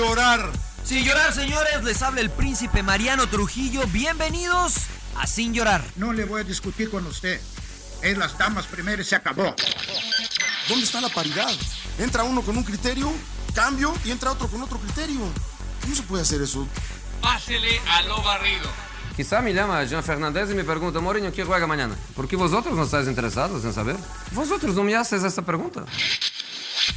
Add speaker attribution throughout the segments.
Speaker 1: llorar.
Speaker 2: Sin llorar, señores, les habla el príncipe Mariano Trujillo. Bienvenidos a Sin llorar.
Speaker 3: No le voy a discutir con usted. Es las damas primero y se acabó.
Speaker 4: ¿Dónde está la paridad? Entra uno con un criterio, cambio y entra otro con otro criterio. ¿Cómo se puede hacer eso?
Speaker 5: Pásele a lo barrido.
Speaker 6: Quizá me llama Jean Fernández y me pregunta, Mourinho, ¿quién juega mañana? ¿Por qué vosotros no estáis interesados en saber? Vosotros no me haces esta pregunta.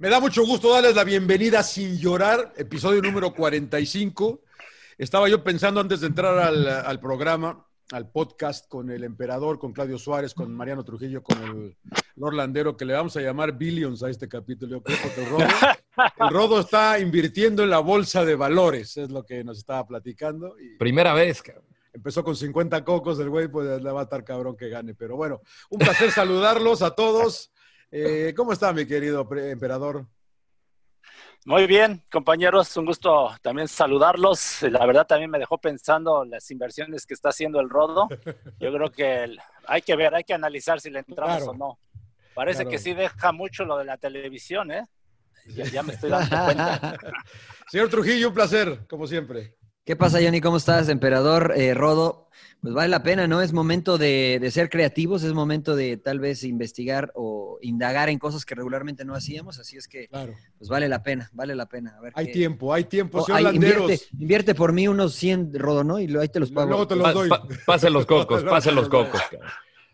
Speaker 1: Me da mucho gusto darles la bienvenida sin llorar, episodio número 45. Estaba yo pensando antes de entrar al, al programa, al podcast con el emperador, con Claudio Suárez, con Mariano Trujillo, con el Lord Landero, que le vamos a llamar Billions a este capítulo. Yo creo que el Rodo, el Rodo está invirtiendo en la bolsa de valores, es lo que nos estaba platicando. Y
Speaker 7: Primera vez, cabrón.
Speaker 1: empezó con 50 cocos, el güey, pues le va a estar cabrón que gane. Pero bueno, un placer saludarlos a todos. Eh, ¿Cómo está, mi querido emperador?
Speaker 8: Muy bien, compañeros, un gusto también saludarlos. La verdad también me dejó pensando las inversiones que está haciendo el Rodo. Yo creo que el- hay que ver, hay que analizar si le entramos
Speaker 1: Claro.
Speaker 8: o no. Parece
Speaker 1: Claro.
Speaker 8: que sí deja mucho lo de la televisión, ¿eh? Ya, ya me estoy dando cuenta.
Speaker 1: Señor Trujillo, un placer, como siempre.
Speaker 9: ¿Qué pasa, Johnny? ¿Cómo estás, emperador eh, Rodo? Pues vale la pena, ¿no? Es momento de, de ser creativos, es momento de tal vez investigar o indagar en cosas que regularmente no hacíamos, así es que
Speaker 1: Claro.
Speaker 9: pues vale la pena, vale la pena. A ver
Speaker 1: Hay
Speaker 9: qué-
Speaker 1: tiempo, hay tiempo,
Speaker 9: Oh,
Speaker 1: señor
Speaker 9: ay,
Speaker 1: Landeros.
Speaker 9: invierte, invierte por mí unos 100, Rodo, ¿no? Y lo- ahí te los pago.
Speaker 1: Luego te los doy.
Speaker 7: pa- pase los cocos, pase los cocos.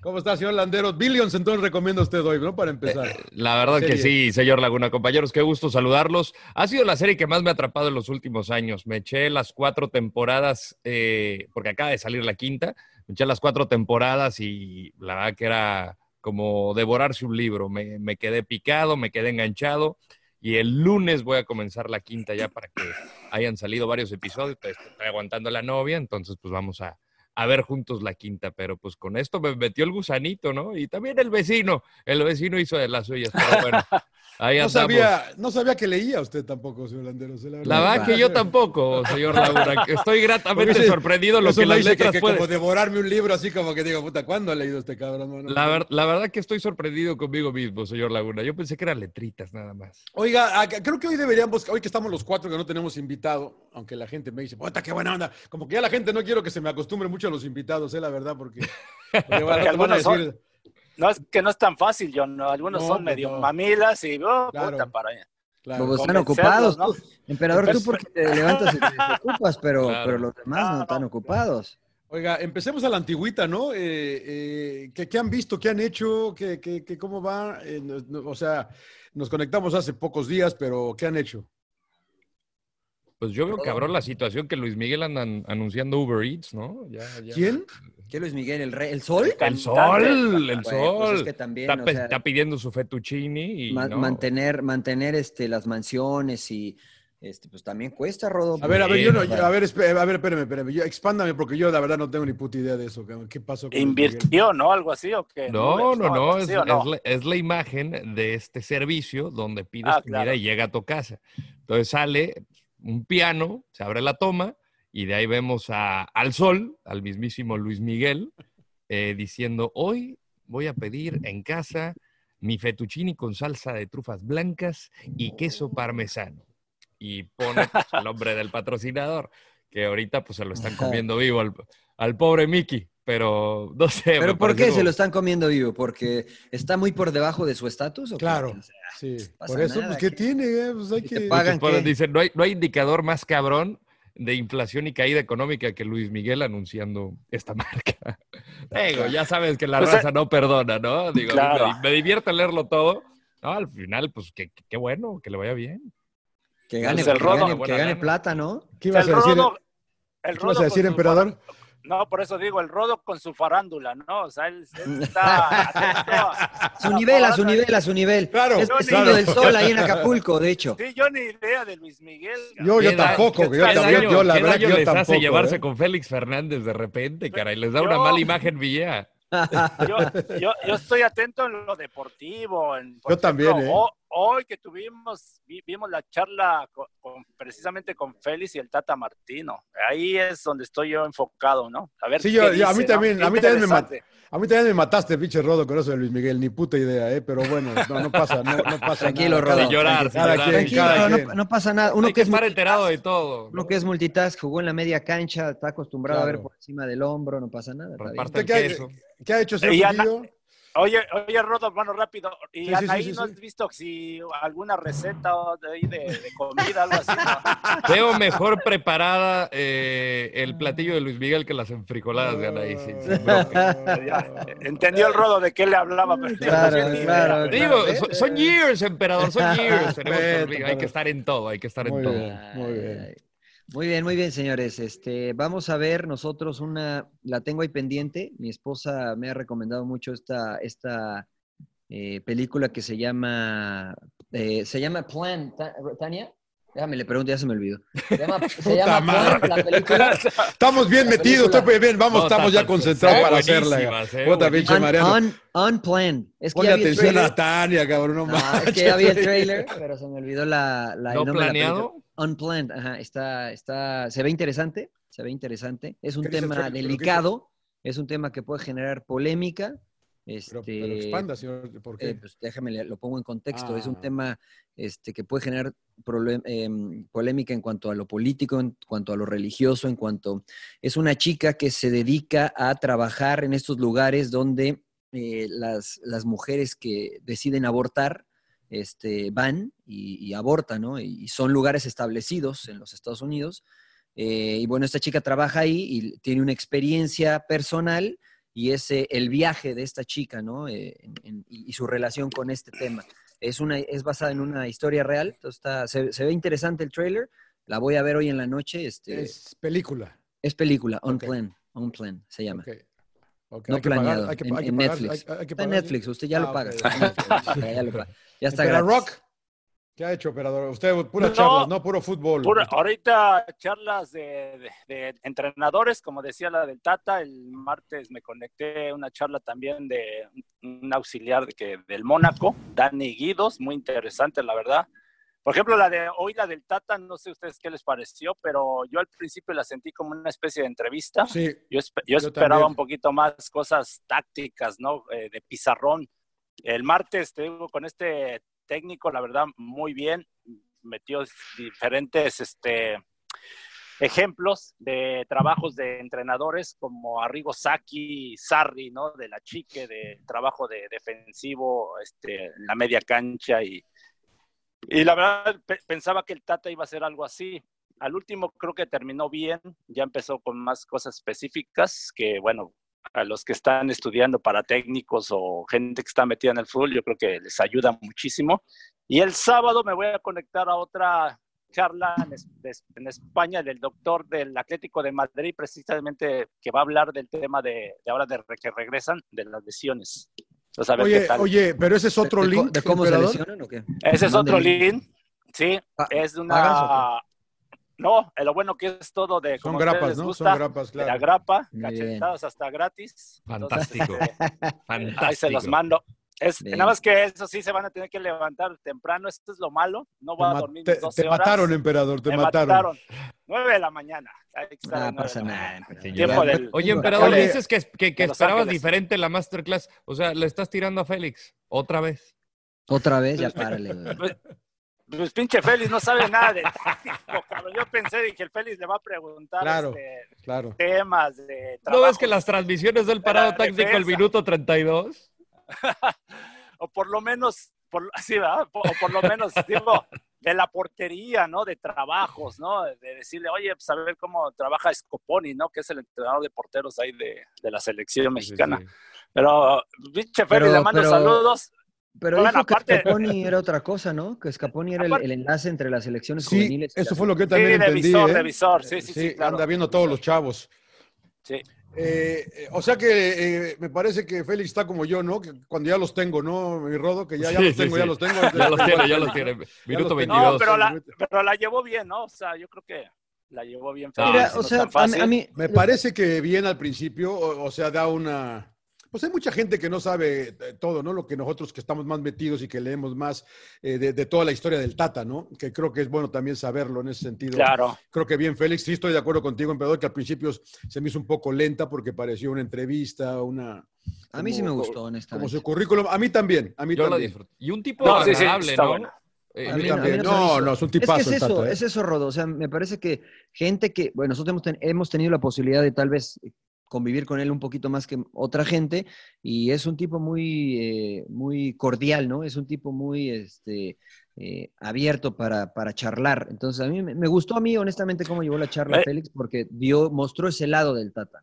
Speaker 1: ¿Cómo está, señor Landeros? Billions, entonces recomienda usted hoy, ¿no? Para empezar.
Speaker 7: La verdad que sí, señor Laguna. Compañeros, qué gusto saludarlos. Ha sido la serie que más me ha atrapado en los últimos años. Me eché las cuatro temporadas, eh, porque acaba de salir la quinta. Me eché las cuatro temporadas y la verdad que era como devorarse un libro. Me, me quedé picado, me quedé enganchado. Y el lunes voy a comenzar la quinta ya para que hayan salido varios episodios. Pues, Estoy aguantando a la novia, entonces pues vamos a, a ver juntos la quinta, pero pues con esto me metió el gusanito, ¿no? Y también el vecino, el vecino hizo de las suyas, pero bueno, ahí
Speaker 1: No sabía, no sabía que leía usted tampoco, señor Landeros.
Speaker 7: La verdad que yo tampoco, señor Laguna, estoy gratamente sorprendido lo que las
Speaker 1: dice que,
Speaker 7: letras
Speaker 1: que
Speaker 7: pueden...
Speaker 1: como devorarme un libro así como que digo, puta, ¿cuándo ha leído este cabrón? No, no,
Speaker 7: La, ver- la verdad que estoy sorprendido conmigo mismo, señor Laguna. Yo pensé que eran letritas nada más.
Speaker 1: Oiga, a- creo que hoy deberíamos, hoy que estamos los cuatro que no tenemos invitado, aunque la gente me dice, puta, qué buena onda. Como que ya la gente no quiero que se me acostumbre mucho a los invitados, eh, la verdad, porque, porque van-
Speaker 8: Porque
Speaker 1: van a
Speaker 8: son-
Speaker 1: decir-
Speaker 8: No es que no es tan fácil, John. ¿no? Algunos
Speaker 1: No,
Speaker 8: son
Speaker 1: pues
Speaker 8: medio
Speaker 1: no.
Speaker 8: mamilas y oh,
Speaker 1: Claro.
Speaker 8: puta para allá.
Speaker 1: claro.
Speaker 9: Como están ocupados,
Speaker 8: ¿no?
Speaker 9: tú. Emperador, tú porque te levantas y te ocupas, pero,
Speaker 7: Claro.
Speaker 9: pero los demás no están ocupados.
Speaker 1: Oiga, empecemos a la antigüita, ¿no? Eh, eh, ¿qué, qué han visto? ¿Qué han hecho? ¿Qué, qué- qué- cómo va? Eh, no- no- o sea, nos conectamos hace pocos días, pero ¿qué han hecho?
Speaker 7: Pues yo veo cabrón la situación que Luis Miguel andan anunciando Uber Eats, ¿no? Ya, ya.
Speaker 1: ¿Quién?
Speaker 9: ¿Qué Luis Miguel? ¿El, rey, el sol?
Speaker 7: El sol, el
Speaker 9: Bueno, pues
Speaker 7: sol.
Speaker 9: es que también,
Speaker 7: está,
Speaker 9: o
Speaker 7: pe-
Speaker 9: sea,
Speaker 7: está pidiendo su fettuccini y
Speaker 9: ma-
Speaker 7: no.
Speaker 9: mantener, mantener este, las mansiones y este, pues también cuesta, Rodo.
Speaker 1: A ver, a ver, yo no, yo- a ver, espé- a ver, espérame, espérame, yo- expándame porque yo la verdad no tengo ni puta idea de eso. ¿Qué pasó? con?
Speaker 8: ¿Invirtió, no? Algo así o qué?
Speaker 7: No, no, no, es, la, es la imagen de este servicio donde pides
Speaker 8: Ah,
Speaker 7: comida
Speaker 8: claro.
Speaker 7: y llega a tu casa. Entonces sale un piano, se abre la toma y de ahí vemos a- al sol, al mismísimo Luis Miguel, eh, diciendo, hoy voy a pedir en casa mi fettuccini con salsa de trufas blancas y queso parmesano. Y pone pues, el nombre del patrocinador, que ahorita pues se lo están comiendo vivo al, al pobre Mickey, pero no sé.
Speaker 9: ¿Pero por qué se lo están comiendo vivo? ¿Porque está muy por debajo de su estatus? o qué?
Speaker 1: Claro,
Speaker 9: O sea,
Speaker 1: sí. Por eso,
Speaker 9: nada,
Speaker 1: pues, ¿qué
Speaker 9: ¿qué?
Speaker 1: tiene? eh? Pues hay que...
Speaker 9: pagan,
Speaker 7: dicen, no hay, no hay indicador más cabrón de inflación y caída económica que Luis Miguel anunciando esta marca. Digo, ya sabes que la
Speaker 8: Pues,
Speaker 7: raza no perdona, ¿no? Digo, a
Speaker 8: Claro.
Speaker 7: me, me divierte leerlo todo. No, al final, pues qué, qué- bueno, que le vaya bien.
Speaker 9: Que gane,
Speaker 8: Pues el
Speaker 9: que
Speaker 8: Rodo-
Speaker 9: gane- que plata, ¿no?
Speaker 1: ¿Qué ibas
Speaker 8: el
Speaker 1: a decir?
Speaker 8: Rodo- el
Speaker 1: ¿Qué ibas a
Speaker 8: Rodo con
Speaker 1: decir,
Speaker 8: su
Speaker 1: emperador?
Speaker 8: No, por eso digo, el rodo con su farándula, ¿no? O sea, él, él está a-
Speaker 9: Su nivel, a su nivel, a su nivel.
Speaker 1: Claro,
Speaker 9: Es vecino
Speaker 8: ni-
Speaker 9: del sol ahí en Acapulco, de hecho.
Speaker 8: Sí, yo ni idea de Luis Miguel.
Speaker 1: Yo, yo
Speaker 7: ¿Qué da-
Speaker 1: tampoco, yo, también, yo la verdad que yo
Speaker 7: les
Speaker 1: tampoco.
Speaker 7: hace llevarse
Speaker 1: ¿eh?
Speaker 7: con Félix Fernández de repente, caray? Les da
Speaker 8: Yo-
Speaker 7: una mala imagen Villa.
Speaker 8: Yo, yo, yo estoy atento en lo deportivo. En,
Speaker 1: Yo también, ¿eh?
Speaker 8: Hoy que tuvimos, vi- vimos la charla con- con- precisamente con Félix y el Tata Martino. Ahí es donde estoy yo enfocado, ¿no? A ver
Speaker 1: Sí, yo- yo- a mí también, a mí también me. A mí también me mataste, pinche Rodo, con eso de Luis Miguel. Ni puta idea, ¿eh? Pero bueno, no, no pasa, no, no pasa
Speaker 9: Tranquilo,
Speaker 1: nada.
Speaker 9: Rodo.
Speaker 7: Sin llorar, sin llorar.
Speaker 1: quien,
Speaker 9: Tranquilo,
Speaker 1: cada
Speaker 9: no,
Speaker 1: quien.
Speaker 9: no pasa nada. Uno
Speaker 7: Hay
Speaker 9: que
Speaker 7: que
Speaker 9: es
Speaker 7: estar enterado de todo.
Speaker 9: Uno que es multitask, jugó en la media cancha, está acostumbrado a ver por encima del hombro, no pasa nada.
Speaker 1: ¿Qué, qué ha hecho, Trujillo?
Speaker 8: Oye, oye, Rodo, bueno, rápido. ¿Y
Speaker 1: Sí, sí,
Speaker 8: Anaí
Speaker 1: sí, sí,
Speaker 8: no
Speaker 1: sí.
Speaker 8: has visto si alguna receta o de, ahí de, de comida, algo así? ¿no?
Speaker 7: Veo mejor preparada eh, el platillo de Luis Miguel que las enfrijoladas de Anaí.
Speaker 8: Ya, entendió el Rodo de qué le hablaba. Pero
Speaker 9: Claro,
Speaker 8: no
Speaker 9: claro.
Speaker 7: Digo,
Speaker 9: claro.
Speaker 7: son, son years, emperador, son years. Tenemos hay que estar en todo, hay que estar en
Speaker 1: Muy
Speaker 7: todo.
Speaker 1: bien, muy bien.
Speaker 9: Muy bien, muy bien, señores. Este, vamos a ver nosotros una, la tengo ahí pendiente. Mi esposa me ha recomendado mucho esta, esta eh, película que se llama, eh, se llama Plan, Ta- Tania. Déjame, le pregunto, ya se me olvidó. Se llama, se. Plan, la película.
Speaker 1: Estamos bien
Speaker 9: La
Speaker 1: metidos,
Speaker 9: película.
Speaker 1: estoy bien, vamos,
Speaker 7: No,
Speaker 1: estamos ya concentrados para hacerla.
Speaker 7: eh,
Speaker 1: Puta pinche Mariano.
Speaker 9: unplanned. Es que
Speaker 1: Ponle atención
Speaker 9: trailer.
Speaker 1: a Tania, cabrón, no
Speaker 9: No,
Speaker 1: manches.
Speaker 9: es que ya vi el trailer, pero se me olvidó la, la el
Speaker 7: ¿No
Speaker 9: nombre de la
Speaker 7: planeado?
Speaker 9: película. Unplanned, ajá, está, está, se ve interesante, se ve interesante. Es un
Speaker 1: ¿Qué dice el
Speaker 9: tema delicado, es un tema que puede generar polémica. Este,
Speaker 1: pero expanda, señor, ¿por qué?
Speaker 9: eh, pues déjame, lo pongo en contexto. Es un
Speaker 1: Ah.
Speaker 9: tema este, que puede generar problem- em, polémica en cuanto a lo político, en cuanto a lo religioso, en cuanto... Es una chica que se dedica a trabajar en estos lugares donde eh, las, las mujeres que deciden abortar este, van y, y abortan, ¿no? Y, y son lugares establecidos en los Estados Unidos. Eh, y bueno, esta chica trabaja ahí y tiene una experiencia personal y es eh, el viaje de esta chica, ¿no? Eh, en- en- y, su relación con este tema. Es, una, es basada en una historia real, entonces está, se, se ve interesante el trailer, la voy a ver hoy en la noche. Este, es,
Speaker 1: Es película.
Speaker 9: película, On. Plan, On Plan se llama.
Speaker 1: Ok. Ok,
Speaker 9: No
Speaker 1: hay que pagar,
Speaker 9: planeado,
Speaker 1: hay que-
Speaker 9: en,
Speaker 1: hay que
Speaker 9: en Netflix.
Speaker 1: hay- hay que
Speaker 9: está en Netflix, usted ya
Speaker 1: Ah,
Speaker 9: lo paga.
Speaker 1: ok.
Speaker 9: está en Netflix, ya lo paga. Ya está gratis.
Speaker 1: Rock, ¿qué ha hecho, operador? Usted, puras
Speaker 8: No.
Speaker 1: charlas, ¿no? Puro fútbol.
Speaker 8: Pura- ahorita charlas de, de- de entrenadores, como decía la del Tata, el martes me conecté a una charla también de un auxiliar de que, del Mónaco, Dani Guidos, muy interesante la verdad. Por ejemplo, la de hoy, la del Tata, no sé ustedes qué les pareció, pero yo al principio la sentí como una especie de entrevista.
Speaker 1: Sí,
Speaker 8: Yo, espe- yo
Speaker 1: Yo
Speaker 8: esperaba
Speaker 1: también.
Speaker 8: un poquito más cosas tácticas, ¿no? Eh, de pizarrón. El martes, te digo, con este técnico, la verdad, muy bien. Metió diferentes este, ejemplos de trabajos de entrenadores como Arrigo Sacchi, Sarri, ¿no? De la Chique, de trabajo de defensivo este, en la media cancha. Y, y la verdad, pe- pensaba que el Tata iba a hacer algo así. Al último creo que terminó bien, ya empezó con más cosas específicas que, bueno, a los que están estudiando para técnicos o gente que está metida en el fútbol, yo creo que les ayuda muchísimo. Y el sábado me voy a conectar a otra charla en, España del doctor del Atlético de Madrid, precisamente que va a hablar del tema de, de ahora de que regresan, de las lesiones. Entonces, a ver qué
Speaker 1: Oye,
Speaker 8: tal.
Speaker 1: oye, pero ese es otro
Speaker 9: ¿De, de co-
Speaker 1: link.
Speaker 9: de cómo se
Speaker 1: emperador?
Speaker 9: lesionan o qué?
Speaker 8: Ese es
Speaker 9: ¿Dónde
Speaker 8: otro
Speaker 9: link?
Speaker 8: link. Sí,
Speaker 9: Pa-
Speaker 8: es de
Speaker 9: ¿pagas
Speaker 8: una... No, eh, lo bueno que es todo de...
Speaker 1: Son grapas, ¿no?
Speaker 8: gusta,
Speaker 1: Son grapas,
Speaker 8: de la
Speaker 1: claro.
Speaker 8: grapa,
Speaker 9: bien.
Speaker 8: cachetadas hasta gratis. Entonces,
Speaker 7: Fantástico.
Speaker 8: este,
Speaker 7: Fantástico.
Speaker 8: Ahí se los mando. Es,
Speaker 9: Bien.
Speaker 8: nada más que eso sí se van a tener que levantar temprano. Esto es lo malo. No voy a dormir
Speaker 1: te-
Speaker 8: mis 12
Speaker 1: te
Speaker 8: horas.
Speaker 1: mataron, emperador, te
Speaker 8: Me
Speaker 1: mataron.
Speaker 8: 9 de la mañana.
Speaker 9: No pasa
Speaker 8: de la
Speaker 9: nada.
Speaker 8: del-
Speaker 7: Oye, emperador,
Speaker 1: Oye,
Speaker 7: dices que, esperabas
Speaker 8: Ángeles.
Speaker 7: diferente la Masterclass. O sea, le estás tirando a Félix. Otra vez.
Speaker 9: Otra vez, ya párale. güey.
Speaker 8: Pues, pues, pinche Félix no sabe nada de táctico, cabrón. Yo pensé que el Félix le va a preguntar
Speaker 1: Claro.
Speaker 8: este,
Speaker 1: Claro.
Speaker 8: temas de
Speaker 7: ¿No ves que las transmisiones del parado táctico al
Speaker 8: defensa.
Speaker 7: minuto 32?
Speaker 8: o por lo menos, por, sí, ¿verdad? O por lo menos, digo, de la portería, ¿no? De trabajos, ¿no? De decirle, oye, pues a ver cómo trabaja Scoponi, ¿no? Que es el entrenador de porteros ahí de, de la selección mexicana. Pero, pinche
Speaker 9: Pero-
Speaker 8: le mando
Speaker 9: pero-
Speaker 8: saludos.
Speaker 9: Pero
Speaker 8: Bueno,
Speaker 9: dijo que
Speaker 8: aparte-
Speaker 9: Scaponi era otra cosa, ¿no? Que Scaponi era el, enlace entre las selecciones
Speaker 1: Sí,
Speaker 9: juveniles. y
Speaker 1: eso fue lo que yo también entendí.
Speaker 8: visor,
Speaker 1: ¿eh?
Speaker 8: de visor, sí, sí, sí, claro.
Speaker 1: anda viendo todos los chavos.
Speaker 8: Sí.
Speaker 1: Eh, eh, o sea que eh, me parece que Félix está como yo, ¿no? Que cuando ya los tengo, ¿no? Mi rodo, que ya, ya
Speaker 7: Sí,
Speaker 1: los
Speaker 7: sí,
Speaker 1: tengo,
Speaker 7: sí.
Speaker 1: ya los tengo.
Speaker 7: Ya los tiene, ya los tiene. Minuto
Speaker 1: los tengo.
Speaker 7: 22.
Speaker 8: No, pero la, pero la llevó bien, ¿no? O sea, yo creo que la llevó bien.
Speaker 7: Ah,
Speaker 9: Mira, o sea, a mí,
Speaker 8: fácil.
Speaker 9: a mí-
Speaker 1: Me parece que bien al principio, o, o sea, da una... Pues hay mucha gente que no sabe eh, todo, ¿no? Lo que nosotros que estamos más metidos y que leemos más eh, de, de toda la historia del Tata, ¿no? Que creo que es bueno también saberlo en ese sentido.
Speaker 8: Claro.
Speaker 1: Creo que bien, Félix, sí estoy de acuerdo contigo, emperador, que al principio se me hizo un poco lenta porque pareció una entrevista, una...
Speaker 9: a mí sí me
Speaker 1: como-
Speaker 9: gustó,
Speaker 1: Como
Speaker 9: honestamente.
Speaker 1: su currículum. A mí también, a mí
Speaker 7: Yo lo
Speaker 1: también.
Speaker 7: disfruté. Y un tipo
Speaker 8: No, sí, sí,
Speaker 7: agradable,
Speaker 8: está
Speaker 7: ¿no? Eh,
Speaker 1: A mí
Speaker 9: me
Speaker 1: No, no, es un
Speaker 9: Es que
Speaker 1: tipazo
Speaker 9: es eso,
Speaker 1: Tata, ¿eh?
Speaker 9: es eso, Rodo. O sea, me parece que gente que, bueno, nosotros hemos, ten- hemos tenido la posibilidad de tal vez convivir con él un poquito más que otra gente y es un tipo muy, eh, muy cordial, ¿no? Es un tipo muy este, eh, abierto para, para charlar. Entonces, a mí me, gustó a mí, honestamente, cómo llevó la charla
Speaker 8: Eh.
Speaker 9: Félix porque dio, mostró ese lado del Tata.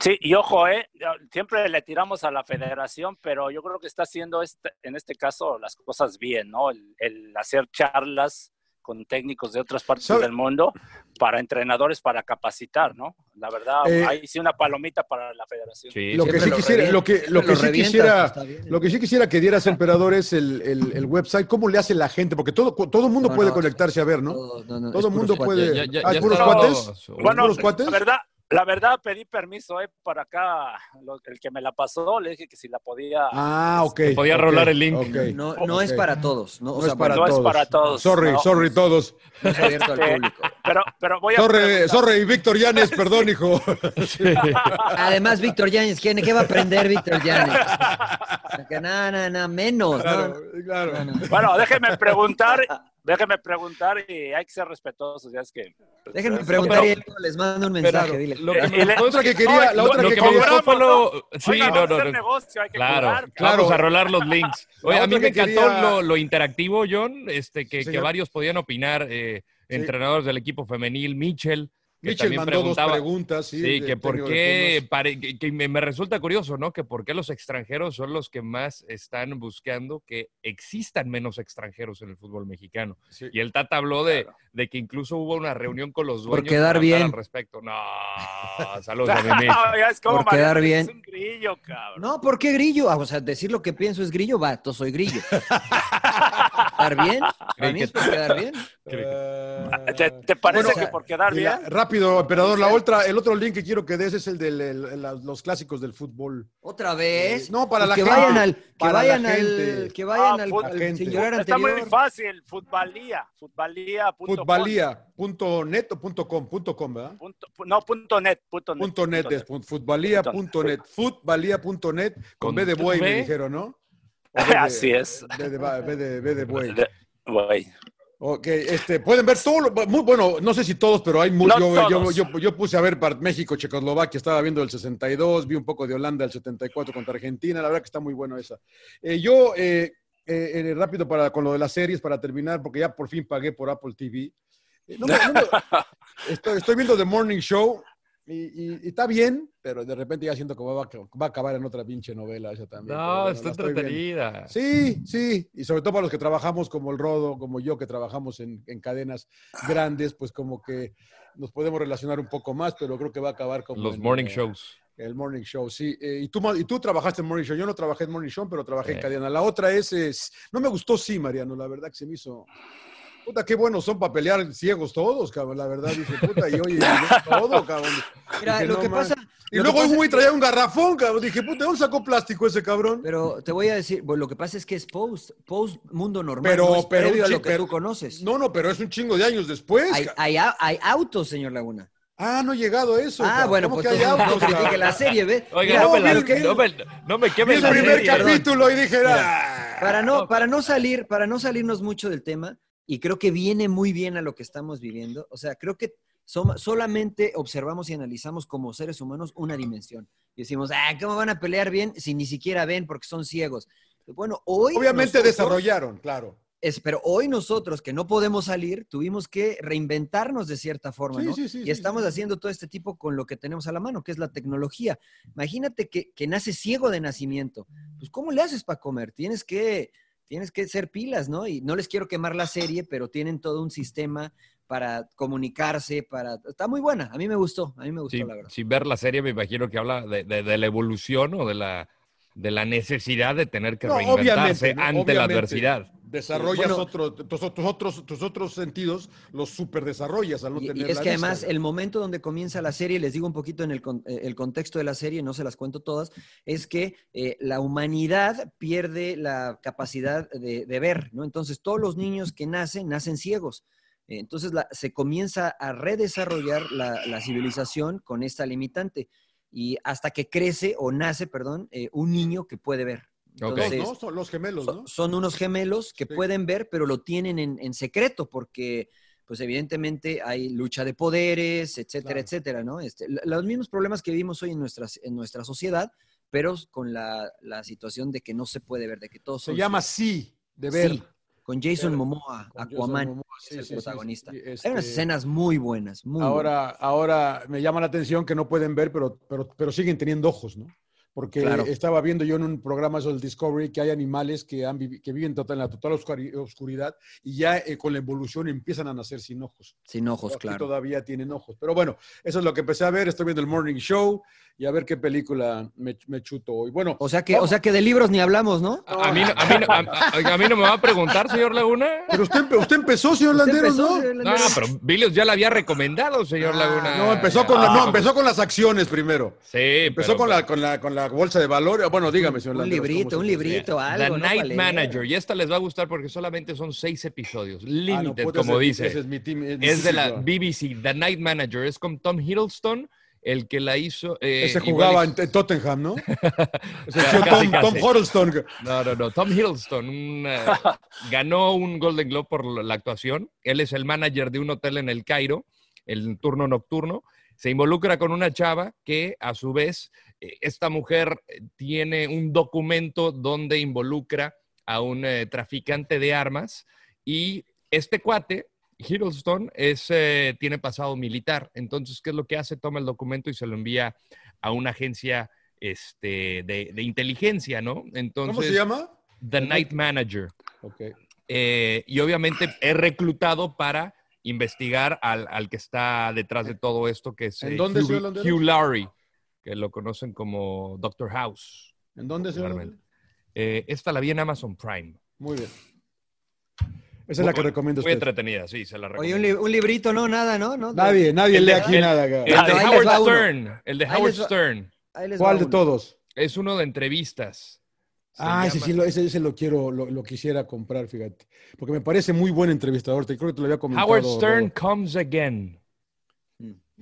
Speaker 8: Sí, y ojo, ¿eh? siempre le tiramos a la federación, pero yo creo que está haciendo este, en este caso las cosas bien, ¿no? El, el hacer charlas con técnicos de otras partes
Speaker 1: ¿Sabe?
Speaker 8: del mundo para entrenadores para capacitar, ¿no? La verdad,
Speaker 1: Eh,
Speaker 8: ahí sí una palomita para la federación.
Speaker 7: Sí,
Speaker 1: Lo que sí
Speaker 9: lo
Speaker 1: quisiera, lo que, lo que
Speaker 9: lo
Speaker 1: sí quisiera, lo que sí quisiera que dieras, emperador, es el, el, el website. ¿Cómo le hace la gente? Porque todo, todo el mundo
Speaker 9: No,
Speaker 1: puede
Speaker 9: no,
Speaker 1: conectarse a ver, ¿no?
Speaker 9: Todo, no, no,
Speaker 1: Todo
Speaker 9: es
Speaker 1: el mundo puede.
Speaker 7: Ya- ya- ya
Speaker 1: ¿puros cuates?
Speaker 8: Bueno,
Speaker 1: ¿Puros cuates?
Speaker 8: la verdad, la verdad pedí permiso, ¿eh? Para acá, lo- el que me la pasó, le dije que si la podía...
Speaker 1: Ah, ok.
Speaker 7: Te podía
Speaker 1: ok,
Speaker 7: rolar el link.
Speaker 1: ok.
Speaker 9: No, no es
Speaker 1: Ok.
Speaker 9: para todos. No, o sea,
Speaker 1: es para
Speaker 8: no es
Speaker 1: todos.
Speaker 8: para todos,
Speaker 1: Sorry,
Speaker 8: no.
Speaker 1: sorry todos.
Speaker 9: no es abierto al
Speaker 8: Este,
Speaker 9: público.
Speaker 8: Pero, pero voy a...
Speaker 1: Sorry, sorry, Víctor Llanes, perdón, hijo.
Speaker 9: Además, Víctor Yáñez, ¿quién- ¿qué va a aprender Víctor que nada, nada, nada, menos.
Speaker 1: Claro,
Speaker 9: ¿no?
Speaker 1: claro.
Speaker 9: No, no.
Speaker 8: Bueno, déjeme preguntar, déjeme preguntar y hay que ser respetuosos, ya es que...
Speaker 9: Déjenme
Speaker 8: Pero-
Speaker 9: preguntar y
Speaker 7: pero-
Speaker 9: les mando un
Speaker 7: Pero
Speaker 9: mensaje. dile.
Speaker 7: lo que
Speaker 8: le-
Speaker 1: La otra que quería, la otra
Speaker 7: lo
Speaker 1: que
Speaker 7: que
Speaker 1: quería.
Speaker 7: gustó fue lo... Sí,
Speaker 8: Oiga,
Speaker 7: no,
Speaker 8: vamos a
Speaker 7: no,
Speaker 8: hacer
Speaker 7: no.
Speaker 8: negocio, hay que
Speaker 7: Claro,
Speaker 8: cobrar,
Speaker 1: claro.
Speaker 7: vamos a rolar los links. Oye, a mí me encantó
Speaker 1: quería-
Speaker 7: lo, lo interactivo, John, este, que, que varios podían opinar, eh, entrenadores del equipo femenil, Mitchell,
Speaker 1: Mitchell
Speaker 7: también
Speaker 1: mandó dos
Speaker 7: preguntaba,
Speaker 1: preguntas, sí.
Speaker 7: Que por qué,
Speaker 1: Pumas.
Speaker 7: pare- que, que me, me resulta curioso, ¿no? Que por qué los extranjeros son los que más están buscando que existan menos extranjeros en el fútbol mexicano.
Speaker 1: Sí.
Speaker 7: Y el Tata habló de, de que incluso hubo una reunión con los
Speaker 9: Por
Speaker 7: dueños
Speaker 9: quedar
Speaker 7: para hablar
Speaker 9: bien.
Speaker 7: al respecto. No, saludos a mi
Speaker 9: Por quedar bien.
Speaker 8: Es un grillo, cabrón.
Speaker 9: No, ¿por qué grillo? Ah, o sea, decir lo que pienso es grillo, va, soy grillo. ¿Estar bien? Para mí es por quedar bien.
Speaker 1: Eh,
Speaker 8: ¿Te, te parece
Speaker 9: Bueno,
Speaker 8: que por quedar
Speaker 1: la-
Speaker 8: bien?
Speaker 1: rápido, emperador, la otra, el otro link que quiero que des es el de los clásicos del fútbol.
Speaker 9: ¿Otra vez?
Speaker 1: No, para la
Speaker 9: que
Speaker 1: gente.
Speaker 9: Vayan al, que
Speaker 1: Para la
Speaker 9: vayan al,
Speaker 1: gente.
Speaker 9: que vayan
Speaker 8: Ah,
Speaker 9: al,
Speaker 8: fut-
Speaker 9: al
Speaker 1: gente.
Speaker 9: sin llorar
Speaker 8: Está muy fácil, futbalía, futbalía. punto com,
Speaker 1: Futbalía.net o punto .com, punto .com, ¿verdad?
Speaker 8: punto- no, punto net, punto net.
Speaker 1: Punto .net es pun- futbalía.net, futbalía.net con
Speaker 7: Con
Speaker 1: B de buey, me dijeron, ¿no? De-
Speaker 8: Así es.
Speaker 1: B de, B de- B de buey.
Speaker 8: Güey.
Speaker 1: Ok, este, pueden ver todo, muy bueno, no sé si todos, pero hay muchos.
Speaker 8: No
Speaker 1: yo, yo, yo, yo puse a ver para México, Checoslovaquia, estaba viendo el 62, vi un poco de Holanda el 74 contra Argentina, la verdad que está muy bueno esa. Eh, yo, eh, eh, eh, rápido para, con lo de las series, para terminar, porque ya por fin pagué por Apple TV. Eh, no no estoy, estoy viendo The Morning Show y, y- y está bien, pero de repente ya siento que va a, va a acabar en otra pinche novela esa también.
Speaker 7: No,
Speaker 1: bueno,
Speaker 7: está entretenida.
Speaker 1: Sí, sí, y sobre todo para los que trabajamos como el Rodo, como yo, que trabajamos en, en cadenas grandes, pues como que nos podemos relacionar un poco más, pero creo que va a acabar como
Speaker 7: Los
Speaker 1: en,
Speaker 7: morning
Speaker 1: eh,
Speaker 7: shows.
Speaker 1: El Morning Show, sí. Eh, y, tú, y tú trabajaste en Morning Show, yo no trabajé en Morning Show, pero trabajé en cadena. La otra es, es- no me gustó, sí, Mariano, la verdad que se me hizo... Puta, qué buenos son para pelear ciegos todos, cabrón, la verdad, dije, puta, y oye, todo, cabrón.
Speaker 9: Mira,
Speaker 1: Dije,
Speaker 9: lo
Speaker 1: no
Speaker 9: que pasa.
Speaker 1: Y
Speaker 9: que
Speaker 1: luego
Speaker 9: pasa
Speaker 1: un güey
Speaker 9: que-
Speaker 1: traía un garrafón, cabrón, dije, puta, ¿de ¿dónde sacó plástico ese cabrón?
Speaker 9: Pero te voy a decir, bueno, lo que pasa es que es post, post mundo normal,
Speaker 1: Pero-
Speaker 9: no es
Speaker 1: pero
Speaker 9: previo a lo que
Speaker 1: pero-
Speaker 9: tú conoces.
Speaker 1: No, no, pero es un chingo de años después.
Speaker 9: Hay, hay, hay autos, señor Laguna.
Speaker 1: Ah, no he llegado a eso.
Speaker 9: ah,
Speaker 1: cabrón.
Speaker 9: bueno,
Speaker 1: ¿Cómo
Speaker 9: pues
Speaker 1: que
Speaker 9: no
Speaker 1: autos,
Speaker 9: critique
Speaker 1: cabrón?
Speaker 9: la serie, ¿ves?
Speaker 7: Oiga, no, me la-
Speaker 1: vi el-
Speaker 7: no me, no me
Speaker 1: Vi
Speaker 7: queme
Speaker 1: el
Speaker 7: la
Speaker 1: primer
Speaker 7: serie.
Speaker 9: perdón.
Speaker 1: capítulo y dije, ah.
Speaker 9: Para no, para no salir, para no salirnos mucho del tema, y creo que viene muy bien a lo que estamos viviendo. O sea, creo que som- solamente observamos y analizamos como seres humanos una dimensión. Y decimos, ah, ¿cómo van a pelear bien si ni siquiera ven porque son ciegos? Bueno, hoy.
Speaker 1: Obviamente
Speaker 9: nosotros-
Speaker 1: desarrollaron, claro.
Speaker 9: Es, pero hoy nosotros que no podemos salir, tuvimos que reinventarnos de cierta forma,
Speaker 1: Sí,
Speaker 9: ¿no?
Speaker 1: sí, sí,
Speaker 9: y estamos haciendo todo este tipo con lo que tenemos a la mano, que es la tecnología. Imagínate que, que nace ciego de nacimiento. Pues, ¿cómo le haces para comer? Tienes que tienes que ser pilas, ¿no? Y no les quiero quemar la serie, pero tienen todo un sistema para comunicarse, para... Está muy buena, a mí me gustó, a mí me gustó,
Speaker 7: Sí,
Speaker 9: la verdad.
Speaker 7: sin ver la serie me imagino que habla de, de- de la evolución o de la, de la necesidad de tener que
Speaker 1: No,
Speaker 7: reinventarse ante la adversidad.
Speaker 1: Desarrollas
Speaker 9: Bueno.
Speaker 1: otro, tus, tus otros, tus otros sentidos, los super desarrollas al no
Speaker 9: Y, y
Speaker 1: tener
Speaker 9: es
Speaker 1: la
Speaker 9: que además el momento donde comienza la serie, les digo un poquito en el, con- eh, el contexto de la serie, no se las cuento todas, es que eh, la humanidad pierde la capacidad de, de ver, ¿no? Entonces todos los niños que nacen, nacen ciegos. Entonces la- se comienza a redesarrollar la, la civilización con esta limitante y hasta que crece o nace, perdón, eh, un niño que puede ver.
Speaker 1: Dos,
Speaker 9: Entonces,
Speaker 1: ¿no? Son los gemelos, ¿no?
Speaker 9: son, unos gemelos que
Speaker 1: Sí.
Speaker 9: pueden ver, pero lo tienen en, en secreto, porque, pues evidentemente hay lucha de poderes, etcétera,
Speaker 1: Claro.
Speaker 9: etcétera, ¿no? Este, los mismos problemas que vivimos hoy en, nuestras, en nuestra sociedad, pero con la, la situación de que no se puede ver, de que todos
Speaker 1: Se llama. Sí, de ver.
Speaker 9: Sí, con Jason. Momoa,
Speaker 1: Con Jason
Speaker 9: Aquaman, es el
Speaker 1: sí,
Speaker 9: protagonista.
Speaker 1: sí,
Speaker 9: Hay unas
Speaker 1: este,
Speaker 9: escenas muy buenas, muy
Speaker 1: Ahora, ahora me llama la atención que no pueden ver, pero, pero, pero siguen teniendo ojos, ¿no? Porque
Speaker 9: Claro.
Speaker 1: estaba viendo yo en un programa sobre el Discovery que hay animales que, han que viven total- en la total oscuri- oscuridad y ya eh, con la evolución empiezan a nacer sin ojos.
Speaker 9: sin ojos,
Speaker 1: Aquí
Speaker 9: claro.
Speaker 1: todavía tienen ojos. Pero bueno, eso es lo que empecé a ver. Estoy viendo el Morning Show y a ver qué película me, me chuto hoy. Bueno,
Speaker 9: O sea, que, o sea que de libros ni hablamos, ¿no?
Speaker 7: A, a mí, no- a, mí, no- a- a- a mí no me va a preguntar, señor Laguna.
Speaker 1: pero usted, usted empezó, señor
Speaker 9: Usted
Speaker 1: Landeros,
Speaker 9: empezó,
Speaker 1: ¿no?
Speaker 9: señor
Speaker 7: No, pero Vilios ya la había recomendado, señor
Speaker 9: Ah,
Speaker 7: Laguna.
Speaker 1: No, empezó con, la- no, empezó con las acciones primero.
Speaker 7: Sí,
Speaker 1: Empezó
Speaker 7: pero-
Speaker 1: con, la, con, la, con la bolsa de valores. Bueno, dígame, señor
Speaker 9: Un
Speaker 1: Landeros. ¿cómo
Speaker 9: librito, un librito, algo,
Speaker 7: The
Speaker 9: ¿no?
Speaker 7: Night. Manager. Y esta les va a gustar porque solamente son seis episodios.
Speaker 1: Ah, no,
Speaker 7: Limited, como dice.
Speaker 1: ese es mi team, es
Speaker 7: de la. BBC, The Night Manager. Es con Tom Hiddleston, el que la hizo. eh,
Speaker 1: Ese jugaba en, en Tottenham, ¿no? Ese
Speaker 7: Casi,
Speaker 1: tío Tom,
Speaker 7: casi.
Speaker 1: Tom Huddleston.
Speaker 7: No, no, no. Tom Hiddleston un, eh, ganó un Golden Globe por la actuación. Él es el manager de un hotel en el Cairo, el turno nocturno. Se involucra con una chava que, a su vez, esta mujer eh, tiene un documento donde involucra a un eh, traficante de armas y este cuate, Hiddleston, es, eh, tiene pasado militar. Entonces, ¿qué es lo que hace? Toma el documento y se lo envía a una agencia este, de, de inteligencia, ¿no? Entonces,
Speaker 1: ¿Cómo se llama?
Speaker 7: The Night Manager.
Speaker 1: Ok.
Speaker 7: Eh, y obviamente es reclutado para investigar al, al que está detrás de todo esto, que es
Speaker 1: ¿En
Speaker 7: eh,
Speaker 1: dónde,
Speaker 7: Hugh? Hugh Laurie, que lo conocen como Doctor House.
Speaker 1: ¿En dónde,
Speaker 7: popularmente. Eh, esta la vi en Amazon Prime.
Speaker 1: Muy bien. Esa es la que recomiendo
Speaker 7: Muy
Speaker 1: usted.
Speaker 7: entretenida, sí, se la
Speaker 9: Oye,
Speaker 7: recomiendo.
Speaker 9: un, li- un librito, no, nada, ¿no? ¿No?
Speaker 1: Nadie, nadie lee aquí
Speaker 7: el-
Speaker 1: nada.
Speaker 7: El de Howard. Stern. El de
Speaker 9: Ahí
Speaker 7: Howard Stern.
Speaker 9: Ahí les va
Speaker 1: ¿Cuál de todos?
Speaker 7: Es uno de entrevistas. Se
Speaker 1: Ah, ese sí, lo, ese, ese lo quiero, lo, lo quisiera comprar, fíjate. Porque me parece muy buen entrevistador. Te creo que te lo había comentado.
Speaker 7: Howard Stern. Comes Again.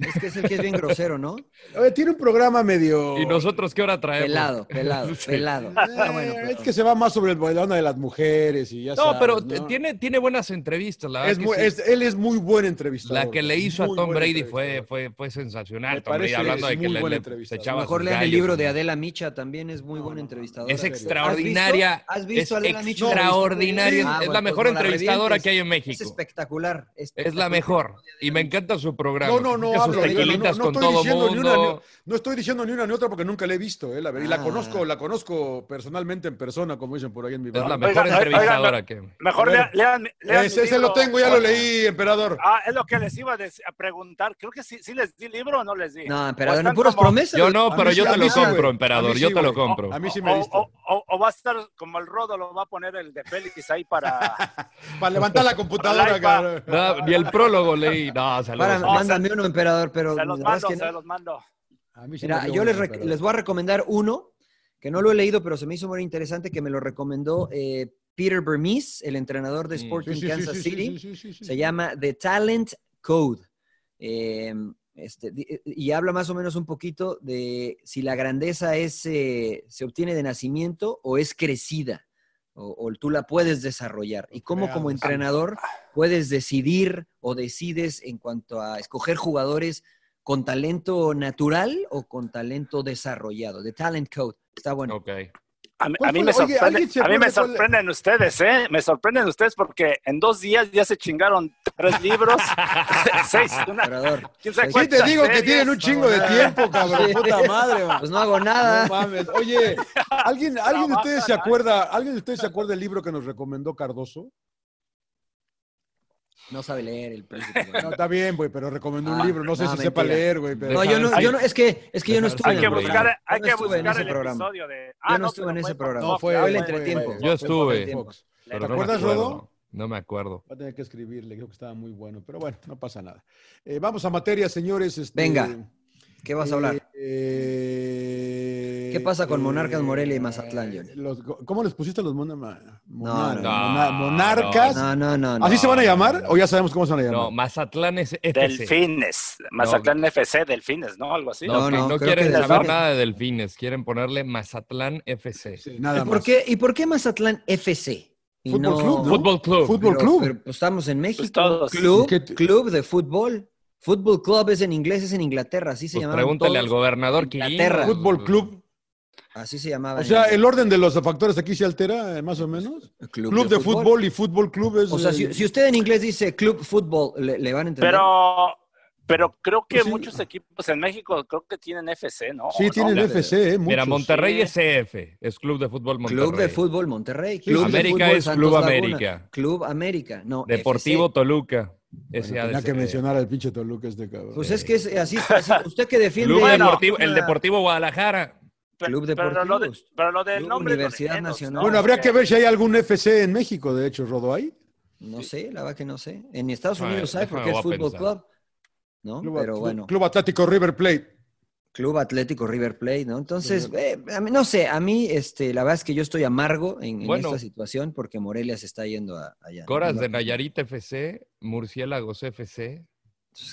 Speaker 9: Es que es el que es bien grosero, ¿no?
Speaker 1: Oye, tiene un programa medio.
Speaker 7: ¿Y nosotros qué hora traemos?
Speaker 9: Pelado, pelado,
Speaker 7: Sí.
Speaker 9: pelado.
Speaker 1: Eh,
Speaker 9: Ah, bueno,
Speaker 1: es que se va más sobre el, la onda de las mujeres y ya
Speaker 7: No,
Speaker 1: sabes,
Speaker 7: pero
Speaker 1: ¿no?
Speaker 7: Tiene, tiene buenas entrevistas, la verdad.
Speaker 1: Es
Speaker 7: que
Speaker 1: muy-
Speaker 7: sí.
Speaker 1: es- él es muy buen entrevistador.
Speaker 7: La que le hizo
Speaker 1: Muy
Speaker 7: a Tom Brady fue, fue, fue sensacional.
Speaker 1: Me
Speaker 7: Tom Brady
Speaker 1: parece
Speaker 7: hablando
Speaker 1: es
Speaker 7: de que
Speaker 1: muy
Speaker 7: le,
Speaker 1: buen
Speaker 7: le- se echaba
Speaker 9: Mejor
Speaker 7: sus
Speaker 9: lean el libro
Speaker 7: ¿no?
Speaker 9: de Adela Micha, también es muy buen entrevistador.
Speaker 7: Es
Speaker 1: ¿Has visto?
Speaker 7: extraordinaria.
Speaker 9: ¿Has visto a
Speaker 7: es
Speaker 9: Adela Micha?
Speaker 7: extraordinaria.
Speaker 9: Ah,
Speaker 7: es la
Speaker 9: pues
Speaker 7: mejor
Speaker 9: no la
Speaker 7: entrevistadora que hay en
Speaker 9: Es
Speaker 7: México.
Speaker 9: espectacular.
Speaker 7: Es la mejor. Y me encanta su programa.
Speaker 1: No, no, no,
Speaker 7: Sus
Speaker 1: hablo de ella, no,
Speaker 7: tequilitas
Speaker 1: no
Speaker 7: con
Speaker 1: estoy
Speaker 7: todo
Speaker 1: diciendo ni una, ni-
Speaker 7: mundo.
Speaker 1: no estoy diciendo ni una ni otra porque nunca la he visto, eh, la y la
Speaker 9: Ah.
Speaker 1: conozco, la conozco personalmente en persona, como dicen por ahí en mi
Speaker 7: Es la
Speaker 1: barrio.
Speaker 7: mejor
Speaker 8: Oigan,
Speaker 7: entrevistadora
Speaker 8: oigan,
Speaker 7: que.
Speaker 8: Mejor
Speaker 1: ver.
Speaker 8: lea- lean, lean
Speaker 1: Ese, ese lo tengo, ya lo leí, emperador.
Speaker 8: Ah, es lo que les iba a, preguntar. Creo que sí, sí les di libro o no les di.
Speaker 9: No,
Speaker 8: están
Speaker 9: no puras
Speaker 8: como-
Speaker 9: promesas.
Speaker 7: Yo no, pero yo
Speaker 1: sí,
Speaker 7: te lo
Speaker 1: sí,
Speaker 7: compro, emperador. Yo te lo compro.
Speaker 1: A mí sí me
Speaker 8: o,
Speaker 1: diste.
Speaker 8: o- va a estar como el Rodo lo va a poner el de Félix ahí para.
Speaker 1: Para levantar la computadora.
Speaker 7: No, ni el prólogo leí. No, saludos.
Speaker 8: No,
Speaker 9: mándame uno, emperador, pero
Speaker 8: se los
Speaker 9: es
Speaker 8: mando,
Speaker 9: que no.
Speaker 8: se los mando.
Speaker 1: A mí sí
Speaker 9: Mira, yo les, les voy a recomendar uno que no lo he leído, pero se me hizo muy interesante que me lo recomendó eh, Peter Burmese, el entrenador de
Speaker 7: Mm.
Speaker 9: Sporting
Speaker 1: Sí, sí, sí,
Speaker 9: Kansas
Speaker 1: sí, sí,
Speaker 9: City.
Speaker 1: sí, sí, sí, sí.
Speaker 9: Se llama The Talent Code. Eh, este, di- y habla más o menos un poquito de si la grandeza es, eh, se obtiene de nacimiento o es crecida, o, o tú la puedes desarrollar. Y cómo como entrenador puedes decidir o decides en cuanto a escoger jugadores con talento natural o con talento desarrollado. The Talent Code. Está bueno.
Speaker 7: Ok.
Speaker 8: A, mí-
Speaker 1: ¿Cuál
Speaker 8: a mí
Speaker 1: fue
Speaker 8: me,
Speaker 1: oye,
Speaker 8: sorprende-
Speaker 1: ¿alguien se
Speaker 8: a mí me sorprenden ustedes, ¿eh? Me sorprenden ustedes porque en dos días ya se chingaron tres libros, seis, una, quién sabe
Speaker 1: Sí, te digo que tienen un chingo de tiempo, cabrón. Puta madre, man.
Speaker 9: Pues no hago nada.
Speaker 1: No mames. Oye, ¿alguien, ¿alguien de ustedes se acuerda, alguien de ustedes se acuerda del libro que nos recomendó Cardoso?
Speaker 9: No sabe leer el príncipe. güey.
Speaker 1: No, está bien, güey, pero recomendó un
Speaker 9: Ah,
Speaker 1: libro. No sé
Speaker 9: no,
Speaker 1: si sepa leer, güey. pero-
Speaker 9: No, yo no, yo no, es que, es que yo no estuve
Speaker 8: Hay
Speaker 9: en
Speaker 8: que
Speaker 9: el
Speaker 8: buscar,
Speaker 9: programa.
Speaker 8: hay que
Speaker 9: estuve en
Speaker 8: buscar
Speaker 9: ese
Speaker 8: el
Speaker 9: programa.
Speaker 8: episodio de.
Speaker 9: Yo no
Speaker 8: Ah,
Speaker 9: estuve en ese programa.
Speaker 1: No, fue, fue-
Speaker 9: entretiempo.
Speaker 1: fue-
Speaker 7: Yo estuve.
Speaker 1: ¿Te
Speaker 7: no me
Speaker 1: acuerdas,
Speaker 7: acuerdo.
Speaker 1: Rodo?
Speaker 7: No me acuerdo.
Speaker 1: Va a tener que escribirle, creo que estaba muy bueno. Pero bueno, no pasa nada. Eh, vamos a materia, señores. este,
Speaker 9: Venga, ¿Qué vas a hablar?
Speaker 1: eh,
Speaker 9: ¿Qué pasa con
Speaker 1: eh,
Speaker 9: Monarcas Morelia y Mazatlán, Johnny?
Speaker 1: los- ¿Cómo les pusiste a los mona- ma-
Speaker 9: No, no.
Speaker 1: mona-
Speaker 7: No,
Speaker 1: monarcas?
Speaker 9: No, no, no. no.
Speaker 1: ¿Así se van a llamar? ¿O ya sabemos cómo se van a llamar?
Speaker 7: No, Mazatlán es FC.
Speaker 8: Delfines. Mazatlán FC, Delfines, ¿no? Algo así.
Speaker 7: No,
Speaker 9: No,
Speaker 7: que
Speaker 9: no,
Speaker 7: no
Speaker 9: creo
Speaker 7: quieren
Speaker 9: que
Speaker 7: saber
Speaker 9: Delfines.
Speaker 7: nada de delfines, quieren ponerle Mazatlán FC.
Speaker 1: Sí, nada
Speaker 9: ¿Y
Speaker 1: más.
Speaker 9: por, qué, ¿Y por qué Mazatlán FC?
Speaker 1: Fútbol club, ¿no?
Speaker 7: Fútbol Club.
Speaker 1: Fútbol club.
Speaker 9: pero, pues, estamos en México.
Speaker 8: Pues todos.
Speaker 9: Club,
Speaker 1: ¿Qué te-
Speaker 9: club de fútbol. Fútbol club es en inglés, es en Inglaterra, así se
Speaker 7: Pues
Speaker 9: llama.
Speaker 7: pregúntale al gobernador.
Speaker 9: Inglaterra.
Speaker 1: Fútbol club.
Speaker 9: Así se llamaba.
Speaker 1: O sea,
Speaker 9: el-
Speaker 1: orden de los factores aquí se altera, eh, más o menos. Club, de, fútbol. y fútbol club es.
Speaker 9: O sea,
Speaker 1: eh,
Speaker 9: si, si usted en inglés dice club fútbol, le, le van a entender.
Speaker 8: Pero, pero creo que
Speaker 1: Pues sí.
Speaker 8: muchos equipos en México creo que tienen FC, ¿no?
Speaker 1: sí,
Speaker 8: ¿O
Speaker 1: tienen
Speaker 8: no?
Speaker 1: FC, ¿eh?
Speaker 7: Mira,
Speaker 1: muchos.
Speaker 7: Monterrey
Speaker 8: Sí.
Speaker 7: es CF, es Club de Fútbol Monterrey.
Speaker 9: Club de fútbol Monterrey.
Speaker 1: Sí,
Speaker 9: Club de
Speaker 7: América
Speaker 9: fútbol
Speaker 7: es
Speaker 9: Santos
Speaker 7: Club
Speaker 9: Laguna,
Speaker 7: América.
Speaker 9: Club América, no.
Speaker 7: Deportivo
Speaker 9: FC.
Speaker 7: Toluca.
Speaker 1: Bueno, tenía que mencionar al pinche Toluca este cabrón.
Speaker 9: Pues es que es así, así usted que defiende.
Speaker 7: Club Deportivo, el Deportivo Guadalajara.
Speaker 8: Pero-
Speaker 9: Club
Speaker 8: pero lo, de-
Speaker 9: Deportivos.
Speaker 8: pero lo del
Speaker 9: Club
Speaker 8: nombre lo
Speaker 9: Universidad Nacional.
Speaker 8: ¿no?
Speaker 1: bueno, habría que ver si hay algún FC en México, de hecho, Rodo, ¿hay?
Speaker 9: No sé, la verdad que no sé. En Estados
Speaker 7: A ver,
Speaker 9: Unidos hay porque es fútbol club. ¿No?
Speaker 1: Club,
Speaker 9: Pero
Speaker 1: Club-
Speaker 9: bueno,
Speaker 1: Club Atlético River Plate.
Speaker 9: Club Atlético River Plate, ¿no? Entonces, eh, a mí, no sé, a mí, este, la verdad es que yo estoy amargo en, en
Speaker 7: Bueno.
Speaker 9: esta situación porque Morelia se está yendo a- allá. ¿no?
Speaker 7: Coras de Nayarit FC, Murciélagos FC,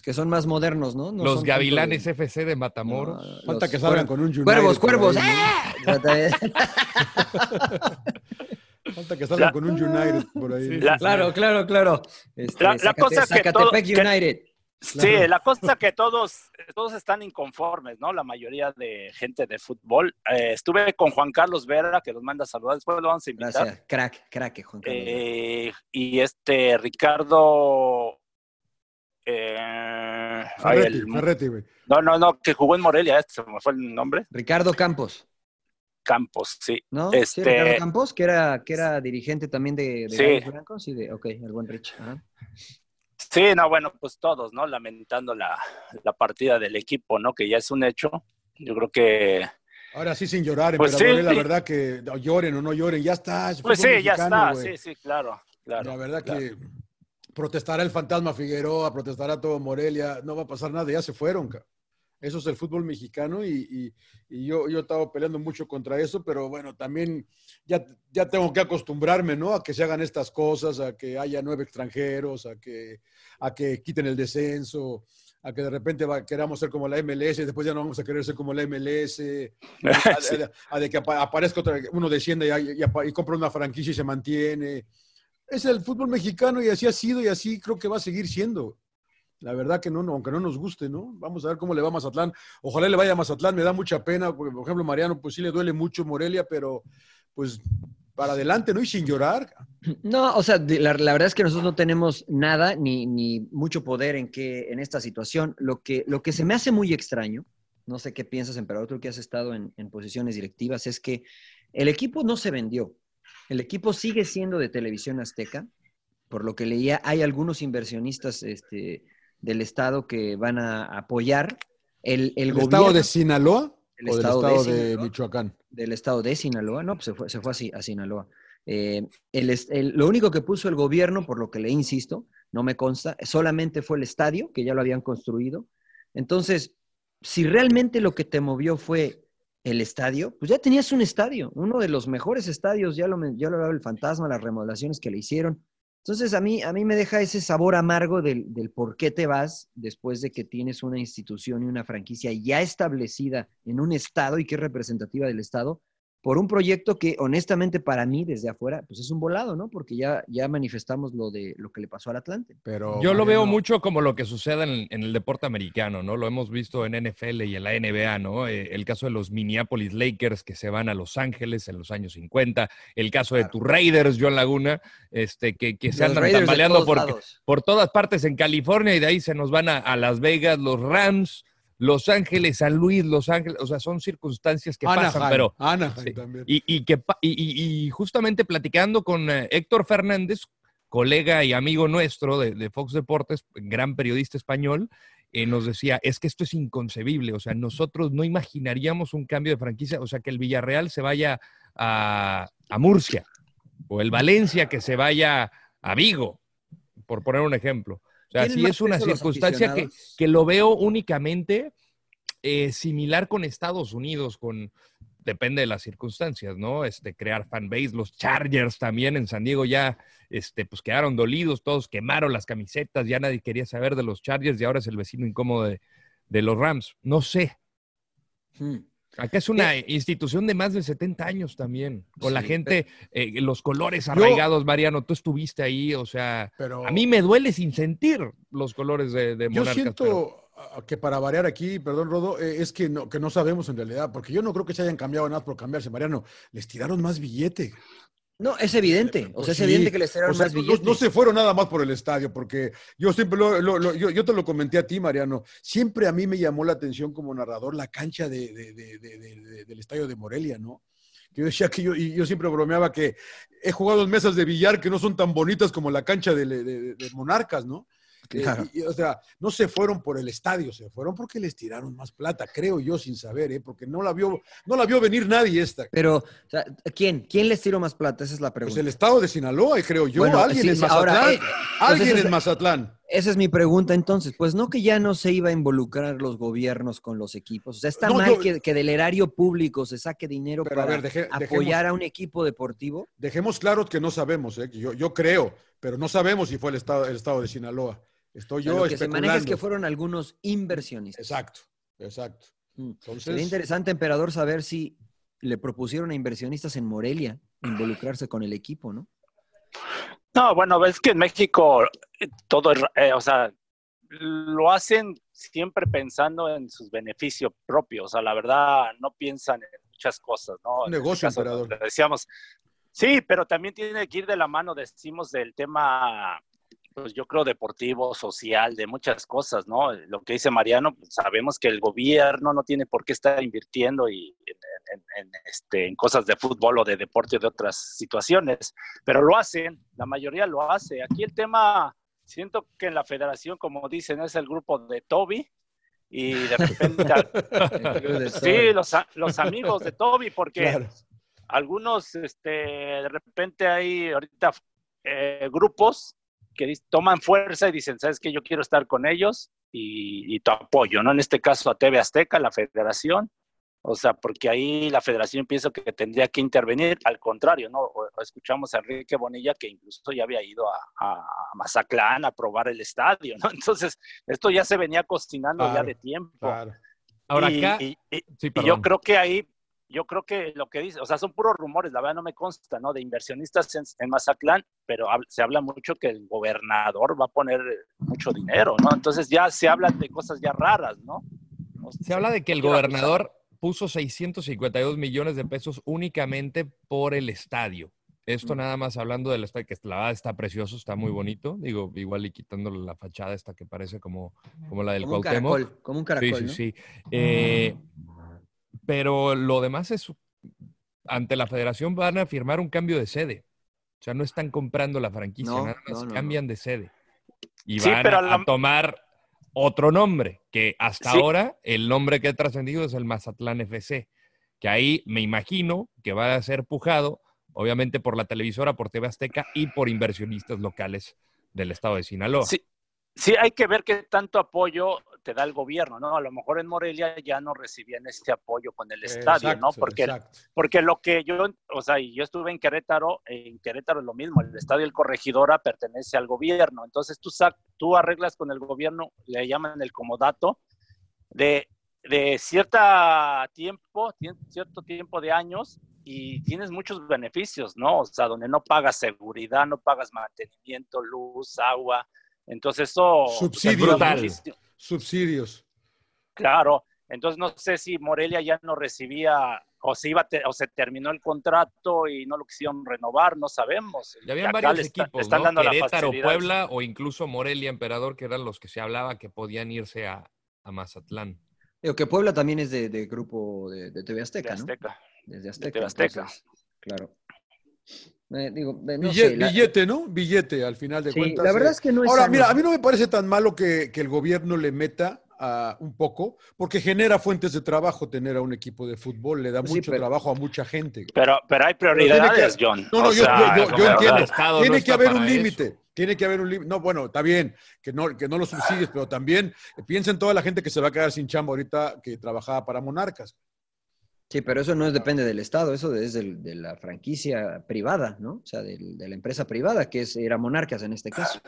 Speaker 9: Que son más modernos, ¿no? No
Speaker 7: los
Speaker 9: son
Speaker 7: Gavilanes
Speaker 9: de-
Speaker 7: FC de Matamoros.
Speaker 9: No,
Speaker 1: Falta
Speaker 9: los
Speaker 1: que salgan con un United.
Speaker 9: Cuervos, cuervos.
Speaker 1: Falta que salgan
Speaker 8: La-
Speaker 1: con un United por ahí.
Speaker 8: La-
Speaker 9: claro, claro, claro. Este,
Speaker 8: La- la
Speaker 9: Zacate-
Speaker 8: cosa es que
Speaker 9: Zacatepec
Speaker 8: todo- que- Sí, la cosa que todos, todos están inconformes, ¿no? La mayoría de gente de fútbol. Eh, estuve con Juan Carlos Vera, que nos manda saludar, después lo vamos a invitar.
Speaker 9: Gracias, crack, crack, Juan Carlos.
Speaker 8: Eh, y este Ricardo. eh, ay,
Speaker 1: Ferretti,
Speaker 8: el-
Speaker 1: Ferretti, güey.
Speaker 8: no, no, no, que jugó en Morelia, este, se me fue el nombre.
Speaker 9: Ricardo Campos,
Speaker 8: Campos, sí.
Speaker 9: ¿no? Sí,
Speaker 8: Este-
Speaker 9: Ricardo Campos, que era, que era dirigente también de, de
Speaker 8: Sí.
Speaker 9: Blancos. Sí, de, ok, el buen Rich. ajá.
Speaker 8: Sí, no, bueno, pues todos, ¿no? Lamentando la, la partida del equipo, ¿no? Que ya es un hecho. Yo creo que.
Speaker 1: Ahora sí, sin llorar,
Speaker 8: Pues sí,
Speaker 1: eh, la
Speaker 8: sí.
Speaker 1: verdad que lloren o no lloren, ya está. es
Speaker 8: Pues sí, ya está. Sí, sí, claro. claro
Speaker 1: La verdad
Speaker 8: claro.
Speaker 1: que protestará el fantasma Figueroa, protestará todo Morelia, no va a pasar nada, ya se fueron. Eso es el fútbol mexicano y, y- y yo, yo estaba peleando mucho contra eso, pero bueno, también ya, ya tengo que acostumbrarme, ¿no? A que se hagan estas cosas, a que haya nueve extranjeros, a que, a que quiten el descenso, a que de repente va- queramos ser como la MLS y después ya no vamos a querer ser como la MLS, a,
Speaker 8: Sí.
Speaker 1: a- a de que apa- aparezca otra, uno desciende y, y compra una franquicia y se mantiene. Es el fútbol mexicano y así ha sido y así creo que va a seguir siendo. La verdad que no, aunque no nos guste, ¿no? Vamos a ver cómo le va Mazatlán. Ojalá le vaya Mazatlán, me da mucha pena, porque por ejemplo Mariano, pues sí le duele mucho Morelia, pero pues para adelante, ¿no? Y sin llorar.
Speaker 9: No, o sea, la verdad es que nosotros no tenemos nada ni, ni mucho poder en, que, en esta situación. Lo que, lo que se me hace muy extraño, no sé qué piensas, emperador, tú que has estado en, en posiciones directivas, es que el equipo no se vendió. El equipo sigue siendo de televisión azteca. Por lo que leía, hay algunos inversionistas este, del Estado que van a apoyar. El, el
Speaker 1: ¿El,
Speaker 9: gobierno
Speaker 1: estado de Sinaloa
Speaker 9: El
Speaker 1: o del
Speaker 9: estado de
Speaker 1: estado de,
Speaker 9: Sinaloa.
Speaker 1: Michoacán?
Speaker 9: del estado de Sinaloa, no, pues se fue, se fue así a Sinaloa. Eh, el lo único que puso el gobierno, por lo que le insisto, no me consta, solamente fue el estadio, que ya lo habían construido. Entonces, si realmente lo que te movió fue el estadio, pues ya tenías un estadio, uno de los mejores estadios, ya lo, ya lo hablaba el fantasma, las remodelaciones que le hicieron. Entonces, a mí, a mí me deja ese sabor amargo del, del por qué te vas después de que tienes una institución y una franquicia ya establecida en un estado y que es representativa del estado, por un proyecto que honestamente para mí desde afuera pues es un volado, ¿no? Porque ya, ya manifestamos lo de lo que le pasó al Atlante.
Speaker 1: Pero
Speaker 7: Yo lo veo mucho como lo que sucede en, en el deporte americano, ¿no? Lo hemos visto en NFL y en la NBA, ¿no? Eh, el caso de los Minneapolis Lakers que se van a Los Ángeles en los años 50, el caso de tus Raiders, John Laguna, este, que, que se
Speaker 9: Los
Speaker 7: andan
Speaker 9: Raiders
Speaker 7: tambaleando por, por todas partes en California y de ahí se nos van a, a Las Vegas, los Rams. Los Ángeles, San Luis, Los Ángeles, o sea, son circunstancias que pasan, pero
Speaker 1: Anaheim
Speaker 7: Sí.
Speaker 1: también.
Speaker 7: y, y que, y- y justamente platicando con eh, Héctor Fernández, colega y amigo nuestro de, de Fox Deportes, gran periodista español, eh, nos decía, es que esto es inconcebible, o sea, nosotros no imaginaríamos un cambio de franquicia, o sea, que el Villarreal se vaya a, a Murcia, o el Valencia que se vaya a Vigo, por poner un ejemplo. O sea,
Speaker 9: ¿Tienen
Speaker 7: sí es una circunstancia que, que lo veo únicamente eh, similar con Estados Unidos, con depende de las circunstancias, ¿no? Este, crear fanbase, los Chargers también en San Diego ya, este, pues quedaron dolidos, todos quemaron las camisetas, ya nadie quería saber de los Chargers y ahora es el vecino incómodo de, de los Rams. No sé.
Speaker 9: Hmm.
Speaker 7: Acá es una institución de más de 70 años también, con la gente, eh, los colores arraigados, Mariano, tú estuviste ahí, o sea,
Speaker 1: Pero-
Speaker 7: a mí me duele sin sentir los colores de, de
Speaker 1: Yo siento
Speaker 7: pero-
Speaker 1: que para variar aquí, perdón, Rodo, eh, es que no, que no sabemos en realidad, porque yo no creo que se hayan cambiado nada por cambiarse, Mariano. Les tiraron más billete.
Speaker 9: No, es evidente. O
Speaker 1: Pues
Speaker 9: sea, es
Speaker 1: sí,
Speaker 9: evidente que les
Speaker 1: o sea,
Speaker 9: más
Speaker 1: no-
Speaker 9: billetes.
Speaker 1: No, se fueron nada más por el estadio, porque yo siempre lo, lo- lo- yo, yo te lo comenté a ti, Mariano. Siempre a mí me llamó la atención como narrador la cancha de- de- de- de- de- de- del estadio de Morelia, ¿no? Yo decía que yo, y yo siempre bromeaba que he jugado en mesas de billar que no son tan bonitas como la cancha de Monarcas, ¿no?
Speaker 9: Claro.
Speaker 1: y- y, o sea, no se fueron por el estadio, se fueron porque les tiraron más plata, creo yo, sin saber, ¿eh? porque no la vio, no la vio venir nadie esta.
Speaker 9: Pero, o sea, ¿quién? ¿Quién les tiró más plata? Esa es la
Speaker 1: Pues
Speaker 9: pregunta.
Speaker 1: el estado de Sinaloa, creo yo,
Speaker 9: Bueno,
Speaker 1: alguien
Speaker 9: sí,
Speaker 1: en Mazatlán.
Speaker 9: ahora, eh,
Speaker 1: alguien
Speaker 9: entonces,
Speaker 1: en Mazatlán.
Speaker 9: Esa es mi pregunta entonces. Pues no que ya no se iba a involucrar los gobiernos con los equipos. O sea, está
Speaker 1: No,
Speaker 9: mal
Speaker 1: yo-
Speaker 9: que, que del erario público se saque dinero
Speaker 1: a
Speaker 9: para
Speaker 1: ver, deje-
Speaker 9: apoyar
Speaker 1: dejemos-
Speaker 9: a un equipo deportivo.
Speaker 1: Dejemos claro que no sabemos, ¿eh? yo, yo creo, pero no sabemos si fue el estado, el estado de Sinaloa. Estoy
Speaker 9: O sea,
Speaker 1: yo
Speaker 9: lo que se maneja es que fueron algunos inversionistas.
Speaker 1: Exacto, exacto.
Speaker 9: Mm.
Speaker 1: Entonces,
Speaker 9: Sería interesante, emperador, saber si le propusieron a inversionistas en Morelia involucrarse con el equipo, ¿no?
Speaker 8: No, bueno, ves que en México eh, todo es, eh, o sea, lo hacen siempre pensando en sus beneficios propios. O sea, la verdad, no piensan en muchas cosas, ¿no?
Speaker 1: Un
Speaker 8: este
Speaker 1: negocio,
Speaker 8: caso,
Speaker 1: emperador.
Speaker 8: Decíamos, sí, pero también tiene que ir de la mano, decimos, del tema, pues yo creo, deportivo, social, de muchas cosas, ¿no? Lo que dice Mariano, pues, sabemos que el gobierno no tiene por qué estar invirtiendo y en, en- en, este, en cosas de fútbol o de deporte o de otras situaciones, pero lo hacen, la mayoría lo hace. Aquí el tema, siento que en la federación, como dicen, es el grupo de Toby y de repente... sí, los, los amigos de Toby, porque
Speaker 1: Claro.
Speaker 8: algunos, este, de repente hay ahorita eh, grupos que toman fuerza y dicen, ¿sabes qué? Yo quiero estar con ellos y, y tu apoyo, ¿no? En este caso a TV Azteca, la federación, o sea, porque ahí la federación pienso que tendría que intervenir, al contrario, ¿no? O- escuchamos a Enrique Bonilla que incluso ya había ido a, a Mazatlán a probar el estadio, ¿no? Entonces, esto ya se venía cocinando ya
Speaker 1: Claro,
Speaker 8: de tiempo.
Speaker 1: claro.
Speaker 7: Ahora
Speaker 8: Y-
Speaker 7: acá,
Speaker 8: y-
Speaker 7: sí,
Speaker 8: y yo creo que ahí, yo creo que lo que dice, o sea, son puros rumores, la verdad no me consta, ¿no? De inversionistas en, en Mazatlán, pero hab- se habla mucho que el gobernador va a poner mucho dinero, ¿no? Entonces ya se habla de cosas ya raras, ¿no? O
Speaker 7: Se habla de que el gobernador puso 652 millones de pesos únicamente por el estadio. Esto
Speaker 9: Mm.
Speaker 7: nada más hablando del estadio, que la verdad está precioso, está muy bonito. Digo, igual y quitándole la fachada esta que parece como, como la del
Speaker 9: Como un caracol, como un caracol,
Speaker 7: Sí, sí,
Speaker 9: ¿no?
Speaker 7: sí. Eh, pero lo demás es, ante la federación van a firmar un cambio de sede. O sea, no están comprando la franquicia,
Speaker 9: No,
Speaker 7: nada más
Speaker 9: no, no,
Speaker 7: cambian de sede. Y
Speaker 8: Sí,
Speaker 7: van
Speaker 8: pero
Speaker 7: a,
Speaker 8: la-
Speaker 7: a tomar otro nombre, que hasta
Speaker 8: Sí.
Speaker 7: ahora el nombre que ha trascendido es el Mazatlán FC, que ahí me imagino que va a ser pujado, obviamente por la televisora, por TV Azteca y por inversionistas locales del estado de Sinaloa.
Speaker 8: Sí, sí, hay que ver qué tanto apoyo te da el gobierno, ¿no? A lo mejor en Morelia ya no recibían este apoyo con el estadio, ¿no? Porque,
Speaker 1: exacto.
Speaker 8: porque lo que yo, o sea, y yo estuve en Querétaro, en Querétaro es lo mismo, el estadio El Corregidora pertenece al gobierno, entonces tú, sac- tú arreglas con el gobierno, le llaman el comodato, de de cierta tiempo, cierto tiempo de años y tienes muchos beneficios, ¿no? O sea, donde no pagas seguridad, no pagas mantenimiento, luz, agua. Entonces eso
Speaker 1: Subsidios,
Speaker 8: ayuda
Speaker 1: ¿no? Subsidios.
Speaker 8: Claro, entonces no sé si Morelia ya no recibía o se iba o se terminó el contrato y no lo quisieron renovar, no sabemos.
Speaker 7: Ya habían varios
Speaker 8: está-
Speaker 7: equipos,
Speaker 8: están
Speaker 7: ¿no?
Speaker 8: dando la
Speaker 7: Querétaro,
Speaker 8: facilidad.
Speaker 7: Puebla o incluso Morelia, Emperador, que eran los que se hablaba que podían irse a, a Mazatlán.
Speaker 9: Digo que Puebla también es de, de grupo de, de TV Azteca,
Speaker 8: De
Speaker 9: ¿no? Desde Azteca.
Speaker 8: TV Azteca.
Speaker 9: entonces, claro. Eh, digo, eh, no
Speaker 1: Bille-
Speaker 9: sé, la-
Speaker 1: billete, ¿no? Billete, al final de
Speaker 9: Sí,
Speaker 1: cuentas.
Speaker 9: la verdad
Speaker 1: eh.
Speaker 9: es que no es
Speaker 1: Ahora,
Speaker 9: sano.
Speaker 1: mira, a mí no me parece tan malo que, que el gobierno le meta a un poco, porque genera fuentes de trabajo tener a un equipo de fútbol, le da
Speaker 9: Pues sí,
Speaker 1: mucho
Speaker 9: pero-
Speaker 1: trabajo a mucha gente.
Speaker 8: Pero, pero hay
Speaker 1: Pero
Speaker 8: prioridades,
Speaker 1: que-
Speaker 8: John.
Speaker 1: No, no,
Speaker 8: O
Speaker 1: yo,
Speaker 8: sea,
Speaker 1: yo- yo- yo
Speaker 8: como-
Speaker 1: entiendo.
Speaker 7: No
Speaker 1: tiene que haber un límite. Tiene que haber un límite. No, bueno, está bien que no, que no lo subsidies, pero también piensa en toda la gente que se va a quedar sin chamba ahorita que trabajaba para Monarcas.
Speaker 9: Sí, pero eso no es- depende del Estado, eso es de la franquicia privada, ¿no? O sea, de la empresa privada, que es, era Monarcas en este caso.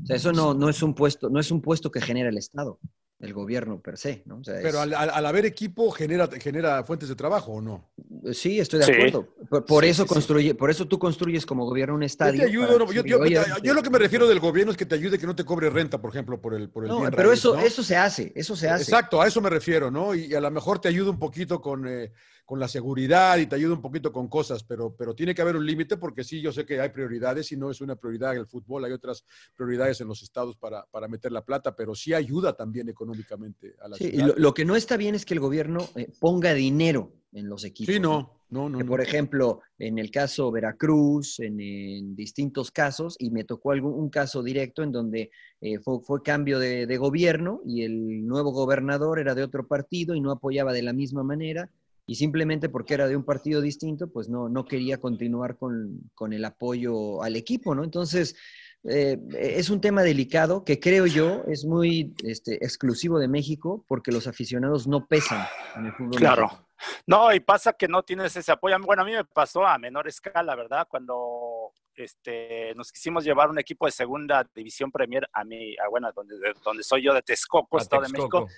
Speaker 9: O sea, eso no, no es un puesto, no es un puesto que genera el Estado, el gobierno per se, ¿no? O sea,
Speaker 1: Pero
Speaker 9: es-
Speaker 1: al, al- al haber equipo genera, genera fuentes de trabajo o no.
Speaker 9: sí, estoy de
Speaker 8: Sí.
Speaker 9: acuerdo. Por, por
Speaker 8: Sí,
Speaker 9: eso
Speaker 8: sí, sí.
Speaker 9: construye, por eso tú construyes como gobierno un
Speaker 1: Yo
Speaker 9: estadio.
Speaker 1: te ayudo, no, yo, yo-
Speaker 9: "Oye,
Speaker 1: yo- yo lo que me refiero del gobierno es que te ayude que no te cobre renta, por ejemplo, por el, por el
Speaker 9: No,
Speaker 1: bien
Speaker 9: pero
Speaker 1: raíz,
Speaker 9: eso,
Speaker 1: ¿no?
Speaker 9: eso se hace, eso se hace.
Speaker 1: Exacto, a eso me refiero, ¿no? Y, a lo mejor te ayuda un poquito con, eh, con la seguridad y te ayuda un poquito con cosas, pero, pero tiene que haber un límite porque sí, yo sé que hay prioridades y no es una prioridad el fútbol, hay otras prioridades en los estados para, para meter la plata, pero sí ayuda también económicamente a la
Speaker 9: Sí,
Speaker 1: ciudad.
Speaker 9: lo, lo que no está bien es que el gobierno eh, ponga dinero en los equipos.
Speaker 1: Sí, no, no, no.
Speaker 9: Que,
Speaker 1: no.
Speaker 9: por ejemplo, en el caso Veracruz, en, en distintos casos, y me tocó algún, un caso directo en donde eh, fue, fue cambio de, de gobierno y el nuevo gobernador era de otro partido y no apoyaba de la misma manera, y simplemente porque era de un partido distinto, pues no, no quería continuar con, con el apoyo al equipo, ¿no? Entonces, eh, es un tema delicado que creo yo es muy este, exclusivo de México porque los aficionados no pesan en el fútbol.
Speaker 8: Claro. No, y pasa que no tienes ese apoyo. Bueno, a mí me pasó a menor escala, ¿verdad? Cuando este, nos quisimos llevar un equipo de segunda división Premier a mí, a, bueno, donde, donde soy yo de Texcoco,
Speaker 7: A
Speaker 8: Estado de. México.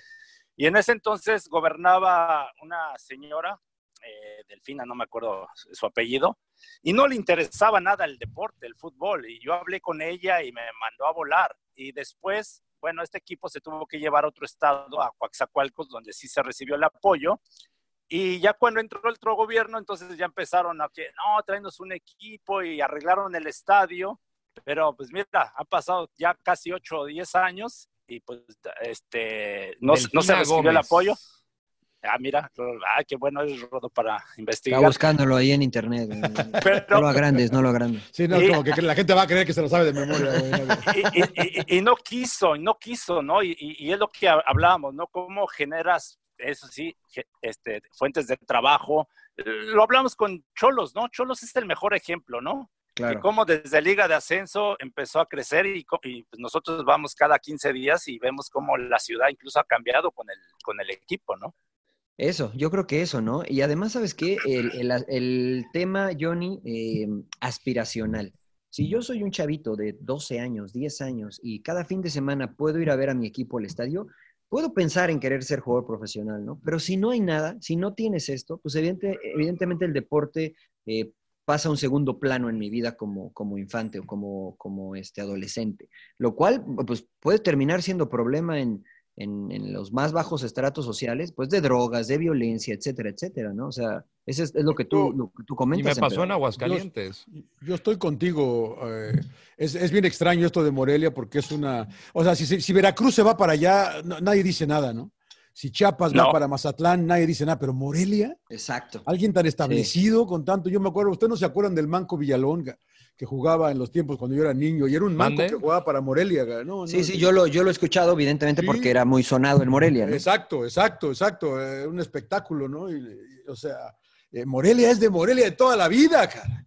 Speaker 8: Y en ese entonces gobernaba una señora, eh, Delfina, no me acuerdo su apellido, y no le interesaba nada el deporte, el fútbol. Y yo hablé con ella y me mandó a volar. Y después, bueno, este equipo se tuvo que llevar a otro estado, a Coaxacualcos, donde sí se recibió el apoyo. Y ya cuando entró el otro gobierno, entonces ya empezaron a que, no, traernos un equipo y arreglaron el estadio. Pero pues mira, han pasado ya casi 8 o 10 años y pues este, no, se- no se recibió el apoyo. Ah, mira, ah, qué bueno es Rodo para
Speaker 9: Está
Speaker 8: investigar.
Speaker 9: buscándolo ahí en internet. No lo agrandes, no lo agrandes.
Speaker 1: Sí, no,
Speaker 8: Y-
Speaker 1: como que la gente va a creer que se lo sabe de memoria.
Speaker 8: y, y- y- y no quiso, y no quiso, ¿no? Y, y- y es lo que ha- hablábamos, ¿no? Cómo generas, eso sí, este, fuentes de trabajo. Lo hablamos con Cholos, ¿no? Cholos es el mejor ejemplo, ¿no? Que
Speaker 9: Claro.
Speaker 8: cómo desde Liga de Ascenso empezó a crecer y, pues, nosotros vamos cada 15 días y vemos cómo la ciudad incluso ha cambiado con el, con el equipo, ¿no?
Speaker 9: Eso, yo creo que eso, ¿no? Y además, ¿sabes qué? El, el- el tema, Johnny, eh, aspiracional. Si yo soy un chavito de 12 años, 10 años y cada fin de semana puedo ir a ver a mi equipo al estadio, puedo pensar en querer ser jugador profesional, ¿no? Pero si no hay nada, si no tienes esto, pues evidente- evidentemente el deporte eh, pasa a un segundo plano en mi vida como, como infante o como, como este adolescente, lo cual pues, puede terminar siendo problema en, en, en los más bajos estratos sociales, pues de drogas, de violencia, etcétera, etcétera, ¿no? O sea, eso es, es lo que tú, lo que tú
Speaker 7: Y
Speaker 9: comentas.
Speaker 7: me pasó en. Aguascalientes.
Speaker 1: Yo estoy contigo. eh, es, es bien extraño esto de Morelia porque es una. O sea, si, si- si Veracruz se va para allá, no- nadie dice nada, ¿no? Si Chiapas va para Mazatlán, nadie dice nada. Pero Morelia,
Speaker 9: Exacto.
Speaker 1: alguien tan establecido con tanto. Yo me acuerdo, ustedes no se acuerdan del Manco Villalón que- jugaba en los tiempos cuando yo era niño y era un manco
Speaker 7: ¿Mande?
Speaker 1: que jugaba para Morelia. No,
Speaker 9: Sí,
Speaker 1: no,
Speaker 9: sí, yo lo, yo lo he escuchado, evidentemente,
Speaker 1: Sí.
Speaker 9: porque era muy sonado en Morelia, ¿no?
Speaker 1: Exacto, exacto, exacto. eh, un espectáculo, ¿no? Y- y, o sea, eh, Morelia es de Morelia de toda la vida, cara.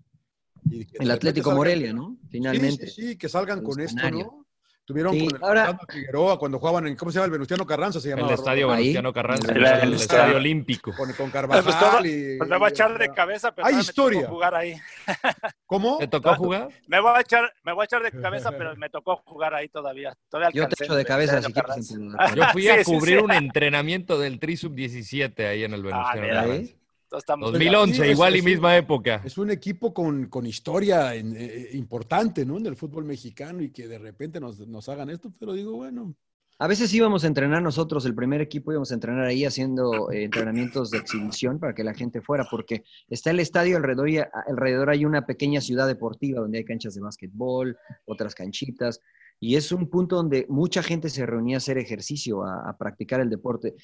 Speaker 1: Y
Speaker 9: El Atlético
Speaker 1: salgan-
Speaker 9: Morelia, ¿no? Finalmente.
Speaker 1: Sí, sí, sí, que salgan con esto. ¿no? Tuvieron
Speaker 9: Sí,
Speaker 1: con el
Speaker 9: ahora-
Speaker 1: Figueroa cuando jugaban en, ¿cómo se llama? El Venustiano Carranza se
Speaker 7: El
Speaker 1: llamaba.
Speaker 7: estadio
Speaker 9: Ahí.
Speaker 7: Venustiano Carranza,
Speaker 8: El-
Speaker 7: el,
Speaker 8: el
Speaker 7: estadio
Speaker 8: estadio.
Speaker 7: olímpico.
Speaker 1: Con, con
Speaker 8: Pues
Speaker 1: Carvajal
Speaker 8: todo-
Speaker 1: y...
Speaker 8: pues me voy a echar de cabeza, pero
Speaker 1: Hay
Speaker 8: me
Speaker 1: historia.
Speaker 8: tocó jugar ahí.
Speaker 1: ¿Cómo?
Speaker 7: ¿Te tocó jugar?
Speaker 8: Me voy a echar, me voy a echar de cabeza, pero me tocó jugar ahí todavía. Todavía
Speaker 9: Yo te echo de
Speaker 8: el
Speaker 9: cabeza
Speaker 8: Estadio
Speaker 9: si quieres.
Speaker 7: Yo fui
Speaker 8: Sí,
Speaker 7: a
Speaker 8: sí,
Speaker 7: cubrir
Speaker 8: sí.
Speaker 7: un entrenamiento del Tri Sub 17 ahí en el Venustiano
Speaker 8: mira.
Speaker 7: Carranza.
Speaker 8: Estamos-
Speaker 7: 2011,
Speaker 1: Sí, es-
Speaker 7: igual y
Speaker 1: es-
Speaker 7: misma época.
Speaker 1: Es un equipo con, con historia en- eh, importante, ¿no? En el fútbol mexicano y que de repente nos, nos hagan esto, pero digo, bueno,
Speaker 9: A veces íbamos a entrenar nosotros, el primer equipo íbamos a entrenar ahí haciendo eh, entrenamientos de exhibición para que la gente fuera, porque está el estadio alrededor y a- alrededor hay una pequeña ciudad deportiva donde hay canchas de básquetbol, otras canchitas, y es un punto donde mucha gente se reunía a hacer ejercicio, a, a practicar el deporte.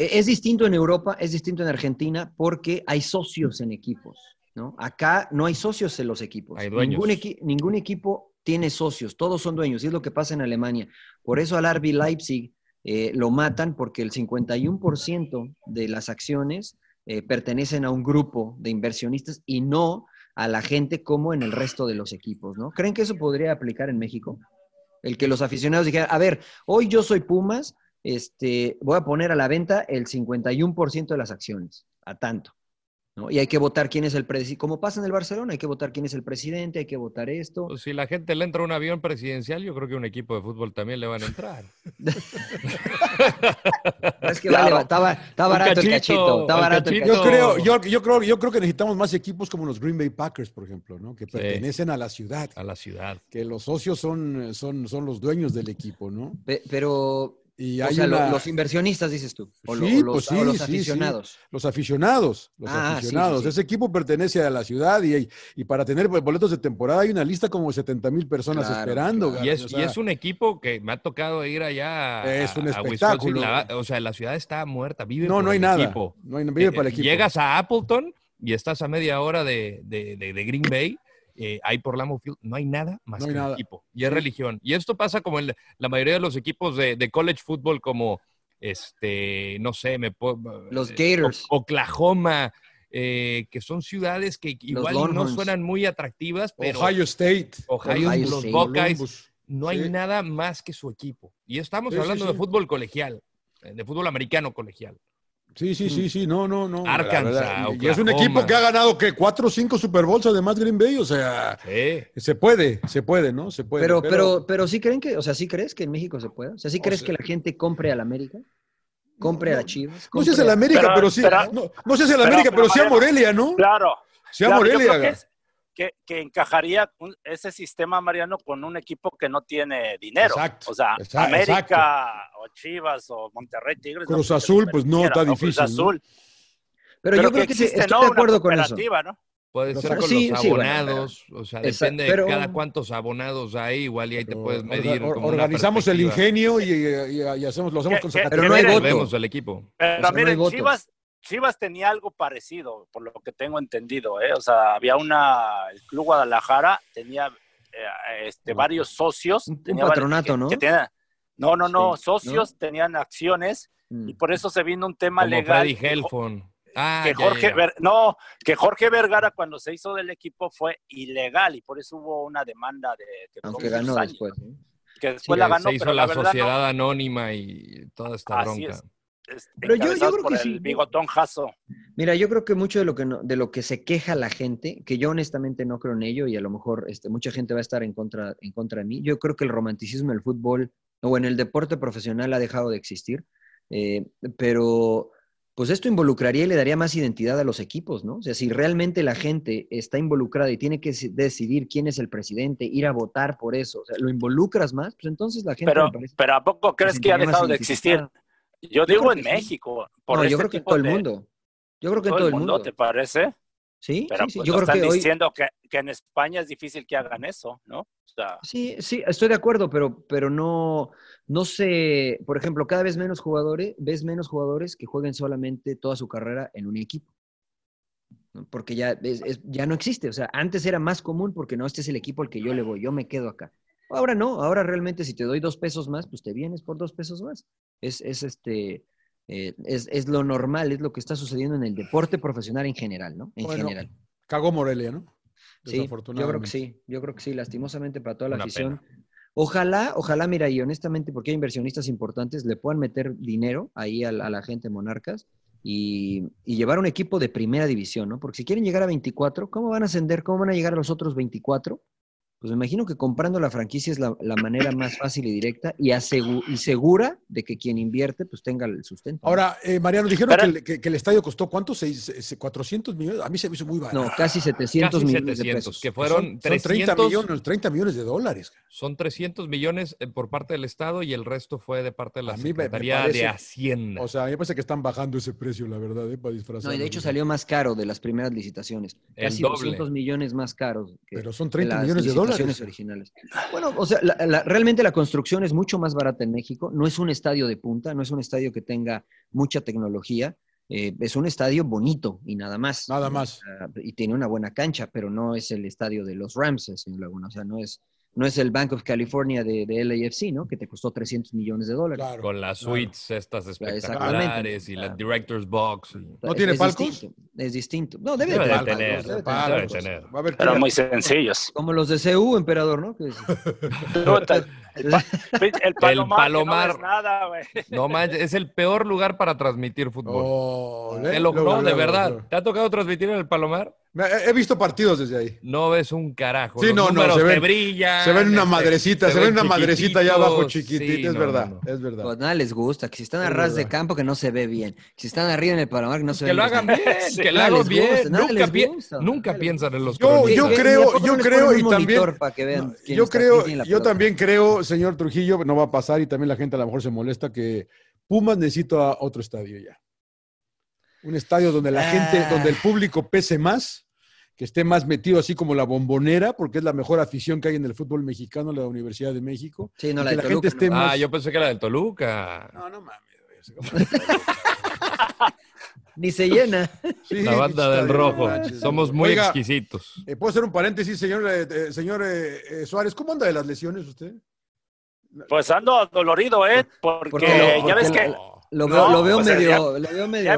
Speaker 9: E- Es distinto en Europa, es distinto en Argentina, porque hay socios en equipos, ¿no? Acá no hay socios en los equipos.
Speaker 7: Hay dueños.
Speaker 9: Ningún, equi- ningún equipo tiene socios, todos son dueños, y es lo que pasa en Alemania. Por eso al RB Leipzig eh, lo matan, porque el 51% de las acciones eh, pertenecen a un grupo de inversionistas y no a la gente como en el resto de los equipos, ¿no? ¿Creen que eso podría aplicar en México? El que los aficionados dijeran, a ver, hoy yo soy Pumas, este, voy a poner a la venta el 51% de las acciones, a tanto. ¿no? Y hay que votar quién es el presidente, como pasa en el Barcelona, hay que votar quién es el presidente, hay que votar esto.
Speaker 7: Pues si la gente le entra a un avión presidencial, yo creo que un equipo de fútbol también le van a entrar.
Speaker 9: Es que vale, está, barato el
Speaker 7: cachito,
Speaker 9: está
Speaker 7: el
Speaker 9: barato el
Speaker 7: cachito.
Speaker 1: yo creo, yo, yo creo, yo creo que necesitamos más equipos como los Green Bay Packers, por ejemplo, ¿no? Que pertenecen a la ciudad,
Speaker 7: A la ciudad.
Speaker 1: que los socios son, son, son los dueños del equipo, ¿no?
Speaker 9: Pe- Pero,
Speaker 1: Y
Speaker 9: o
Speaker 1: hay
Speaker 9: sea, lo-
Speaker 1: una-
Speaker 9: los inversionistas, dices tú, o, lo-
Speaker 1: Sí,
Speaker 9: o los,
Speaker 1: pues sí,
Speaker 9: o los
Speaker 1: sí, sí.
Speaker 9: aficionados.
Speaker 1: Los aficionados, los
Speaker 9: Ah,
Speaker 1: aficionados.
Speaker 9: sí, sí.
Speaker 1: Ese equipo pertenece a la ciudad y, y para tener boletos de temporada hay una lista como 70 mil personas
Speaker 9: Claro,
Speaker 1: esperando.
Speaker 9: claro.
Speaker 7: Y es,
Speaker 1: o
Speaker 7: y
Speaker 1: sea,
Speaker 7: es un equipo que me ha tocado ir allá a,
Speaker 1: Es un espectáculo.
Speaker 7: La- o sea, la ciudad está muerta. Vive
Speaker 1: No,
Speaker 7: por
Speaker 1: no hay
Speaker 7: el
Speaker 1: nada.
Speaker 7: equipo.
Speaker 1: No hay, vive
Speaker 7: Eh,
Speaker 1: para el equipo.
Speaker 7: Llegas a Appleton y estás a media hora de, de- de- de Green Bay. Eh, ahí por Lambeau Field no hay nada más
Speaker 1: No hay
Speaker 7: que el
Speaker 1: nada.
Speaker 7: equipo. Y es religión. Y esto pasa como en la mayoría de los equipos de, de college football como, este, no sé, me puedo-
Speaker 9: Los
Speaker 7: eh,
Speaker 9: Gators.
Speaker 7: O- Oklahoma, eh, que son ciudades que igual no suenan muy atractivas, pero
Speaker 1: Ohio State.
Speaker 7: Ohio,
Speaker 9: Ohio
Speaker 7: los
Speaker 9: State.
Speaker 7: Buckeyes, no hay
Speaker 1: Sí.
Speaker 7: nada más que su equipo. Y estamos
Speaker 1: Sí,
Speaker 7: hablando
Speaker 1: sí.
Speaker 7: de fútbol colegial, eh, de fútbol americano colegial.
Speaker 1: Sí, sí, sí, sí, no, no, no. la
Speaker 7: Arkansas,
Speaker 1: verdad. Y- es un equipo que ha ganado que cuatro o cinco Super Bowls además Green Bay, o sea,
Speaker 7: Sí.
Speaker 1: se puede, se puede, ¿no? Se puede.
Speaker 9: Pero, pero, pero sí creen que, o sea, sí crees que en México se pueda. O sea, sí
Speaker 1: O
Speaker 9: crees
Speaker 1: sea-
Speaker 9: que la gente compre al América, compre a Chivas.
Speaker 1: no sé si
Speaker 9: compre
Speaker 1: es el
Speaker 9: a-
Speaker 1: América, pero,
Speaker 8: Pero-
Speaker 1: sí.
Speaker 8: pero-
Speaker 1: no, no sé si es el
Speaker 8: pero-
Speaker 1: América, pero,
Speaker 8: pero,
Speaker 1: sí a Morelia, ¿no?
Speaker 8: Claro.
Speaker 1: Sí a
Speaker 8: claro, yo
Speaker 1: Morelia.
Speaker 8: creo que, es- que- que encajaría un- ese sistema, Mariano, con un equipo que no tiene dinero.
Speaker 1: Exacto,
Speaker 8: o sea, América
Speaker 1: exacto.
Speaker 8: o Chivas o Monterrey Tigres.
Speaker 1: Cruz Azul, pues, no, está
Speaker 8: Cruz
Speaker 1: difícil, ¿no?
Speaker 8: Azul.
Speaker 9: Pero, yo creo que sí,
Speaker 8: existe,
Speaker 9: estoy
Speaker 8: ¿no?
Speaker 9: de
Speaker 8: Una
Speaker 9: acuerdo con eso.
Speaker 8: ¿no?
Speaker 7: Puede ser con
Speaker 9: sí,
Speaker 7: los
Speaker 9: sí, bueno,
Speaker 7: abonados, o sea, depende
Speaker 9: pero-
Speaker 7: de cada cuántos abonados hay, igual y ahí te puedes medir.
Speaker 1: Or- organizamos el ingenio y, y- y hacemos, lo hacemos
Speaker 8: Que-
Speaker 1: con
Speaker 8: que-
Speaker 1: Zacatepec.
Speaker 9: Pero no hay
Speaker 8: miren,
Speaker 9: voto.
Speaker 7: Vemos el equipo.
Speaker 8: Pero
Speaker 9: sea, no hay
Speaker 8: miren. Chivas, Chivas tenía algo parecido, por lo que tengo entendido, ¿eh? O sea, había una, el Club Guadalajara tenía eh, este, varios socios.
Speaker 9: Un- un
Speaker 8: tenía varios-
Speaker 9: patronato,
Speaker 8: que-
Speaker 9: ¿no?
Speaker 8: que tenían- no, no, no,
Speaker 9: Sí,
Speaker 8: socios tenían acciones
Speaker 9: Mm.
Speaker 8: y por eso se vino un tema
Speaker 7: Como
Speaker 8: legal.
Speaker 7: Freddy Helfon. Ah,
Speaker 8: que Jorge,
Speaker 7: ya.
Speaker 8: Ver- no, que Jorge Vergara cuando se hizo del equipo fue ilegal y por eso hubo una demanda de que duró
Speaker 9: Aunque ganó
Speaker 8: años,
Speaker 9: después. ¿no?
Speaker 8: que después la ganó,
Speaker 7: se hizo
Speaker 8: pero
Speaker 7: la, sociedad anónima y toda esta
Speaker 8: Así
Speaker 7: bronca.
Speaker 8: es.
Speaker 9: Pero yo- creo
Speaker 8: por
Speaker 9: que
Speaker 8: el
Speaker 9: sí.
Speaker 8: bigotón Jasso.
Speaker 9: Mira, yo creo que mucho de lo que, no- de lo que se queja la gente, que yo honestamente no creo en ello y a lo mejor este, mucha gente va a estar en contra, en contra de mí, yo creo que el romanticismo en el fútbol o en el deporte profesional ha dejado de existir, eh, pero pues esto involucraría y le daría más identidad a los equipos, ¿no? O sea, si realmente la gente está involucrada y tiene que decidir quién es el presidente, ir a votar por eso, o sea, lo involucras más, pues entonces la gente...
Speaker 8: Pero, pero ¿a poco crees que ha dejado de existir? Yo digo en
Speaker 9: sí.
Speaker 8: México. Por
Speaker 9: No, yo creo que en todo el mundo. Yo creo que en
Speaker 8: todo el mundo, ¿te parece?
Speaker 9: Sí,
Speaker 8: Pero
Speaker 9: sí, sí.
Speaker 8: pues,
Speaker 9: Yo creo
Speaker 8: están
Speaker 9: que hoy...
Speaker 8: diciendo que, que en España es difícil que hagan eso, ¿no? O sea,
Speaker 9: Sí, sí, estoy de acuerdo, pero, pero no, no sé, por ejemplo, cada vez menos jugadores, ves menos jugadores que jueguen solamente toda su carrera en un equipo. ¿no? Porque ya, es- es- ya no existe. O sea, antes era más común porque no, este es el equipo al que yo le voy, yo me quedo acá. Ahora no, ahora realmente si te doy dos pesos más, pues te vienes por dos pesos más. Es, es este, eh, es, es lo normal, es lo que está sucediendo en el deporte profesional en general, ¿no? En
Speaker 1: Bueno,
Speaker 9: general.
Speaker 1: Cagó Morelia, ¿no?
Speaker 9: Sí, yo creo que sí, yo creo que sí, lastimosamente para toda la
Speaker 7: Una
Speaker 9: afición. Ojalá, ojalá, mira, y honestamente, porque hay inversionistas importantes, le puedan meter dinero ahí a, la- a la gente de Monarcas y, y llevar un equipo de primera división, ¿no? Porque si quieren llegar a 24, ¿cómo van a ascender? ¿Cómo van a llegar a los otros 24? Pues me imagino que comprando la franquicia es la, la manera más fácil y directa y, asegu- y segura de que quien invierte pues tenga el sustento.
Speaker 1: Ahora, eh, Mariano, dijeron que el, que- que el estadio costó ¿cuánto? ¿Seis- se- ¿400 millones? A mí se me hizo muy barato.
Speaker 9: No, casi 700
Speaker 7: Casi
Speaker 9: millones de
Speaker 7: 700,
Speaker 9: pesos.
Speaker 7: que fueron
Speaker 1: Son- son 30
Speaker 7: 300
Speaker 1: millones, 30 millones de dólares.
Speaker 7: Son 300 millones eh, por parte del Estado y el resto fue de parte de la
Speaker 1: A mí me- me
Speaker 7: Secretaría
Speaker 1: parece-
Speaker 7: de Hacienda.
Speaker 1: O sea, a mí me parece que están bajando ese precio, la verdad, ¿eh? para disfrazar.
Speaker 9: No, y de hecho salió más caro de las primeras licitaciones. Casi
Speaker 7: doble.
Speaker 9: 200 millones más caros.
Speaker 1: Pero son
Speaker 9: que
Speaker 1: 30
Speaker 9: las
Speaker 1: millones de
Speaker 9: licitaciones
Speaker 1: dólares.
Speaker 9: originales. Bueno, o sea, la- la- realmente la construcción es mucho más barata en México. No es un estadio de punta, no es un estadio que tenga mucha tecnología. eh, es un estadio bonito y nada más.
Speaker 1: Nada más.
Speaker 9: Ah, y tiene una buena cancha, pero no es el estadio de los Rams, señor Laguna. O sea, no es, no es el Bank of California de, de LAFC, ¿no? Que te costó 300 millones de dólares.
Speaker 1: Claro.
Speaker 7: con las
Speaker 1: claro.
Speaker 7: suites estas espectaculares y la. Director's Box. y-
Speaker 1: ¿No tiene
Speaker 9: es
Speaker 1: palcos?
Speaker 9: distinto, Es distinto. No, debe,
Speaker 7: Debe
Speaker 9: de
Speaker 7: de
Speaker 9: palcos,
Speaker 7: tener,
Speaker 9: debe
Speaker 7: tener.
Speaker 1: Va a haber
Speaker 8: Pero muy sencillos.
Speaker 9: Como los de CU, emperador, ¿no?
Speaker 8: El, pa- el palomar,
Speaker 7: palomar.
Speaker 8: no nada.
Speaker 7: No manches, es el peor lugar para transmitir fútbol.
Speaker 1: Oh, ¿eh?
Speaker 7: no, de verdad. ¿Te ha tocado transmitir en el Palomar?
Speaker 1: He visto partidos desde ahí.
Speaker 7: No ves un carajo.
Speaker 1: Sí,
Speaker 7: Los
Speaker 1: no, no, se
Speaker 7: te
Speaker 1: ven-
Speaker 7: brillan.
Speaker 1: Se ven una
Speaker 7: este,
Speaker 1: madrecita, se, ven una madrecita allá abajo chiquitita,
Speaker 7: Sí,
Speaker 1: es
Speaker 7: no,
Speaker 1: verdad,
Speaker 7: no, no.
Speaker 1: es verdad.
Speaker 9: Pues nada les gusta, que si están a
Speaker 1: Es
Speaker 9: ras de campo que no se ve bien, que si están arriba en el palomar que no se ve
Speaker 7: Que lo
Speaker 9: bien.
Speaker 7: hagan bien,
Speaker 8: Sí,
Speaker 7: que lo hagan bien.
Speaker 9: gusta, nada
Speaker 7: nunca pi-
Speaker 9: gusta,
Speaker 7: nunca piensan en los
Speaker 1: Yo, yo creo,
Speaker 9: ¿a poco
Speaker 1: yo creo y también,
Speaker 9: monitor para que vean
Speaker 1: no,
Speaker 9: quién
Speaker 1: yo creo, yo también creo, señor Trujillo, no va a pasar y también la gente a lo mejor se molesta que Pumas necesita otro estadio ya. Un estadio donde la gente,
Speaker 9: Ah.
Speaker 1: donde el público pese más, que esté más metido así como la bombonera, porque es la mejor afición que hay en el fútbol mexicano, la Universidad de México.
Speaker 9: Sí, no, la
Speaker 1: que
Speaker 9: de
Speaker 1: la gente esté
Speaker 9: no.
Speaker 1: más.
Speaker 7: Ah, yo pensé que era del Toluca.
Speaker 1: No, no mames.
Speaker 9: Ni se llena.
Speaker 1: Sí,
Speaker 7: La banda del rojo.
Speaker 1: manches.
Speaker 7: Somos muy
Speaker 1: Oiga,
Speaker 7: exquisitos.
Speaker 1: eh, ¿Puedo hacer un paréntesis, señor, eh, eh, señor eh, eh, Suárez? ¿Cómo anda de las lesiones usted?
Speaker 8: Pues ando dolorido, ¿eh? Porque, ya ves que...
Speaker 9: Lo
Speaker 8: No,
Speaker 9: veo, lo veo medio,
Speaker 8: ya-
Speaker 9: lo veo medio
Speaker 8: ya-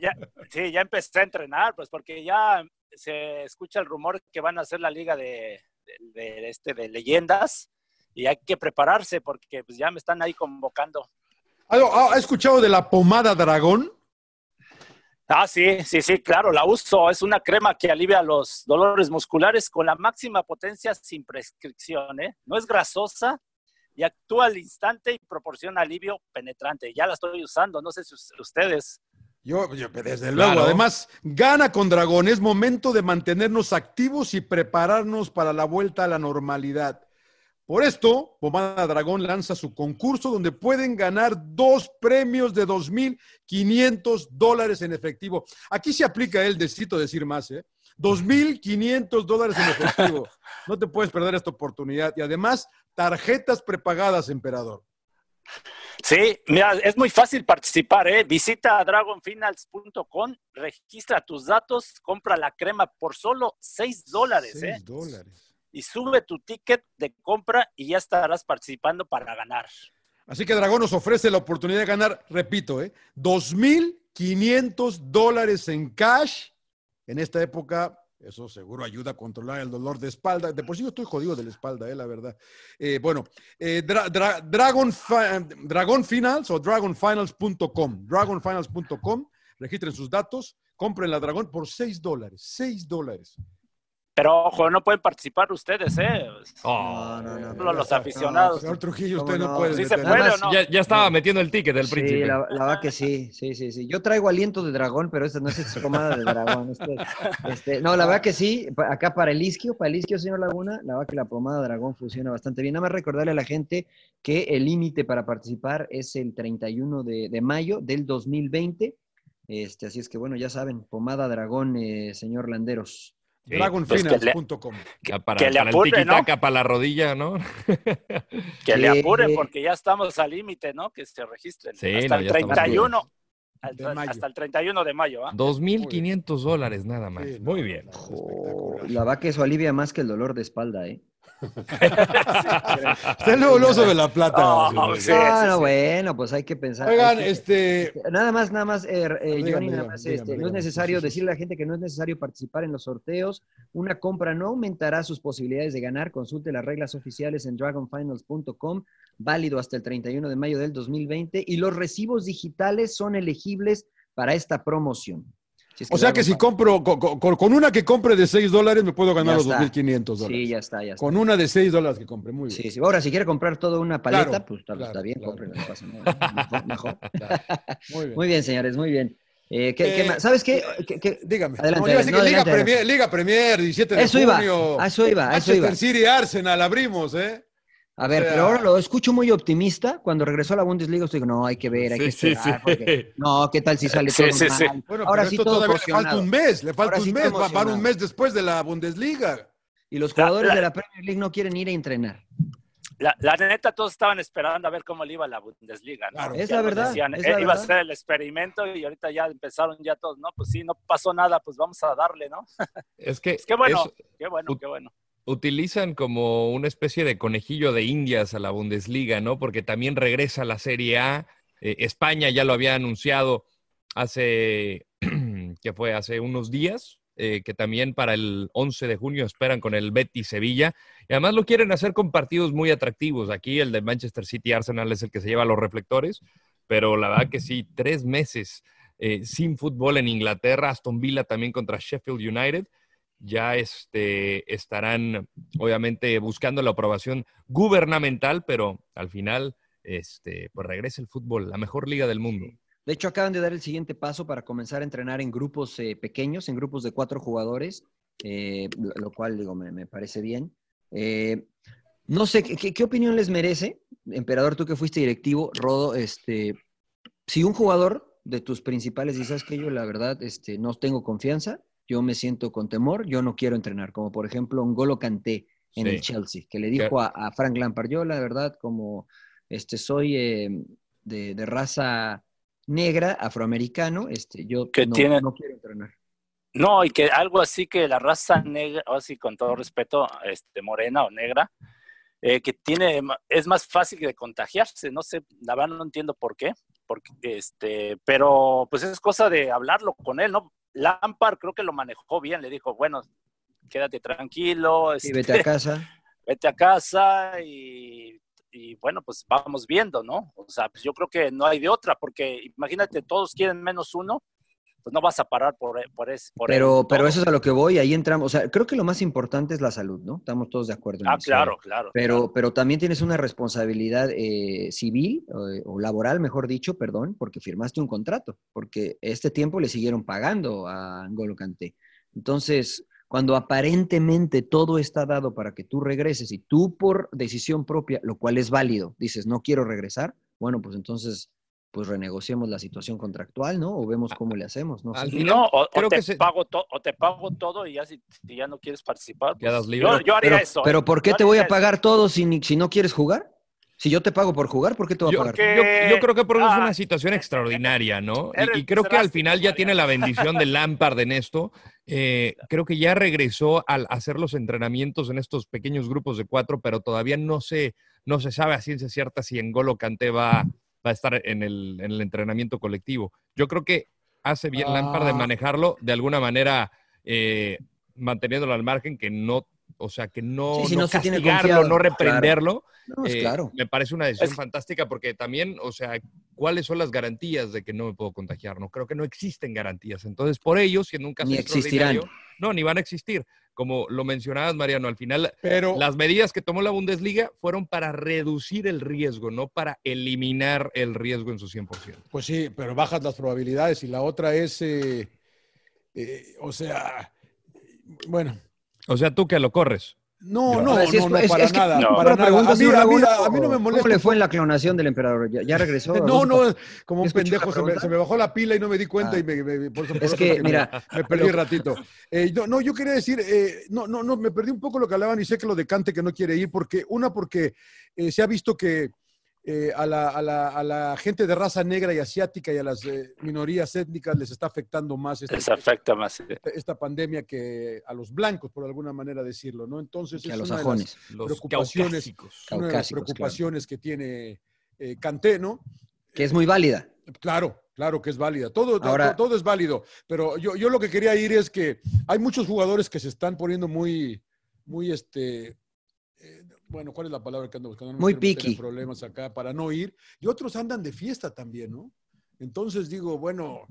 Speaker 8: ya- sí, ya empecé a entrenar, pues porque ya se escucha el rumor que van a hacer la liga de, de- de este, de leyendas y hay que prepararse porque pues, ya me están ahí convocando.
Speaker 1: ¿Ha, ha- ha escuchado de la pomada dragón?
Speaker 8: Ah, sí, sí, sí, claro, la uso. Es una crema que alivia los dolores musculares con la máxima potencia sin prescripción, ¿eh? No es grasosa y actúa al instante y proporciona alivio penetrante. Ya la estoy usando, no sé si us- ustedes.
Speaker 1: Yo, yo, desde luego.
Speaker 7: Claro.
Speaker 1: Además, gana con dragón. Es momento de mantenernos activos y prepararnos para la vuelta a la normalidad. Por esto, Pomada Dragón lanza su concurso donde pueden ganar dos premios de 2.500 dólares en efectivo. Aquí se aplica el necesito decir más, ¿eh? 2.500 dólares en efectivo. No te puedes perder esta oportunidad. Y además, tarjetas prepagadas, emperador.
Speaker 8: Sí, mira, es muy fácil participar, ¿eh? Visita dragonfinals.com, registra tus datos, compra la crema por solo 6 dólares, ¿eh?
Speaker 1: 6 dólares.
Speaker 8: Y sube tu ticket de compra y ya estarás participando para ganar.
Speaker 1: Así que Dragón nos ofrece la oportunidad de ganar, repito, ¿eh? 2.500 dólares en cash. En esta época, eso seguro ayuda a controlar el dolor de espalda. De por sí yo estoy jodido de la espalda, ¿eh? la verdad. Eh, bueno, eh, Dra- Dra- Dragon, Dragon Finals o dragonfinals.com. Dragonfinals.com. Registren sus datos, compren la Dragón por 6 dólares. 6 dólares.
Speaker 8: Pero ojo, no pueden participar ustedes, ¿eh?
Speaker 7: Oh,
Speaker 9: No, no, no.
Speaker 8: Los aficionados.
Speaker 1: Señor Trujillo,
Speaker 9: ¿Cómo
Speaker 1: usted no,
Speaker 9: no?
Speaker 1: puede.
Speaker 8: Sí se puede o no.
Speaker 7: ya, ya estaba metiendo el ticket del
Speaker 9: Sí,
Speaker 7: príncipe.
Speaker 9: la, la verdad que sí, sí, sí, sí. Yo traigo aliento de dragón, pero esta no es pomada de dragón. este- este, no, la verdad que sí. Acá para el isquio, para el isquio, señor Laguna, la verdad que la pomada de dragón funciona bastante bien. Nada más recordarle a la gente que el límite para participar es el 31 de, de mayo del 2020. Este, así es que bueno, ya saben, pomada dragón, eh, señor Landeros.
Speaker 7: Sí,
Speaker 1: Dragonfinals.com.
Speaker 7: Ya para,
Speaker 8: que le
Speaker 7: para
Speaker 8: apure,
Speaker 7: el tiki-taka, para la rodilla, ¿no?
Speaker 8: Que le
Speaker 9: Sí.
Speaker 8: apuren porque ya estamos al límite, ¿no? Que se registren.
Speaker 7: Sí,
Speaker 8: hasta
Speaker 7: no,
Speaker 8: el
Speaker 7: ya estamos
Speaker 8: 31. al-
Speaker 1: De mayo.
Speaker 8: hasta el 31 de mayo, ¿ah?
Speaker 7: 2.500 dólares nada más.
Speaker 1: Sí, no,
Speaker 7: Muy bien.
Speaker 1: no, no, espectacular.
Speaker 9: la verdad que eso alivia más que el dolor de espalda, ¿eh?
Speaker 1: Está el nuevo sobre la plata.
Speaker 8: No,
Speaker 1: Sí,
Speaker 8: sí,
Speaker 9: Ah,
Speaker 8: sí,
Speaker 9: no,
Speaker 8: sí.
Speaker 9: bueno, pues hay que pensar.
Speaker 1: Oigan,
Speaker 9: que-
Speaker 1: este,
Speaker 9: Nada más, nada más, eh, eh,
Speaker 1: Dígame,
Speaker 9: Johnny, nada más,
Speaker 1: dígame,
Speaker 9: este, no es necesario decirle a la gente que no es necesario participar en los sorteos. Una compra no aumentará sus posibilidades de ganar. Consulte las reglas oficiales en dragonfinals.com, válido hasta el 31 de mayo del 2020. Y los recibos digitales son elegibles para esta promoción. Si es
Speaker 1: o sea que si compro, con, con- con una que compre de 6 dólares me puedo ganar
Speaker 9: Ya
Speaker 1: los
Speaker 9: está.
Speaker 1: 2.500
Speaker 9: Finals-
Speaker 1: dólares.
Speaker 9: Sí, ya está, ya está.
Speaker 1: Con una de 6 dólares que compre, muy bien.
Speaker 9: Sí, sí. Ahora, si quiere comprar toda una paleta,
Speaker 1: Claro,
Speaker 9: pues está,
Speaker 1: claro,
Speaker 9: está bien,
Speaker 1: claro.
Speaker 9: cómprela, no pasa. Mejor, mejor.
Speaker 1: Muy bien.
Speaker 9: Muy bien, señores, muy bien. Eh, ¿qué- qué
Speaker 1: Eh,
Speaker 9: más? ¿Sabes qué? ¿Qué- qué?
Speaker 1: Dígame.
Speaker 9: Adelante,
Speaker 1: No, iba Liga,
Speaker 9: adelante,
Speaker 1: Premier, Liga Premier, 17 de
Speaker 9: Eso iba,
Speaker 1: junio.
Speaker 9: a eso iba, eso
Speaker 1: Manchester
Speaker 9: iba.
Speaker 1: City, Arsenal, abrimos, ¿eh?
Speaker 9: A ver,
Speaker 1: O sea-
Speaker 9: pero ahora lo escucho muy optimista. Cuando regresó a la Bundesliga, usted dijo, no, hay que ver, hay que
Speaker 7: Sí,
Speaker 9: esperar.
Speaker 7: sí.
Speaker 9: porque- No, ¿qué tal si sale
Speaker 8: Sí,
Speaker 9: todo
Speaker 8: sí, sí.
Speaker 9: mal?
Speaker 1: Bueno,
Speaker 9: ahora
Speaker 1: pero
Speaker 9: sí
Speaker 1: esto
Speaker 9: todo
Speaker 1: todavía le falta un mes, le falta
Speaker 9: Ahora
Speaker 1: un mes, va, un mes después de la Bundesliga.
Speaker 9: Y los jugadores
Speaker 8: la-
Speaker 9: de la Premier League no quieren ir a entrenar.
Speaker 8: La, la neta, todos estaban esperando a ver cómo le iba la Bundesliga, ¿no?
Speaker 1: Claro.
Speaker 9: Es la verdad,
Speaker 8: decían,
Speaker 9: es
Speaker 8: eh,
Speaker 9: la
Speaker 8: iba a ser el experimento y ahorita ya empezaron ya todos, no, pues sí, no pasó nada, pues vamos a darle, ¿no?
Speaker 7: Es que
Speaker 8: Pues qué bueno,
Speaker 7: es-
Speaker 8: qué bueno, qué bueno.
Speaker 7: Utilizan como una especie de conejillo de indias a la Bundesliga, ¿no? Porque también regresa la Serie A. Eh, España ya lo había anunciado hace, que fue hace unos días, eh, que también para el 11 de junio esperan con el Betis Sevilla. Y además lo quieren hacer con partidos muy atractivos. Aquí el de Manchester City Arsenal es el que se lleva los reflectores, pero la verdad que sí, tres meses eh, sin fútbol en Inglaterra, Aston Villa también contra Sheffield United ya este, estarán obviamente buscando la aprobación gubernamental, pero al final este, pues regresa el fútbol, la mejor liga del mundo.
Speaker 9: De hecho, acaban de dar el siguiente paso para comenzar a entrenar en grupos eh, pequeños, en grupos de cuatro jugadores, eh, lo, cual, digo, me, parece bien. Eh, no sé, ¿qué, qué- qué opinión les merece, Emperador, tú que fuiste directivo, Rodo, este, si un jugador de tus principales dices que yo, la verdad, este, no tengo confianza, yo me siento con temor, yo no quiero entrenar, como por ejemplo un Golo Kanté en
Speaker 7: Sí.
Speaker 9: el Chelsea, que le dijo a, a Frank Lampard, yo la verdad, como este, soy eh, de, de raza negra, afroamericano, este, yo
Speaker 8: Que
Speaker 9: no,
Speaker 8: tiene-
Speaker 9: no quiero entrenar.
Speaker 8: No, y que algo así que la raza negra, así con todo respeto, este, morena o negra, eh, que tiene, es más fácil de contagiarse, no sé, la verdad no entiendo por qué, porque, este, pero pues es cosa de hablarlo con él, ¿no? Lampard creo que lo manejó bien, le dijo, bueno, quédate tranquilo,
Speaker 9: Sí,
Speaker 8: este,
Speaker 9: vete a casa.
Speaker 8: vete a casa y, y, bueno, pues vamos viendo, ¿no? O sea, pues yo creo que no hay de otra, porque imagínate, todos quieren menos uno, pues no vas a parar por, por, ese, por
Speaker 9: Pero, pero eso es a lo que voy, ahí entramos. O sea, creo que lo más importante es la salud, ¿no? Estamos todos de acuerdo. en
Speaker 8: Ah,
Speaker 9: eso.
Speaker 8: claro, claro.
Speaker 9: Pero,
Speaker 8: claro.
Speaker 9: pero también tienes una responsabilidad eh, civil eh, o laboral, mejor dicho, perdón, porque firmaste un contrato, porque este tiempo le siguieron pagando a Angolo Kanté. Entonces, cuando aparentemente todo está dado para que tú regreses y tú por decisión propia, lo cual es válido, dices, no quiero regresar, bueno, pues entonces, pues renegociemos la situación contractual, ¿no? O vemos cómo le hacemos, ¿no?
Speaker 7: final,
Speaker 8: No, o, o
Speaker 7: creo
Speaker 8: te
Speaker 7: que se-
Speaker 8: pago to- o te pago todo y ya si, si ya no quieres participar, pues,
Speaker 7: Quedas libre.
Speaker 8: Yo, yo haría
Speaker 9: Pero,
Speaker 8: eso.
Speaker 9: pero
Speaker 8: ¿eh?
Speaker 9: ¿por qué te voy a
Speaker 8: eso.
Speaker 9: pagar todo si, si no quieres jugar? Si yo te pago por jugar, ¿por qué te voy a pagar?
Speaker 8: que-
Speaker 7: yo- yo creo que por eso es
Speaker 8: ah,
Speaker 7: una situación extraordinaria, ¿no? Y, y creo que al final ya tiene la bendición de Lampard en esto. Eh, creo que ya regresó al hacer los entrenamientos en estos pequeños grupos de cuatro, pero todavía no se, no se sabe a ciencia cierta si Engolo Kanté va, va a estar en el, en el entrenamiento colectivo. Yo creo que hace bien Lampard de
Speaker 1: Ah.
Speaker 7: manejarlo de alguna manera, eh, manteniéndolo al margen, que no, o sea, que no,
Speaker 9: Sí, si
Speaker 7: no
Speaker 9: no
Speaker 7: castigarlo, no
Speaker 9: claro.
Speaker 7: reprenderlo.
Speaker 9: No, pues
Speaker 7: Eh,
Speaker 9: claro.
Speaker 7: Me parece una decisión
Speaker 8: Es-
Speaker 7: fantástica porque también, o sea, ¿cuáles son las garantías de que no me puedo contagiar? No creo que no existen garantías. Entonces, por ello, siendo un caso
Speaker 9: Ni existirán.
Speaker 7: extraordinario, no, ni van a existir. Como lo mencionabas, Mariano, al final
Speaker 1: Pero
Speaker 7: las medidas que tomó la Bundesliga fueron para reducir el riesgo, no para eliminar el riesgo en su 100%.
Speaker 1: Pues sí, pero bajas las probabilidades. Y la otra es, eh, eh, o sea, bueno,
Speaker 7: O sea, tú que lo corres.
Speaker 1: no, no,
Speaker 9: es-
Speaker 1: no, no,
Speaker 9: es-
Speaker 1: para
Speaker 9: es que-
Speaker 1: nada,
Speaker 8: No.
Speaker 1: para nada. A mí,
Speaker 9: señor
Speaker 1: a mí-
Speaker 9: Laguna,
Speaker 1: a mí no me molesta.
Speaker 9: ¿Cómo le fue en la clonación del emperador? ¿Ya, ya regresó?
Speaker 1: No, no, como un
Speaker 9: ¿Escuchó la
Speaker 1: pendejo, se me,
Speaker 9: pregunta?
Speaker 1: se me bajó la pila y no me di cuenta
Speaker 9: Ah.
Speaker 1: y me, me- por eso, por
Speaker 9: Es que,
Speaker 1: me-
Speaker 9: mira,
Speaker 1: me perdí un ratito. Eh, no, no, yo quería decir, eh, no, no, no, me perdí un poco lo que hablaban y sé que lo de Cante que no quiere ir, porque una, porque eh, se ha visto que eh, a, la, a, la, a, la, gente de raza negra y asiática y a las eh, minorías étnicas les está afectando más
Speaker 8: esta, les afecta más
Speaker 1: esta, esta, pandemia que a los blancos, por alguna manera decirlo, ¿no? Entonces
Speaker 9: que
Speaker 1: es
Speaker 9: a los
Speaker 1: una
Speaker 9: ajones.
Speaker 1: de las preocupaciones, una de las preocupaciones claro. que tiene eh, Canté, ¿no?
Speaker 9: Que es muy válida.
Speaker 1: Claro, claro que es válida. Todo, Ahora, todo, todo es válido. Pero yo, yo lo que quería ir es que hay muchos jugadores que se están poniendo muy, muy este, eh, bueno, ¿cuál es la palabra que ando buscando? No
Speaker 9: Muy piqui.
Speaker 1: problemas acá para no ir. Y otros andan de fiesta también, ¿no? Entonces digo, bueno.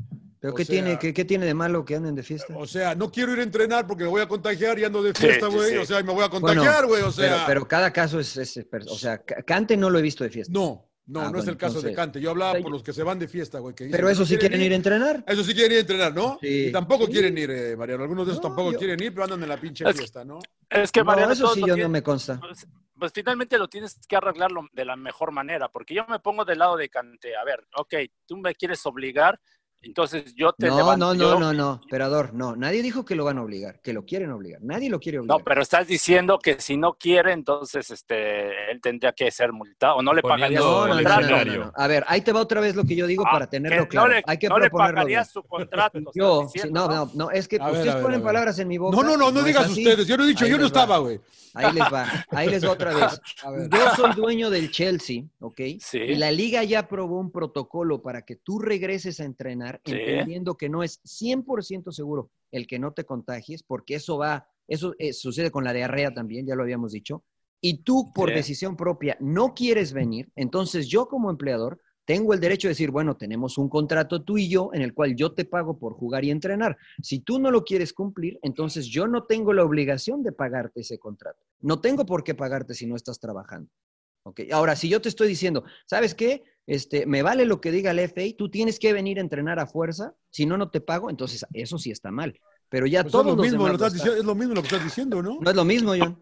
Speaker 9: ¿Pero qué, sea, tiene, qué, qué, tiene de malo que anden de fiesta?
Speaker 1: O sea, no quiero ir a entrenar porque me voy a contagiar y ando de fiesta, güey. Sí, sí. O sea, me voy a contagiar, güey. Bueno, o sea.
Speaker 9: Pero, pero, cada caso es, es, O sea, Cante no lo he visto de fiesta.
Speaker 1: No, no, ah, no bueno, es el caso entonces, de Cante. Yo hablaba por los que se van de fiesta, güey.
Speaker 9: Pero eso sí quieren ir, ir, a entrenar.
Speaker 1: Eso sí quieren ir a entrenar, ¿no? Sí. Y tampoco sí. quieren ir, eh, Mariano. Algunos de esos no, tampoco yo... quieren ir, pero andan en la pinche es, fiesta, ¿no?
Speaker 8: Es que, Mariano,
Speaker 9: no, eso sí yo no me consta.
Speaker 8: Pues, pues, finalmente lo tienes que arreglarlo de la mejor manera, porque yo me pongo del lado de Cante. A ver, ok, tú me quieres obligar, entonces yo te
Speaker 9: no,
Speaker 8: levanto,
Speaker 9: no, no,
Speaker 8: yo...
Speaker 9: no, no, Perador, no. Nadie dijo que lo van a obligar, que lo quieren obligar. Nadie lo quiere obligar.
Speaker 8: No, pero estás diciendo que si no quiere, entonces este, él tendría que ser multado o no le pagaría
Speaker 9: no,
Speaker 8: su
Speaker 9: no,
Speaker 8: contrato.
Speaker 9: No, A ver, ahí te va otra vez lo que yo digo ah, para tenerlo
Speaker 8: que
Speaker 9: claro.
Speaker 8: Le,
Speaker 9: Hay que
Speaker 8: no le pagaría
Speaker 9: bien.
Speaker 8: su contrato.
Speaker 9: Yo, no, no, no, es que
Speaker 1: ver,
Speaker 9: ustedes
Speaker 1: ver,
Speaker 9: ponen palabras en mi boca.
Speaker 1: No, no, no, no digas ustedes. Yo no he dicho,
Speaker 9: Ahí
Speaker 1: yo no estaba, güey.
Speaker 9: Ahí les va, ahí les va otra vez.
Speaker 1: A ver.
Speaker 9: Yo soy dueño del Chelsea, ¿ok?
Speaker 8: Sí.
Speaker 9: Y la liga ya aprobó un protocolo para que tú regreses a entrenar,
Speaker 8: Sí.
Speaker 9: entendiendo que no es 100% seguro el que no te contagies, porque eso va, eso eh, sucede con la diarrea también, ya lo habíamos dicho. Y tú, por
Speaker 8: Sí.
Speaker 9: decisión propia, no quieres venir, entonces yo como empleador tengo el derecho de decir, bueno, tenemos un contrato tú y yo en el cual yo te pago por jugar y entrenar. Si tú no lo quieres cumplir, entonces yo no tengo la obligación de pagarte ese contrato. No tengo por qué pagarte si no estás trabajando. ¿Ok? Ahora, si yo te estoy diciendo, ¿sabes qué? Este, me vale lo que diga el FA, tú tienes que venir a entrenar a fuerza, si no, no te pago, entonces eso sí está mal. Pero ya
Speaker 1: Pues
Speaker 9: todos
Speaker 1: es, lo
Speaker 9: los
Speaker 1: mismo,
Speaker 9: demás
Speaker 1: lo estás diciendo, es lo mismo lo que estás diciendo, ¿no?
Speaker 9: no es lo mismo, John.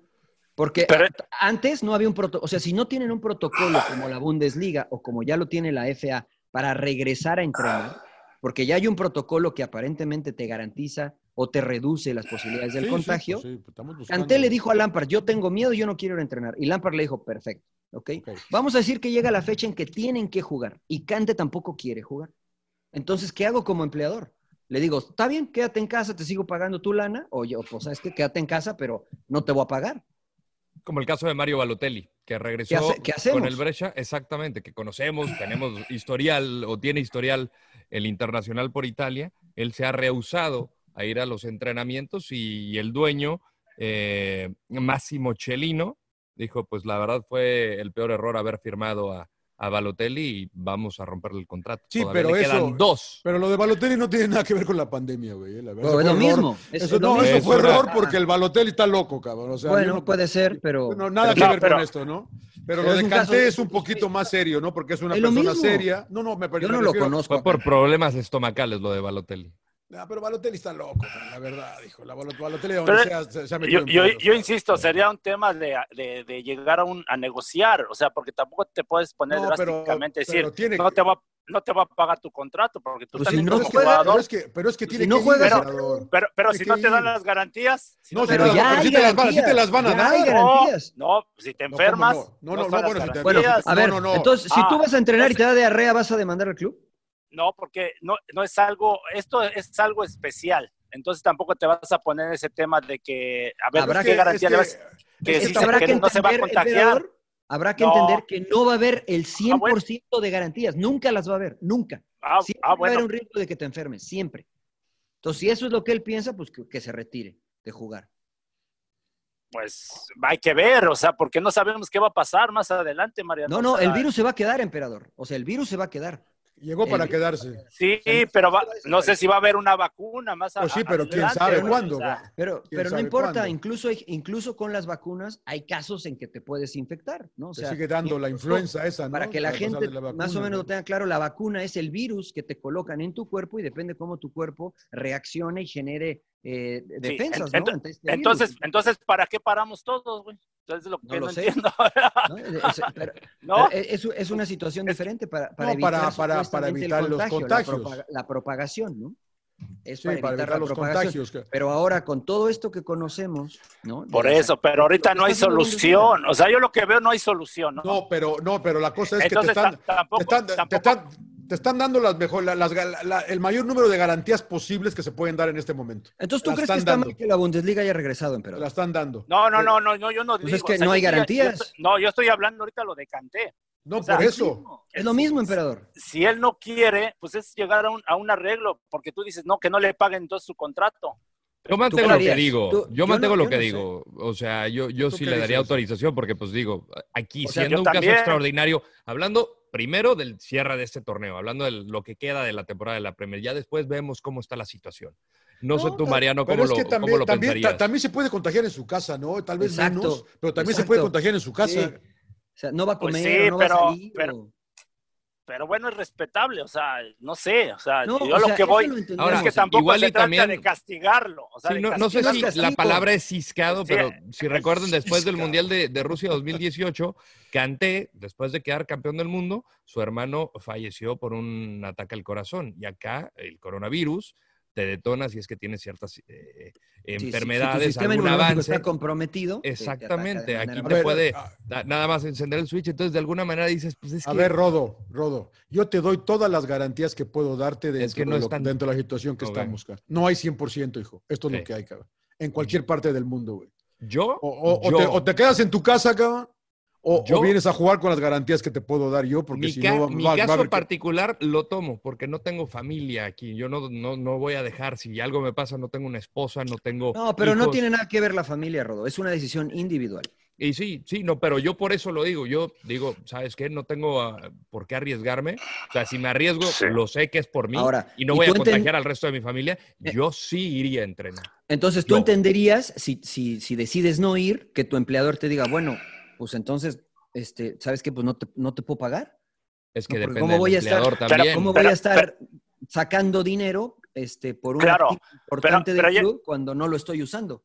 Speaker 9: Porque
Speaker 8: Pero-
Speaker 9: antes no había un protocolo, o sea, si no tienen un protocolo como la Bundesliga o como ya lo tiene la FA para regresar a entrenar, porque ya hay un protocolo que aparentemente te garantiza o te reduce las posibilidades del
Speaker 1: Sí, sí,
Speaker 9: contagio.
Speaker 1: pues sí, pues
Speaker 9: le dijo a Lampard, yo tengo miedo, yo no quiero ir a entrenar. Y Lampard le dijo, perfecto, ¿ok?
Speaker 1: Ok.
Speaker 9: Vamos a decir que llega la fecha en que tienen que jugar y Kanté tampoco quiere jugar. Entonces, ¿qué hago como empleador? Le digo, está bien, quédate en casa, te sigo pagando tu lana, o yo, pues, ¿sabes qué? Quédate en casa, pero no te voy a pagar.
Speaker 7: Como el caso de Mario Balotelli, que regresó
Speaker 9: ¿Qué hace- qué
Speaker 7: con el Brescia, exactamente, que conocemos, tenemos historial o tiene historial el internacional por Italia. Él se ha rehusado a ir a los entrenamientos y el dueño, eh, Massimo Cellino, dijo, pues la verdad fue el peor error haber firmado a, a Balotelli y vamos a romperle el contrato.
Speaker 1: Sí,
Speaker 7: Todavía
Speaker 1: pero
Speaker 7: le
Speaker 1: eso-
Speaker 7: quedan dos.
Speaker 1: Pero lo de Balotelli no tiene nada que ver con la pandemia, güey. eh, la verdad.
Speaker 9: Es lo mismo, es-
Speaker 1: Eso,
Speaker 9: es lo
Speaker 1: no,
Speaker 9: mismo.
Speaker 1: eso fue error porque el Balotelli está loco, cabrón. O sea,
Speaker 9: bueno,
Speaker 1: yo no-
Speaker 9: puede ser, pero...
Speaker 1: No, nada
Speaker 8: pero-
Speaker 1: que ver
Speaker 8: pero-
Speaker 1: con esto, ¿no? Pero,
Speaker 9: pero
Speaker 1: lo de
Speaker 9: caso-
Speaker 1: es un poquito más serio, ¿no? Porque es una
Speaker 9: Es
Speaker 1: persona
Speaker 9: mismo.
Speaker 1: seria. No, no, me
Speaker 9: Yo
Speaker 1: me
Speaker 9: no lo conozco.
Speaker 7: Fue por problemas estomacales lo de Balotelli.
Speaker 1: Ah, pero Balotelli está loco, la verdad, dijo. La Balo- Balotelli, donde
Speaker 8: Pero
Speaker 1: sea, se, se ha metido
Speaker 8: Yo,
Speaker 1: en
Speaker 8: yo, insisto, sería un tema de, de- de llegar a, un, a negociar, o sea, porque tampoco te puedes poner
Speaker 1: No, pero-
Speaker 8: drásticamente decir,
Speaker 1: pero tiene
Speaker 8: no,
Speaker 1: que-
Speaker 8: te va, no te va a pagar tu contrato, porque tú
Speaker 9: Pues si
Speaker 8: también
Speaker 9: no
Speaker 1: Pero
Speaker 8: como
Speaker 1: es que,
Speaker 9: juega,
Speaker 8: jugador,
Speaker 1: pero es que, pero es que
Speaker 9: Si
Speaker 1: tiene
Speaker 9: no
Speaker 1: que
Speaker 9: juegas,
Speaker 1: ir,
Speaker 8: pero- pero, si no te dan las garantías, si
Speaker 1: No,
Speaker 8: te
Speaker 1: si
Speaker 9: Pero
Speaker 1: te
Speaker 9: ya hay
Speaker 1: sí te las van- sí te
Speaker 9: garantías.
Speaker 1: las van a dar.
Speaker 9: hay
Speaker 1: No,
Speaker 9: garantías.
Speaker 8: No, si te
Speaker 1: No, ¿cómo
Speaker 8: enfermas,
Speaker 1: no? No, no, no, bueno, si te
Speaker 9: Bueno, a ver,
Speaker 1: No, no, no.
Speaker 9: entonces, si
Speaker 8: Ah,
Speaker 9: tú vas a entrenar y te da diarrea, ¿vas a demandar al club?
Speaker 8: No, porque no, no es algo, esto es algo especial. Entonces tampoco te vas a poner ese tema de que, a ver,
Speaker 9: Habrá
Speaker 8: ¿qué
Speaker 9: que-
Speaker 8: garantía
Speaker 1: es
Speaker 8: le
Speaker 1: que-
Speaker 8: se- no se va a contagiar?
Speaker 9: habrá que
Speaker 8: No.
Speaker 9: entender que no va a haber el
Speaker 8: Ah,
Speaker 9: 100%
Speaker 8: bueno.
Speaker 9: de garantías. Nunca las va a haber, nunca.
Speaker 8: Ah,
Speaker 9: Siempre
Speaker 8: ah,
Speaker 9: va a haber
Speaker 8: bueno,
Speaker 9: un riesgo de que te enfermes, siempre. Entonces, si eso es lo que él piensa, pues que, que se retire de jugar.
Speaker 8: pues hay que ver, o sea, porque no sabemos qué va a pasar más adelante, Mariano.
Speaker 9: No, no, el virus se va a quedar, emperador. O sea, el virus se va a quedar.
Speaker 1: Llegó para quedarse.
Speaker 8: Sí, pero va- no sé si va a haber una vacuna más
Speaker 1: Pues sí, pero quién
Speaker 8: adelante,
Speaker 1: sabe cuándo.
Speaker 9: Pero,
Speaker 1: ¿Quién
Speaker 9: pero no
Speaker 1: sabe
Speaker 9: importa,
Speaker 1: cuándo?
Speaker 9: incluso, hay- incluso con las vacunas hay casos en que te puedes infectar, ¿no? O
Speaker 1: Te
Speaker 9: sea,
Speaker 1: sigue dando la influenza esa, ¿no?
Speaker 9: Para que la gente más o menos
Speaker 1: ¿no?
Speaker 9: lo tenga claro, la vacuna es el virus que te colocan en tu cuerpo y depende cómo tu cuerpo reaccione y genere eh,
Speaker 8: sí,
Speaker 9: defensas,
Speaker 8: ent-
Speaker 9: ¿no?
Speaker 8: ent-
Speaker 9: Ante virus.
Speaker 8: Entonces, entonces, ¿para qué paramos todos, güey? Entonces es lo que
Speaker 9: No
Speaker 8: no,
Speaker 9: lo sé.
Speaker 8: entiendo.
Speaker 9: ¿no? Es, pero-
Speaker 8: ¿No?
Speaker 9: pero es, es una situación diferente para, para
Speaker 1: No,
Speaker 9: evitar,
Speaker 1: para- para- para evitar los
Speaker 9: contagio,
Speaker 1: contagios.
Speaker 9: La, propaga- la propagación, ¿no? es
Speaker 1: Sí,
Speaker 9: para
Speaker 1: para
Speaker 9: evitar,
Speaker 1: evitar
Speaker 9: la
Speaker 1: los contagios, que-
Speaker 9: Pero ahora, con todo esto que conocemos, ¿no?
Speaker 8: Por eso, pero ahorita no hay solución. O sea, yo lo que veo no hay solución, ¿no?
Speaker 1: No, pero no, pero la cosa es
Speaker 8: Entonces,
Speaker 1: que te están,
Speaker 8: ta- tampoco-
Speaker 1: te están, te
Speaker 8: tampoco-
Speaker 1: están- te están dando las mejor, la- las la- el mayor número de garantías posibles que se pueden dar en este momento.
Speaker 9: Entonces, ¿tú
Speaker 1: La
Speaker 9: crees que está
Speaker 1: dando.
Speaker 9: mal que la Bundesliga haya regresado, emperador?
Speaker 1: La están dando.
Speaker 8: No, no, no, no, no, yo no
Speaker 9: Pues
Speaker 8: digo.
Speaker 9: es que
Speaker 8: o sea,
Speaker 9: no hay garantías.
Speaker 8: estoy- no, yo estoy hablando ahorita lo de Canté.
Speaker 1: No,
Speaker 8: O sea,
Speaker 1: por eso.
Speaker 9: Es lo mismo, emperador.
Speaker 8: Si él no quiere, pues es llegar a un, a un arreglo, porque tú dices, no, que no le paguen entonces su contrato.
Speaker 7: Yo mantengo lo que digo.
Speaker 9: Tú-
Speaker 7: yo
Speaker 9: yo
Speaker 7: mantengo
Speaker 9: no-
Speaker 7: lo
Speaker 9: yo
Speaker 7: que
Speaker 9: no sé.
Speaker 7: digo. O sea, yo, yo
Speaker 1: ¿Tú
Speaker 7: sí le daría
Speaker 1: dices?
Speaker 7: autorización porque, pues digo, aquí
Speaker 8: O sea,
Speaker 7: siendo un caso extraordinario, hablando primero del cierre de este torneo, hablando de lo que queda de la temporada de la Premier, ya después vemos cómo está la situación. No, sé tú, Mariano, cómo
Speaker 1: es
Speaker 7: lo,
Speaker 1: que
Speaker 7: cómo
Speaker 1: también,
Speaker 7: lo
Speaker 1: también,
Speaker 7: pensarías.
Speaker 1: ta- también se puede contagiar en su casa, ¿no? Tal vez
Speaker 9: Exacto,
Speaker 1: menos, pero también se puede contagiar en su casa.
Speaker 9: Sí. O sea, no va a
Speaker 8: Pues
Speaker 9: comer,
Speaker 8: sí,
Speaker 9: no
Speaker 8: pero-
Speaker 9: va a salir.
Speaker 8: pero-
Speaker 9: o-
Speaker 8: Pero bueno, es respetable, o sea, no sé, o sea,
Speaker 9: No,
Speaker 8: yo
Speaker 9: o
Speaker 8: lo
Speaker 9: sea,
Speaker 8: que voy
Speaker 9: lo.
Speaker 7: Ahora,
Speaker 8: es que
Speaker 7: sí,
Speaker 8: tampoco
Speaker 7: igual
Speaker 8: se
Speaker 7: y
Speaker 8: trata
Speaker 7: también-
Speaker 8: de castigarlo. O sea,
Speaker 7: Sí,
Speaker 8: de
Speaker 7: no, no sé si la palabra es ciscado,
Speaker 8: Sí,
Speaker 7: pero si recuerdan, después del. Mundial de, de Rusia 2018, Kanté, después de quedar campeón del mundo, su hermano falleció por un ataque al corazón. Y acá el coronavirus te detona si es que tienes ciertas eh,
Speaker 9: Sí, sí,
Speaker 7: enfermedades,
Speaker 9: si tu sistema
Speaker 7: algún avance.
Speaker 9: está comprometido. te
Speaker 7: Exactamente, aquí te
Speaker 1: ver,
Speaker 7: puede
Speaker 1: a-
Speaker 7: da- nada más encender el switch, entonces de alguna manera dices, pues es
Speaker 1: A
Speaker 7: que
Speaker 1: ver, Rodo, Rodo, yo te doy todas las garantías que puedo darte dentro,
Speaker 7: que no
Speaker 1: de, lo-
Speaker 7: están-
Speaker 1: dentro de la situación que estamos, cara. No hay 100%, hijo. Esto es
Speaker 7: Sí.
Speaker 1: lo que hay, cabrón. En cualquier parte del mundo, güey.
Speaker 7: yo,
Speaker 1: O, o- o
Speaker 7: yo-
Speaker 1: te, o te quedas en tu casa, cabrón, o, o
Speaker 7: Yo-
Speaker 1: vienes a jugar con las garantías que te puedo dar yo, porque
Speaker 7: mi,
Speaker 1: si
Speaker 7: ca-
Speaker 1: no, va-
Speaker 7: mi
Speaker 1: va- va a
Speaker 7: caso
Speaker 1: haber que-
Speaker 7: particular lo tomo porque no tengo familia aquí. Yo no, no, no voy a dejar, si algo me pasa, no tengo una esposa, no tengo.
Speaker 9: No, pero no
Speaker 7: hijos.
Speaker 9: tiene nada que ver la familia, Rodo. Es una decisión individual.
Speaker 7: Y sí, sí, no, pero yo por eso lo digo. Yo digo, ¿sabes qué? No tengo ah, por qué arriesgarme. O sea, si me arriesgo, lo sé que es por mí
Speaker 9: Ahora,
Speaker 7: y no
Speaker 9: ¿y
Speaker 7: voy a contagiar al resto de mi familia.
Speaker 9: Eh.
Speaker 7: Yo sí iría a entrenar.
Speaker 9: Entonces tú
Speaker 7: Yo.
Speaker 9: entenderías, si, si, si decides no ir, que tu empleador te diga, bueno, pues entonces, este, ¿sabes qué? Pues no te, no te puedo pagar.
Speaker 7: Es que
Speaker 9: No, porque
Speaker 7: depende
Speaker 9: ¿cómo
Speaker 7: del
Speaker 9: voy a estar-
Speaker 8: Pero-.
Speaker 9: ¿Cómo
Speaker 8: Pero-
Speaker 9: voy a estar sacando dinero este, por un
Speaker 8: Claro,
Speaker 9: importante
Speaker 8: pero
Speaker 9: del
Speaker 8: ya-
Speaker 9: club cuando no lo estoy usando?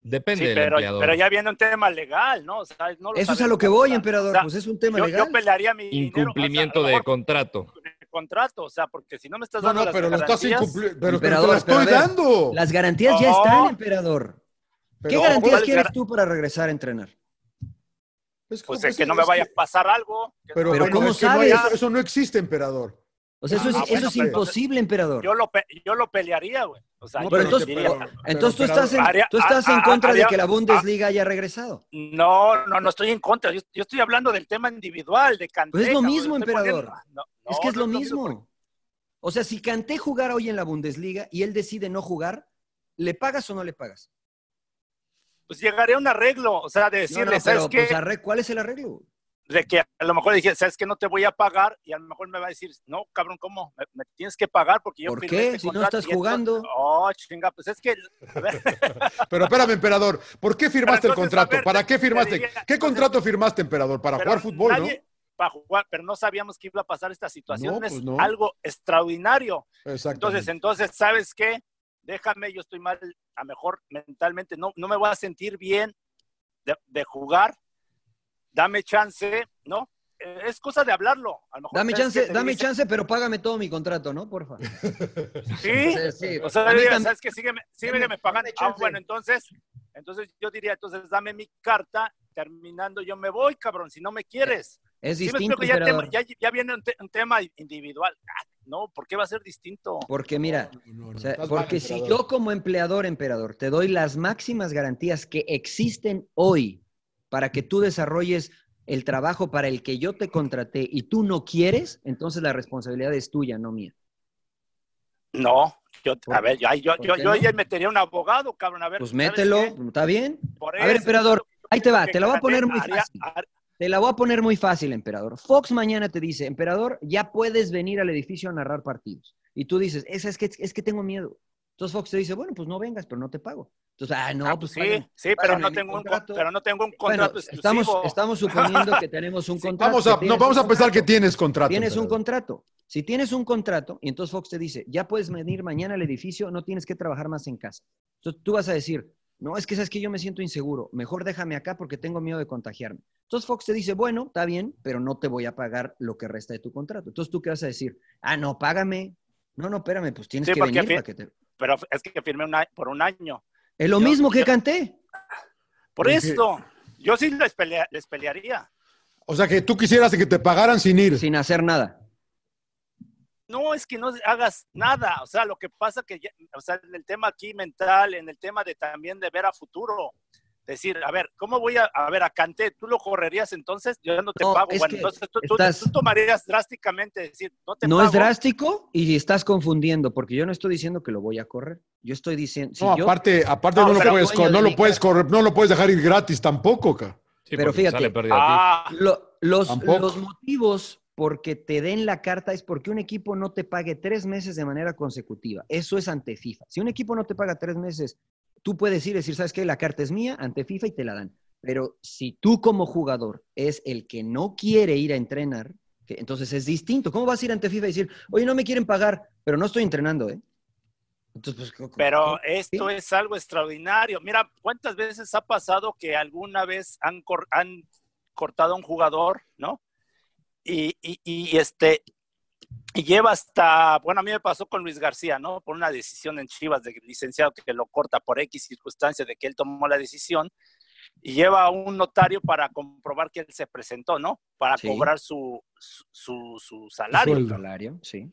Speaker 7: Depende
Speaker 8: Sí,
Speaker 7: del
Speaker 8: pero,
Speaker 7: empleador.
Speaker 8: pero ya viene un tema legal, ¿no? O sea, no lo
Speaker 9: Eso es a lo que voy, emperador.
Speaker 8: o sea,
Speaker 9: pues es un tema
Speaker 8: yo,
Speaker 9: legal.
Speaker 8: yo pelearía mi dinero, o sea,
Speaker 7: Incumplimiento
Speaker 8: lo
Speaker 7: de
Speaker 8: mejor
Speaker 7: contrato.
Speaker 8: contrato, o sea, porque si no me estás
Speaker 1: No,
Speaker 8: dando
Speaker 1: no,
Speaker 8: las
Speaker 1: pero lo estás
Speaker 8: garantías,
Speaker 1: incumpliendo. Pero, pero te
Speaker 9: a
Speaker 1: estoy
Speaker 9: ver,
Speaker 1: dando.
Speaker 9: Las garantías ya están, emperador. ¿Qué garantías
Speaker 8: ¿cuáles
Speaker 9: quieres
Speaker 8: gar-
Speaker 9: tú para regresar a entrenar?
Speaker 1: Es
Speaker 8: pues
Speaker 1: como-
Speaker 8: es que no me vaya a pasar algo.
Speaker 1: Pero,
Speaker 8: no-
Speaker 9: ¿cómo
Speaker 1: es que no hay-
Speaker 9: sabes?
Speaker 1: eso, eso no existe, emperador.
Speaker 9: O sea, eso,
Speaker 8: Ah,
Speaker 9: es,
Speaker 8: bueno,
Speaker 9: eso es
Speaker 8: pero-
Speaker 9: imposible, emperador.
Speaker 8: yo, lo, pe- yo lo pelearía, güey. O sea,
Speaker 1: No,
Speaker 8: yo
Speaker 9: pero entonces,
Speaker 1: te-
Speaker 8: diría-
Speaker 1: pero-
Speaker 9: entonces tú estás en,
Speaker 8: Haría-
Speaker 9: tú estás en
Speaker 8: ah,
Speaker 9: contra de que la Bundesliga haya regresado.
Speaker 8: No, no, no estoy en contra. Yo, yo estoy hablando del tema individual, de Canté.
Speaker 9: Pues es lo mismo, emperador.
Speaker 8: poniendo-
Speaker 9: es que es
Speaker 8: no
Speaker 9: lo mismo. O sea, si Kanté jugara hoy en la Bundesliga y él decide no jugar, ¿le pagas o no le pagas?
Speaker 8: Pues llegaré a un arreglo, o sea, de
Speaker 9: No,
Speaker 8: decirle,
Speaker 9: no,
Speaker 8: ¿sabes
Speaker 9: pero,
Speaker 8: qué?
Speaker 9: pues, arre- ¿cuál es el arreglo?
Speaker 8: de que a lo mejor dije, ¿sabes qué? No te voy a pagar y a lo mejor me va a decir, no, cabrón, ¿cómo? Me, me tienes que pagar porque yo
Speaker 9: ¿Por
Speaker 8: firmé
Speaker 9: qué?
Speaker 8: este
Speaker 9: Si no estás
Speaker 8: entonces-
Speaker 9: jugando.
Speaker 8: Oh, chinga, pues es que,
Speaker 1: Pero espérame, emperador. ¿Por qué firmaste el contrato?
Speaker 8: ver,
Speaker 1: ¿Para qué
Speaker 8: te
Speaker 1: firmaste?
Speaker 8: diría,
Speaker 1: ¿Qué
Speaker 8: entonces-
Speaker 1: contrato firmaste, emperador? Para jugar fútbol,
Speaker 8: nadie- Para jugar, pero no sabíamos que iba a pasar esta situación.
Speaker 1: No,
Speaker 8: es
Speaker 1: pues no.
Speaker 8: algo extraordinario.
Speaker 1: ¿no?
Speaker 8: Entonces, entonces, ¿sabes qué? Déjame, yo estoy mal, a mejor mentalmente, no, no me voy a sentir bien de, de jugar. Dame chance, ¿no? Eh, Es cosa de hablarlo. A lo mejor,
Speaker 9: Dame
Speaker 8: ¿sabes
Speaker 9: chance, dame
Speaker 8: dice,
Speaker 9: chance, pero págame todo mi contrato, ¿no? Porfa.
Speaker 8: Sí,
Speaker 9: Sí, sí.
Speaker 8: o sea,
Speaker 9: A mí
Speaker 8: diga,
Speaker 9: tam-
Speaker 8: ¿sabes qué? Sígueme, sígueme
Speaker 9: dame-
Speaker 8: pagando.
Speaker 9: dame
Speaker 8: Ah, bueno, entonces, entonces yo diría, entonces dame mi carta, terminando yo me voy, cabrón, si no me quieres.
Speaker 9: Es
Speaker 8: Sí me
Speaker 9: distinto,
Speaker 8: explico, ya, tema-
Speaker 9: emperador.
Speaker 8: ya, ya viene un, te- un tema individual. Ah, no, ¿por qué va a ser distinto?
Speaker 9: Porque mira,
Speaker 1: No, no, no,
Speaker 9: o sea,
Speaker 1: estás mal,
Speaker 9: porque si yo como empleador, emperador, te doy las máximas garantías que existen hoy para que tú desarrolles el trabajo para el que yo te contraté y tú no quieres, entonces la responsabilidad es tuya, no mía.
Speaker 8: No, yo,
Speaker 9: ¿Por-
Speaker 8: a ver, yo, yo, yo, yo
Speaker 9: no?
Speaker 8: ya metería un abogado, cabrón, a ver.
Speaker 9: Pues
Speaker 8: ¿sabes
Speaker 9: mételo? ¿está bien?
Speaker 8: Por
Speaker 9: A ver, emperador, ahí te va, te la voy a poner
Speaker 8: Canté
Speaker 9: muy
Speaker 8: haría-
Speaker 9: fácil. Te la voy a poner muy fácil, emperador. Fox mañana te dice, emperador, ya puedes venir al edificio a narrar partidos. Y tú dices, es, es, que, es que tengo miedo. Entonces Fox te dice, bueno, pues no vengas, pero no te pago. Entonces, ah, no,
Speaker 8: Ah,
Speaker 9: pues
Speaker 8: sí,
Speaker 9: págame-
Speaker 8: sí, pero no, tengo un, pero no tengo un contrato
Speaker 9: estamos,
Speaker 8: exclusivo.
Speaker 9: estamos suponiendo que tenemos un contrato.
Speaker 1: Vamos a, no, vamos a pensar que tienes contrato.
Speaker 9: Tienes un contrato. Si tienes un contrato y entonces Fox te dice, ya puedes venir mañana al edificio, no tienes que trabajar más en casa. Entonces tú vas a decir, no, es que sabes que yo me siento inseguro, mejor déjame acá porque tengo miedo de contagiarme. Entonces Fox te dice, bueno, está bien, pero no te voy a pagar lo que resta de tu contrato. Entonces tú qué vas a decir, ah, no, págame. No, no, espérame, pues tienes
Speaker 8: Sí,
Speaker 9: que venir para que te...
Speaker 8: Pero es que firmé un año- por un año.
Speaker 9: Es lo
Speaker 8: Yo-
Speaker 9: mismo que
Speaker 8: yo-
Speaker 9: canté.
Speaker 8: Por esto, yo sí les, pelea- les pelearía.
Speaker 1: O sea, que tú quisieras que te pagaran sin ir.
Speaker 9: Sin hacer nada.
Speaker 8: No es que no hagas nada, o sea, lo que pasa que, ya- o sea, en el tema aquí mental, en el tema de también de ver a futuro, decir, a ver, ¿cómo voy a, a ver, a Canté, tú lo correrías entonces, yo no te
Speaker 9: No,
Speaker 8: pago, bueno, entonces tú, tú-
Speaker 9: estás-
Speaker 8: tú tomarías drásticamente decir, no te
Speaker 9: No
Speaker 8: pago.
Speaker 9: es drástico y estás confundiendo, porque yo no estoy diciendo que lo voy a correr. Yo estoy diciendo... si
Speaker 1: No,
Speaker 9: yo-
Speaker 1: aparte, aparte
Speaker 8: No,
Speaker 1: no, lo puedes, no lo puedes correr, no lo puedes dejar ir gratis tampoco, ca.
Speaker 7: Sí,
Speaker 9: Pero fíjate.
Speaker 8: Ah,
Speaker 9: Lo- los,
Speaker 1: Tampoco.
Speaker 9: los motivos porque te den la carta es porque un equipo no te pague tres meses de manera consecutiva. Eso es ante FIFA. Si un equipo no te paga tres meses, tú puedes ir y decir, ¿sabes qué? La carta es mía ante FIFA y te la dan. Pero si tú como jugador es el que no quiere ir a entrenar, que entonces es distinto. ¿Cómo vas a ir ante FIFA y decir, oye, no me quieren pagar, pero no estoy entrenando, ¿eh? Entonces, pues,
Speaker 8: Pero esto es algo extraordinario. Mira, ¿cuántas veces ha pasado que alguna vez han, cor- han cortado a un jugador, ¿no? Y, y- y, este y lleva hasta, bueno, a mí me pasó con Luis García, ¿no? Por una decisión en Chivas del licenciado que lo corta por X circunstancia de que él tomó la decisión y lleva a un notario para comprobar que él se presentó, ¿no? Para
Speaker 9: Sí.
Speaker 8: cobrar su, su, su- su salario
Speaker 1: sueldo.
Speaker 9: salario, sí.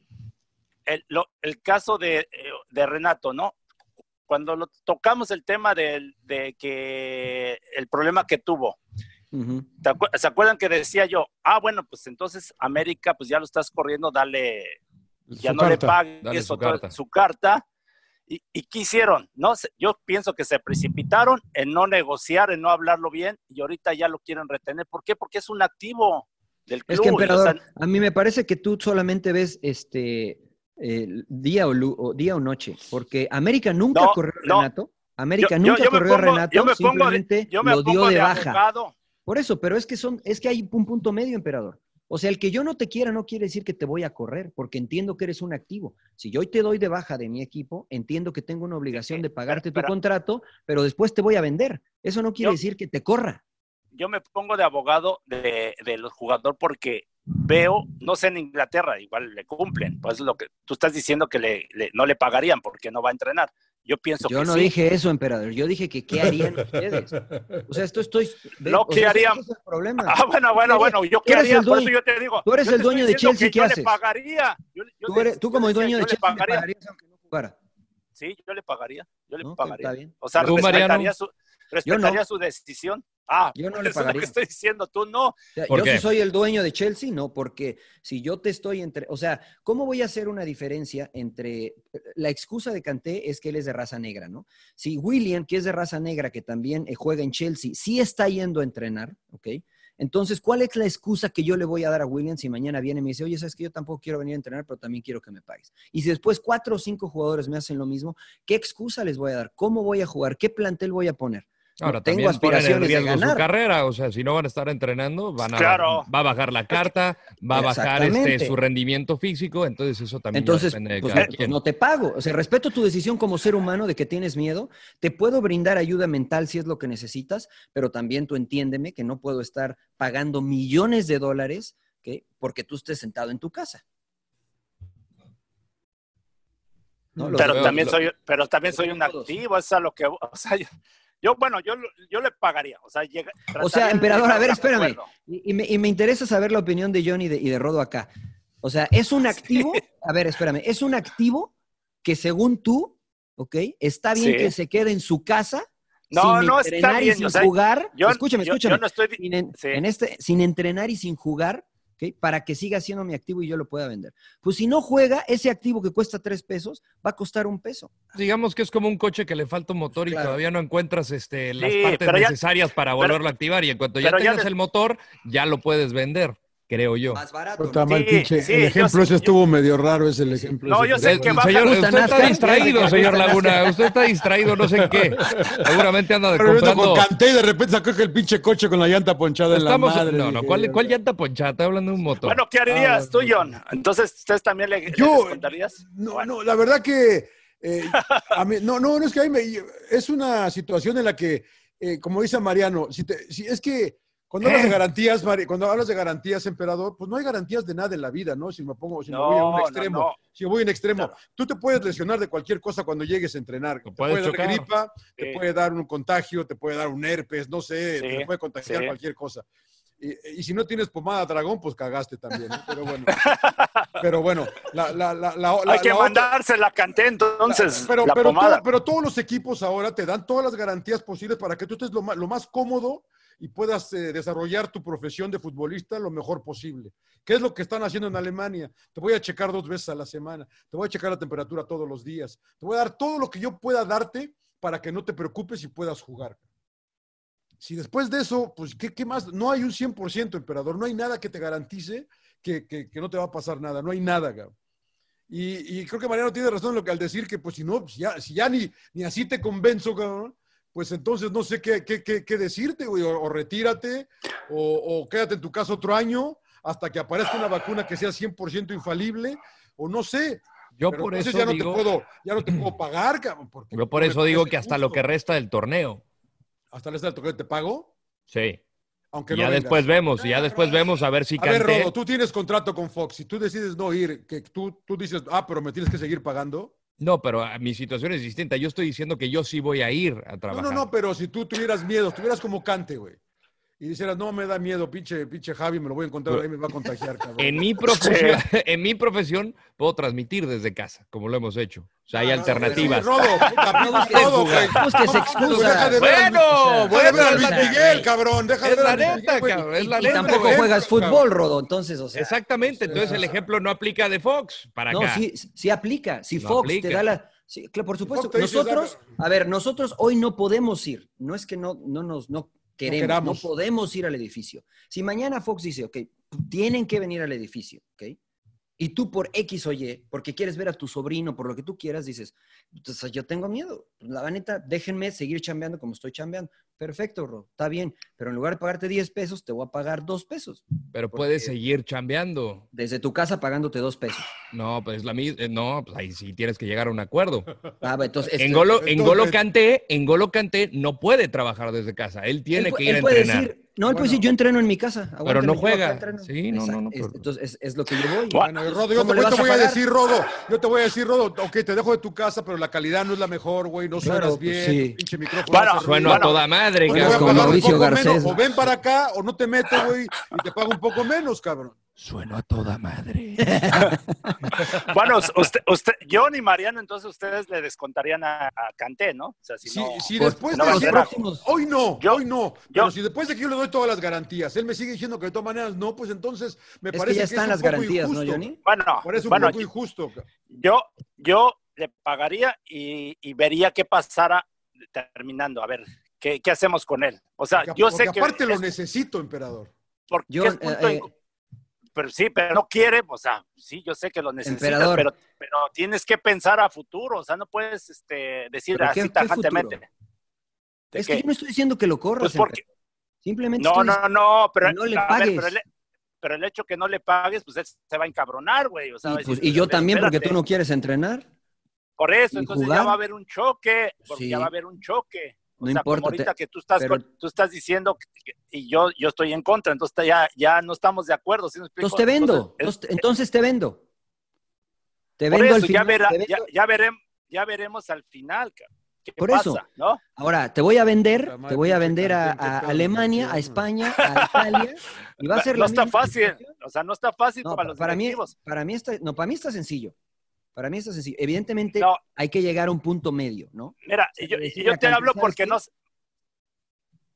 Speaker 8: el, lo- el caso de, eh, de Renato, ¿no? Cuando lo, tocamos el tema del- de, que el problema que tuvo,
Speaker 9: Ujú.
Speaker 8: ¿te acu- ¿se acuerdan que decía yo, ah, bueno, pues entonces América, pues ya lo estás corriendo, dale, ya
Speaker 1: Su
Speaker 8: no le pagues
Speaker 7: su
Speaker 8: otra-
Speaker 7: carta.
Speaker 8: su carta. ¿Y, ¿Y qué hicieron? No, yo pienso que se precipitaron en no negociar, en no hablarlo bien, y ahorita ya lo quieren retener. ¿Por qué? Porque es un activo del club.
Speaker 9: Es que,
Speaker 8: o
Speaker 9: emperador,
Speaker 8: sea,
Speaker 9: a mí me parece que tú solamente ves este eh, día, o, o día o noche, porque América nunca
Speaker 8: No,
Speaker 9: corrió a
Speaker 8: no.
Speaker 9: Renato. América
Speaker 8: Yo-
Speaker 9: nunca
Speaker 8: yo
Speaker 9: corrió a
Speaker 8: pongo-
Speaker 9: Renato,
Speaker 8: yo me pongo de-
Speaker 9: simplemente
Speaker 8: yo me
Speaker 9: lo dio
Speaker 8: pongo
Speaker 9: de,
Speaker 8: de
Speaker 9: baja.
Speaker 8: abogado.
Speaker 9: Por eso, pero es que son, es que hay un punto medio, emperador. O sea, el que yo no te quiera no quiere decir que te voy a correr, porque entiendo que eres un activo. Si yo hoy te doy de baja de mi equipo, entiendo que tengo una obligación de pagarte tu contrato, pero después te voy a vender. Eso no quiere
Speaker 8: Yo-
Speaker 9: decir que te corra.
Speaker 8: yo me pongo de abogado de, de los jugadores porque veo, no sé en Inglaterra, igual le cumplen, pues es lo que tú estás diciendo que le, le- no le pagarían porque no va a entrenar. Yo pienso
Speaker 9: Yo
Speaker 8: que
Speaker 9: no
Speaker 8: sí.
Speaker 9: dije eso, emperador. Yo dije que qué harían ustedes. O sea, esto estoy. ve-
Speaker 8: Lo
Speaker 9: o
Speaker 8: que
Speaker 9: sea, ese-
Speaker 8: harían-
Speaker 9: ese es el problema.
Speaker 8: Ah, bueno, bueno, bueno, yo qué haría,
Speaker 9: el
Speaker 8: por eso yo te digo.
Speaker 9: tú eres el dueño de Chelsea,
Speaker 8: que
Speaker 9: ¿qué
Speaker 8: yo
Speaker 9: haces?
Speaker 8: le pagaría. Yo, yo
Speaker 9: Tú, eres- como
Speaker 8: decía,
Speaker 9: dueño de
Speaker 8: le
Speaker 9: Chelsea, ¿me
Speaker 8: pagaría.
Speaker 9: pagarías aunque no jugara?
Speaker 8: Sí, yo le pagaría. Yo le
Speaker 9: No,
Speaker 8: pagaría.
Speaker 9: está bien.
Speaker 8: O sea,
Speaker 7: ¿Tú,
Speaker 8: respetaría,
Speaker 7: Mariano?
Speaker 8: su, respetaría
Speaker 9: no.
Speaker 8: su decisión. Ah,
Speaker 9: Yo no le
Speaker 8: eso es lo
Speaker 9: pagaría.
Speaker 8: que estoy diciendo. Tú no.
Speaker 9: O sea,
Speaker 7: ¿Por
Speaker 9: yo
Speaker 7: qué?
Speaker 9: si soy el dueño de Chelsea, no, porque si yo te estoy entre, o sea, ¿cómo voy a hacer una diferencia entre la excusa de Kanté es que él es de raza negra, ¿no? Si William, que es de raza negra, que también eh, juega en Chelsea, sí está yendo a entrenar, ¿ok? Entonces, ¿cuál es la excusa que yo le voy a dar a William si mañana viene y me dice, oye, sabes que yo tampoco quiero venir a entrenar, pero también quiero que me pagues? Y si después cuatro o cinco jugadores me hacen lo mismo, ¿qué excusa les voy a dar? ¿Cómo voy a jugar? ¿Qué plantel voy a poner? No
Speaker 7: Ahora,
Speaker 9: tengo
Speaker 7: también ponen en
Speaker 9: aspiraciones de
Speaker 7: riesgo su carrera, o sea, si no van a estar entrenando, van a,
Speaker 8: Claro.
Speaker 7: va a bajar la carta, va a bajar este, su rendimiento físico, entonces eso también
Speaker 9: Entonces,
Speaker 7: depende de
Speaker 9: pues,
Speaker 7: cada
Speaker 9: no, pues
Speaker 7: quien.
Speaker 9: no te pago. O sea, respeto tu decisión como ser humano de que tienes miedo. Te puedo brindar ayuda mental si es lo que necesitas, pero también tú entiéndeme que no puedo estar pagando millones de dólares ¿ok? porque tú estés sentado en tu casa. No,
Speaker 8: pero
Speaker 7: veo-
Speaker 8: también
Speaker 7: lo-
Speaker 8: soy pero también soy un
Speaker 9: todos.
Speaker 8: activo es a lo que o sea yo, yo, bueno yo yo le pagaría o sea llega,
Speaker 9: O sea, emperador, a ver, espérame. Y, y me, y me interesa saber la opinión de Johnny y de, y de Rodo acá. O sea, ¿es un activo? A ver, espérame. ¿Es un activo que según tú, ok, está bien
Speaker 8: Sí.
Speaker 9: que se quede en su casa
Speaker 8: No,
Speaker 9: sin
Speaker 8: no está
Speaker 9: entrenar y sin
Speaker 8: o sea,
Speaker 9: jugar?
Speaker 8: yo-
Speaker 9: escúchame,
Speaker 8: yo-
Speaker 9: escúchame.
Speaker 8: yo no estoy-
Speaker 9: sin, en-
Speaker 8: sí.
Speaker 9: en este, sin entrenar y sin jugar, ok, para que siga siendo mi activo y yo lo pueda vender. Pues si no juega, ese activo que cuesta tres pesos va a costar un peso.
Speaker 7: Digamos que es como un coche que le falta un motor y
Speaker 9: Claro.
Speaker 7: todavía no encuentras este, las
Speaker 8: Sí,
Speaker 7: partes
Speaker 8: ya-
Speaker 7: necesarias para
Speaker 8: pero-
Speaker 7: volverlo a activar y en cuanto ya tengas el motor, ya lo puedes vender, creo yo.
Speaker 9: Más barato. ¿no?
Speaker 1: mal,
Speaker 8: Sí,
Speaker 1: el ejemplo
Speaker 8: sé-
Speaker 1: ese
Speaker 8: yo-
Speaker 1: estuvo medio raro, es el ejemplo.
Speaker 8: No,
Speaker 1: ese
Speaker 8: yo sé que baja-
Speaker 7: Señor, usted está distraído,
Speaker 9: ¿Te
Speaker 7: señor Laguna. Usted está distraído, no sé en qué. Seguramente anda de
Speaker 1: Pero yo
Speaker 7: comprando.
Speaker 1: con Canté y de repente sacó el pinche coche con la llanta ponchada
Speaker 7: Estamos,
Speaker 1: en la madre.
Speaker 7: no, no, ¿cuál, ¿cuál llanta ponchada? Está hablando de un motor.
Speaker 8: bueno qué harías
Speaker 1: Ah,
Speaker 8: tú. John entonces ustedes también le, le
Speaker 1: Yo- No, no, la verdad que eh, a mí- no, no, no es que a mí me, es una situación en la que, eh, como dice Mariano, si te- si es que Cuando hablas de garantías, Mari, cuando hablas de garantías, emperador, pues no hay garantías de nada en la vida, ¿no? Si me pongo, si me voy a un
Speaker 8: no,
Speaker 1: extremo,
Speaker 8: no.
Speaker 1: si voy en extremo, tú te puedes lesionar de cualquier cosa cuando llegues a entrenar. Te puede dar gripa, te puede dar un contagio, te puede dar un herpes, no sé,
Speaker 8: Sí,
Speaker 1: te puede contagiar
Speaker 8: sí.
Speaker 1: cualquier cosa. Y, y si no tienes pomada dragón, pues cagaste también, ¿no? Pero bueno. Pero bueno, la, la, la, la- la-
Speaker 8: Hay que mandarse la canté entonces.
Speaker 1: pero,
Speaker 8: la
Speaker 1: pero, todo- pero todos los equipos ahora te dan todas las garantías posibles para que tú estés lo más, lo más cómodo y puedas eh, desarrollar tu profesión de futbolista lo mejor posible. ¿Qué es lo que están haciendo en Alemania? Te voy a checar dos veces a la semana, te voy a checar la temperatura todos los días, te voy a dar todo lo que yo pueda darte para que no te preocupes y puedas jugar. Si después de eso, pues, ¿qué, qué más? No hay un 100%, emperador, no hay nada que te garantice que, que- que no te va a pasar nada, no hay nada. Y, y creo que Mariano tiene razón al decir que, pues, si no, pues, si ya ni, ni así te convenzo, cabrón, pues entonces no sé qué, qué, qué- qué decirte, güey, o, o retírate, o, o quédate en tu casa otro año hasta que aparezca una vacuna que sea 100% infalible, o no sé.
Speaker 7: Yo
Speaker 1: Pero
Speaker 7: por eso
Speaker 1: ya no
Speaker 7: digo-
Speaker 1: te puedo, ya no te puedo pagar, cabrón. Porque
Speaker 7: Yo por eso digo que hasta lo que resta del torneo.
Speaker 1: Hasta el toque te pago,
Speaker 7: Sí.
Speaker 1: aunque no
Speaker 7: ya
Speaker 1: vengas.
Speaker 7: después vemos, y ya después vemos a ver si
Speaker 1: A ver,
Speaker 7: Kanté-
Speaker 1: Rodo, tú tienes contrato con Fox. Si tú decides no ir, que tú, tú dices, ah, pero me tienes que seguir pagando.
Speaker 7: No, pero ah, mi situación es distinta. Yo estoy diciendo que yo sí voy a ir a
Speaker 1: No,
Speaker 7: trabajar.
Speaker 1: no, no, pero si tú tuvieras miedo, estuvieras como Cante, güey. Y dijeras, no me da miedo, pinche, pinche Javi, me lo voy a encontrar ahí, me va a contagiar, cabrón.
Speaker 7: En mi, profesión, en mi profesión puedo transmitir desde casa, como lo hemos hecho. O sea, hay
Speaker 1: Ah,
Speaker 7: alternativas.
Speaker 1: Rodo, puta,
Speaker 9: No busques-
Speaker 1: Rodo, güey.
Speaker 9: no busques
Speaker 1: No,
Speaker 9: excusas.
Speaker 1: al-
Speaker 7: Bueno,
Speaker 1: deja de ver
Speaker 7: bueno,
Speaker 1: a Luis
Speaker 7: la
Speaker 1: Miguel,
Speaker 7: neta.
Speaker 1: cabrón. Deja de ver a
Speaker 7: la
Speaker 1: Luis
Speaker 7: neta,
Speaker 1: Miguel, güey.
Speaker 7: cabrón, es
Speaker 1: Y-
Speaker 7: la
Speaker 1: y
Speaker 9: Y
Speaker 7: neta,
Speaker 9: tampoco juegas
Speaker 1: Cabrón.
Speaker 9: fútbol, Rodo. Entonces, o sea.
Speaker 7: Exactamente. Entonces el ejemplo no aplica de Fox para
Speaker 9: No,
Speaker 7: acá.
Speaker 9: sí, sí aplica. Si
Speaker 7: No
Speaker 9: Fox
Speaker 7: aplica.
Speaker 9: te da la. sí, claro, por supuesto. Nosotros, a ver, nosotros hoy no podemos ir. No es que no, no nos no queremos, no,
Speaker 1: queramos.
Speaker 9: podemos ir al edificio. Si mañana Fox dice, ok, tienen que venir al edificio, ok, y tú por X o Y, porque quieres ver a tu sobrino, por lo que tú quieras, dices, entonces yo tengo miedo. La neta, déjenme seguir chambeando como estoy chambeando. Perfecto, Ro, está bien. Pero en lugar de pagarte 10 pesos, te voy a pagar 2 pesos.
Speaker 7: Pero puedes seguir chambeando.
Speaker 9: Desde tu casa pagándote 2 pesos.
Speaker 7: No, pues la misma. No, pues ahí sí tienes que llegar a un acuerdo.
Speaker 9: Ah,
Speaker 7: En
Speaker 9: este-
Speaker 7: Golo, en
Speaker 1: entonces-
Speaker 7: Golo Kanté, en Golo Kanté no puede trabajar desde casa. Él tiene
Speaker 9: él,
Speaker 7: que ir
Speaker 9: él
Speaker 7: a
Speaker 9: puede
Speaker 7: entrenar.
Speaker 9: decir, no, él puede
Speaker 1: Bueno.
Speaker 9: decir, yo entreno en mi casa.
Speaker 7: no
Speaker 9: yo acá
Speaker 7: juega.
Speaker 9: entreno".
Speaker 7: Sí, no, no, no, pero-
Speaker 9: Entonces, es, es lo que yo voy.
Speaker 1: Bueno, Rodo, yo
Speaker 9: ¿Cómo
Speaker 1: te, voy a
Speaker 9: pagar?
Speaker 1: decir, Rodo, yo te voy a decir, Rodo, ok, te dejo de tu casa, pero la calidad no es la mejor, güey, no
Speaker 9: Claro,
Speaker 1: suenas
Speaker 9: pues,
Speaker 1: bien,
Speaker 9: sí.
Speaker 1: pinche micrófono.
Speaker 8: Bueno,
Speaker 7: Sueno a toda madre,
Speaker 9: Pues
Speaker 1: un
Speaker 9: Mauricio Garcés.
Speaker 1: menos, O ven para acá o no te meto, güey, y te pago un poco menos, cabrón.
Speaker 7: Sueno a toda madre.
Speaker 8: Bueno, usted, usted, yo ni Mariano, entonces ustedes le descontarían a, a Canté, ¿no? O sea, si no,
Speaker 9: Por-
Speaker 1: después
Speaker 8: no
Speaker 1: de
Speaker 9: próximos-
Speaker 1: hoy no,
Speaker 8: Yo-
Speaker 1: hoy no, pero
Speaker 8: yo-
Speaker 1: si después de que yo le doy todas las garantías, él me sigue diciendo que de todas maneras no, pues entonces me
Speaker 9: Es
Speaker 1: parece
Speaker 9: que ya
Speaker 1: es
Speaker 9: están
Speaker 1: un
Speaker 9: las
Speaker 1: poco
Speaker 9: garantías, ¿no,
Speaker 1: injusto,
Speaker 9: Johnny?
Speaker 8: bueno,
Speaker 1: Parece un
Speaker 8: bueno,
Speaker 1: poco injusto. ca-
Speaker 8: yo, yo le pagaría y, y vería qué pasara terminando. A ver, ¿qué, qué hacemos con él? O sea,
Speaker 1: Porque-
Speaker 8: yo
Speaker 1: porque
Speaker 8: sé que...
Speaker 1: aparte lo
Speaker 8: es-
Speaker 1: necesito, emperador.
Speaker 8: porque
Speaker 9: Yo,
Speaker 8: es punto
Speaker 9: eh,
Speaker 8: pero sí, pero no quiere, o sea, sí, yo sé que lo necesitas, pero, pero tienes que pensar a futuro, o sea, no puedes este, decir
Speaker 9: ¿Pero qué-
Speaker 8: así
Speaker 9: qué
Speaker 8: tajantemente.
Speaker 9: Es que yo no estoy diciendo que lo corras.
Speaker 8: Pues porque-.
Speaker 9: Simplemente
Speaker 8: No, no, no, pero,
Speaker 9: no le
Speaker 8: ver,
Speaker 9: pagues.
Speaker 8: pero, el, pero el hecho que no le pagues, pues él se va a encabronar, güey. O sea,
Speaker 9: Y, pues,
Speaker 8: decir,
Speaker 9: y yo
Speaker 8: "Pero
Speaker 9: también, porque
Speaker 8: espérate".
Speaker 9: tú no quieres entrenar.
Speaker 8: Por eso, entonces
Speaker 9: jugar.
Speaker 8: ya va a haber un choque, porque
Speaker 9: Sí.
Speaker 8: ya va a haber un choque. O
Speaker 9: No
Speaker 8: sea,
Speaker 9: importa,
Speaker 8: como ahorita
Speaker 9: te-
Speaker 8: que tú estás,
Speaker 9: pero-
Speaker 8: tú estás diciendo que- que- y yo, yo estoy en contra, entonces ya, ya no estamos de acuerdo. ¿sí me?
Speaker 9: Entonces te vendo.
Speaker 8: Entonces, es-
Speaker 9: Entonces, te vendo. Te
Speaker 8: por
Speaker 9: vendo
Speaker 8: eso,
Speaker 9: al
Speaker 8: ya,
Speaker 9: final.
Speaker 8: verá-
Speaker 9: te vendo-
Speaker 8: ya, ya veremos, ya veremos al final, cabrón, ¿qué
Speaker 9: Por
Speaker 8: pasa?
Speaker 9: eso.
Speaker 8: ¿no?
Speaker 9: Ahora, te voy a vender, te voy a vender a, a Alemania, a. España, a Italia, y va a ser
Speaker 8: no
Speaker 9: la
Speaker 8: está
Speaker 9: misma
Speaker 8: fácil,
Speaker 9: situación.
Speaker 8: o sea, no está fácil
Speaker 9: No,
Speaker 8: para los
Speaker 9: para mí,
Speaker 8: directivos.
Speaker 9: para mí está, no, para mí está sencillo. Para mí está sencillo. Evidentemente,
Speaker 8: No.
Speaker 9: hay que llegar a un punto medio, ¿no?
Speaker 8: Mira,
Speaker 9: sea,
Speaker 8: yo, te hablo
Speaker 9: ¿sabes
Speaker 8: porque
Speaker 9: qué?
Speaker 8: no.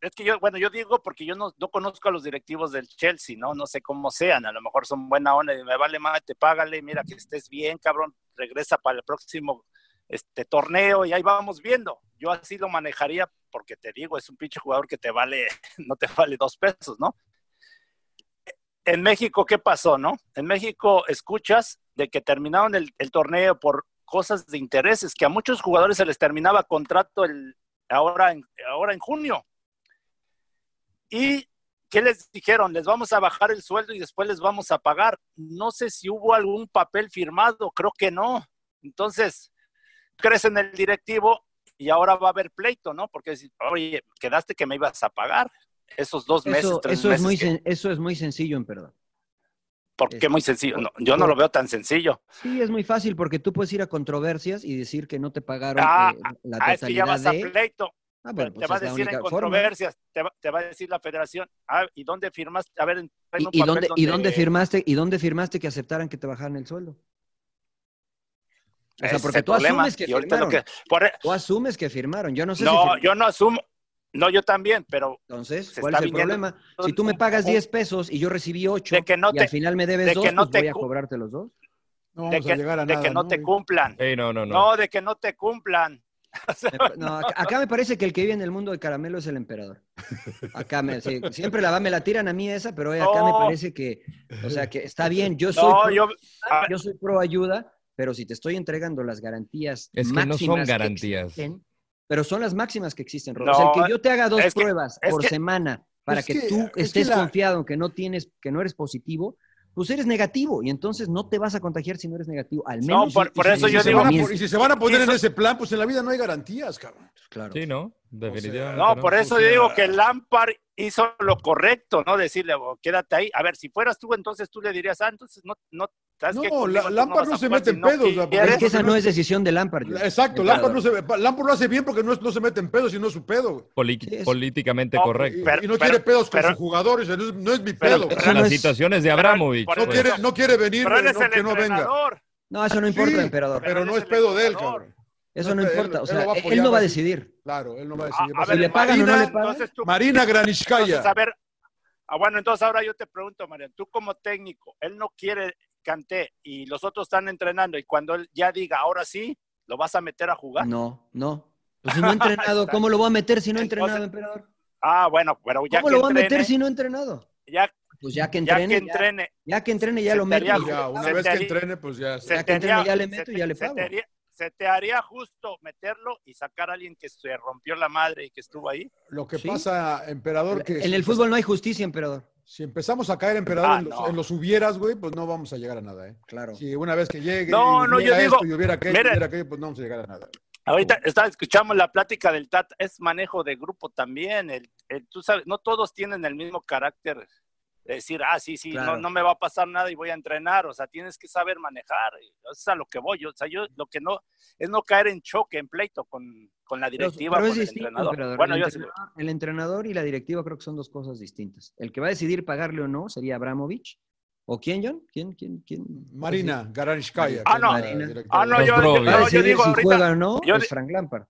Speaker 8: Es que yo, bueno, yo digo porque yo no, no conozco a los directivos del Chelsea, ¿no? No sé cómo sean, a lo mejor son buena onda y me vale más, te págale, mira que estés bien, cabrón, regresa para el próximo este torneo y ahí vamos viendo. Yo así lo manejaría porque te digo, es un pinche jugador que te vale, no te vale dos pesos, ¿no? En México, ¿qué pasó, no? En México escuchas de que terminaron el, torneo por cosas de intereses, que a muchos jugadores se les terminaba contrato el, ahora, en, ahora en junio. ¿Y qué les dijeron? Les vamos a bajar el sueldo y después les vamos a pagar. No sé si hubo algún papel firmado, creo que no. Entonces, crees en el directivo y ahora va a haber pleito, ¿no? Porque, oye, quedaste que me ibas a pagar. Esos dos meses,
Speaker 9: Eso,
Speaker 8: tres
Speaker 9: eso es
Speaker 8: meses.
Speaker 9: muy,
Speaker 8: que-
Speaker 9: sen- eso es muy sencillo, en perdón.
Speaker 8: ¿Por qué muy sencillo? No, yo no lo veo tan sencillo.
Speaker 9: Sí, es muy fácil porque tú puedes ir a controversias y decir que no te pagaron
Speaker 8: Ah,
Speaker 9: eh, la
Speaker 8: ah, es que ya vas a pleito.
Speaker 9: Ah, bueno,
Speaker 8: te
Speaker 9: pues
Speaker 8: va a
Speaker 9: es
Speaker 8: decir en controversias, te va, te va a decir la federación, ah, ¿y dónde firmaste? A ver, en- un
Speaker 9: ¿Y,
Speaker 8: papel
Speaker 9: dónde, ¿Y dónde firmaste y dónde firmaste que aceptaran que te bajaran el sueldo? O sea,
Speaker 8: es
Speaker 9: porque tú asumes que firmaron.
Speaker 8: que- por
Speaker 9: Tú asumes que firmaron. Yo no sé si
Speaker 8: no,
Speaker 9: firmaron.
Speaker 8: yo no asumo, no, yo también, pero
Speaker 9: Entonces, ¿cuál
Speaker 8: está
Speaker 9: es el
Speaker 8: viniendo
Speaker 9: problema? Si tú me pagas 10 pesos y yo recibí 8
Speaker 8: De que no
Speaker 9: y
Speaker 8: te-
Speaker 9: al final me debes
Speaker 8: de
Speaker 9: 2,
Speaker 8: que no
Speaker 9: pues
Speaker 8: te
Speaker 9: voy a cobrarte los dos.
Speaker 1: No
Speaker 8: de
Speaker 1: vamos
Speaker 8: que,
Speaker 1: a llegar a
Speaker 8: de
Speaker 1: nada.
Speaker 8: que no, te cumplan.
Speaker 7: No, no, no.
Speaker 8: No, de que no te cumplan.
Speaker 9: No, acá, acá me parece que el que vive en el mundo del caramelo es el emperador. Acá me, sí, siempre la, me la tiran a mí esa, pero hoy acá me
Speaker 8: No.
Speaker 9: parece que, o sea, que está bien. Yo soy,
Speaker 8: No,
Speaker 9: pro,
Speaker 8: yo, a ver,
Speaker 9: yo soy pro ayuda, pero si te estoy entregando las garantías
Speaker 7: Es que no
Speaker 9: máximas
Speaker 7: son garantías.
Speaker 9: existen, pero son las máximas que existen, Rodo. O sea,
Speaker 8: No,
Speaker 9: el que yo te haga dos
Speaker 8: que-
Speaker 9: pruebas
Speaker 8: es
Speaker 9: por
Speaker 8: que-
Speaker 9: semana para
Speaker 1: es
Speaker 9: que,
Speaker 1: que-
Speaker 9: tú
Speaker 1: es que
Speaker 9: estés
Speaker 1: la-
Speaker 9: confiado en que no tienes, que no eres positivo, pues eres negativo y entonces no te vas a contagiar si no eres negativo. Al
Speaker 8: No,
Speaker 9: menos
Speaker 8: por- por
Speaker 9: y-
Speaker 8: eso
Speaker 9: y
Speaker 8: yo digo-
Speaker 1: por- y si se van a poner en
Speaker 8: Quiso-
Speaker 1: ese plan, pues en la vida no hay garantías, cabrón.
Speaker 9: Claro.
Speaker 7: Sí, ¿no? Definitivamente.
Speaker 8: no, por eso
Speaker 1: o
Speaker 8: yo
Speaker 1: sea-
Speaker 8: digo que Lampard hizo lo correcto, ¿no? Decirle, "Oh, quédate ahí. A ver, si fueras tú, entonces tú le dirías, ah, entonces no, no, ¿sabes
Speaker 1: No,
Speaker 8: qué?
Speaker 1: la- Lampard no se mete en
Speaker 8: no
Speaker 1: pedos, o sea, porque-
Speaker 9: Es
Speaker 8: quieres".
Speaker 9: que esa no es decisión de Lampard. yo.
Speaker 1: Exacto, Lampard, no se, Lampard lo hace bien porque no, es- no se mete en pedos y no es su pedo. güey.
Speaker 7: Poli-
Speaker 9: Sí, es-
Speaker 7: políticamente
Speaker 8: No,
Speaker 7: correcto.
Speaker 8: Pero-
Speaker 1: y no quiere pedos con
Speaker 8: pero-
Speaker 1: sus jugadores, no es, no es mi pedo.
Speaker 8: pero-
Speaker 9: no
Speaker 7: Las
Speaker 9: es-
Speaker 7: situaciones de Abramovich.
Speaker 1: no,
Speaker 7: pues.
Speaker 1: quiere, no quiere venir,
Speaker 8: Pero
Speaker 1: no,
Speaker 8: el
Speaker 1: que no venga.
Speaker 9: No, eso no importa,
Speaker 1: Sí,
Speaker 9: emperador.
Speaker 1: Pero no es pedo de él, cabrón.
Speaker 9: Eso no importa.
Speaker 1: él
Speaker 9: O sea,
Speaker 1: va
Speaker 9: él no va a
Speaker 1: va
Speaker 9: decidir.
Speaker 1: Claro, él no va a
Speaker 8: A,
Speaker 1: decidir.
Speaker 8: a
Speaker 1: va a
Speaker 8: ver,
Speaker 9: le pagan o no
Speaker 8: Marina,
Speaker 9: le pagan.
Speaker 8: entonces tú-
Speaker 1: Marina Granishkaya.
Speaker 8: Entonces, a ver, ah, bueno, entonces ahora yo te pregunto, María, tú como técnico, él no quiere Canté y los otros están entrenando y cuando él ya diga, ahora sí, ¿lo vas a meter a jugar?
Speaker 9: No, no. Pues si no he entrenado, ¿cómo lo voy a meter si no he
Speaker 8: Entonces,
Speaker 9: entrenado, emperador?
Speaker 8: Ah, bueno, pero ya
Speaker 9: ¿Cómo
Speaker 8: que
Speaker 9: lo voy a meter si no he entrenado?
Speaker 8: ya,
Speaker 9: Pues ya que
Speaker 8: ya
Speaker 9: entrene,
Speaker 8: que
Speaker 9: ya,
Speaker 8: entrene,
Speaker 9: ya que entrene ya lo meto.
Speaker 1: Ya, una vez que entrene, pues ya.
Speaker 8: se
Speaker 9: Ya que entrene, ya le meto y ya le pago.
Speaker 8: Se te haría justo meterlo y sacar a alguien que se rompió la madre y que estuvo ahí.
Speaker 1: Lo que
Speaker 9: Sí.
Speaker 1: pasa, emperador, que
Speaker 9: En
Speaker 1: si
Speaker 9: el fútbol no hay justicia, emperador.
Speaker 1: Si empezamos a caer, emperador,
Speaker 8: Ah,
Speaker 1: en, los,
Speaker 8: no.
Speaker 1: en los hubieras, güey, pues no vamos a llegar a nada, ¿eh?
Speaker 9: Claro.
Speaker 1: Si una vez que llegue,
Speaker 8: No,
Speaker 1: y
Speaker 8: no,
Speaker 1: hubiera
Speaker 8: yo digo,
Speaker 1: esto y hubiera aquello, y
Speaker 8: miren.
Speaker 1: hubiera aquello, pues no vamos a llegar a nada.
Speaker 8: Ahorita está, escuchamos la plática del Tata, es manejo de grupo también. El, el- tú sabes, no todos tienen el mismo carácter de decir, ah, sí, sí,
Speaker 9: Claro.
Speaker 8: no, no me va a pasar nada y voy a entrenar. O sea, tienes que saber manejar. Eso es a lo que voy. Yo, o sea, yo lo que no es no caer en choque, en pleito con, con la
Speaker 9: Pero,
Speaker 8: directiva,
Speaker 9: pero es
Speaker 8: con el
Speaker 9: distinto,
Speaker 8: entrenador. Bueno,
Speaker 9: el,
Speaker 8: yo sí-
Speaker 9: entrenador, el entrenador y la directiva creo que son dos cosas distintas. El que va a decidir pagarle o no sería Abramovich. ¿O quién, John? ¿Quién, quién, quién?
Speaker 1: Marina Garanishkaya.
Speaker 8: Ah,
Speaker 1: es
Speaker 8: no. Ah, no, yo-
Speaker 9: Va a
Speaker 8: no, yo
Speaker 9: decidir
Speaker 8: digo
Speaker 9: si
Speaker 8: ahorita-
Speaker 9: juega o no,
Speaker 8: yo
Speaker 9: es Frank Lampard.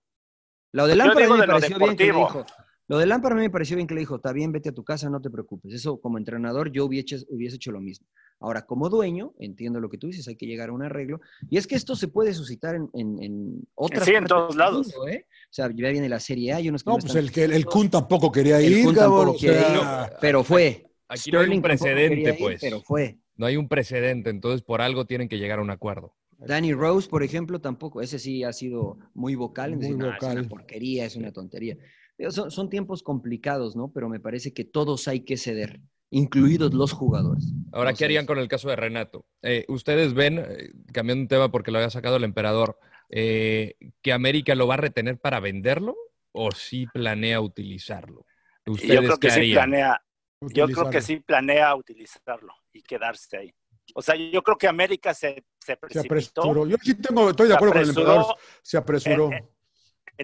Speaker 9: Lo de Lampard me pareció bien que dijo. Lo de Lampard a mí me pareció bien que le dijo, está bien, vete a tu casa, no te preocupes. Eso como entrenador yo hubiese, hubiese hecho lo mismo. Ahora, como dueño, entiendo lo que tú dices, hay que llegar a un arreglo. Y es que esto se puede suscitar en, en, en otras
Speaker 8: Sí, en todos lados.
Speaker 9: mundo, ¿eh? O sea, ya viene la Serie A y unos que
Speaker 1: No,
Speaker 9: no
Speaker 1: pues el que el, el Kun tampoco quería
Speaker 9: El
Speaker 1: ir,
Speaker 9: Kun tampoco
Speaker 1: o
Speaker 9: quiere
Speaker 1: sea,
Speaker 9: ir, pero fue.
Speaker 7: Aquí no hay un precedente,
Speaker 9: ir,
Speaker 7: pues.
Speaker 9: Pero fue.
Speaker 7: No hay un precedente, entonces por algo tienen que llegar a un acuerdo.
Speaker 9: Danny Rose, por ejemplo, tampoco. Ese sí ha sido muy vocal en
Speaker 1: Muy
Speaker 9: decir, "No, es
Speaker 1: vocal.
Speaker 9: una porquería, es una tontería. Son, son tiempos complicados, ¿no? Pero me parece que todos hay que ceder, incluidos los jugadores.
Speaker 7: Ahora, ¿qué harían con el caso de Renato? Eh, Ustedes ven, eh, cambiando un tema porque lo había sacado el emperador, eh, que América lo va a retener para venderlo o sí planea utilizarlo. ¿Ustedes
Speaker 8: yo creo
Speaker 7: qué
Speaker 8: que sí
Speaker 7: harían?
Speaker 8: planea, yo creo que
Speaker 1: utilizarlo.
Speaker 8: sí planea utilizarlo y quedarse ahí. O sea, yo creo que América se, se
Speaker 1: Se apresuró. Yo sí tengo, estoy de acuerdo con el emperador. Se apresuró.
Speaker 8: en, en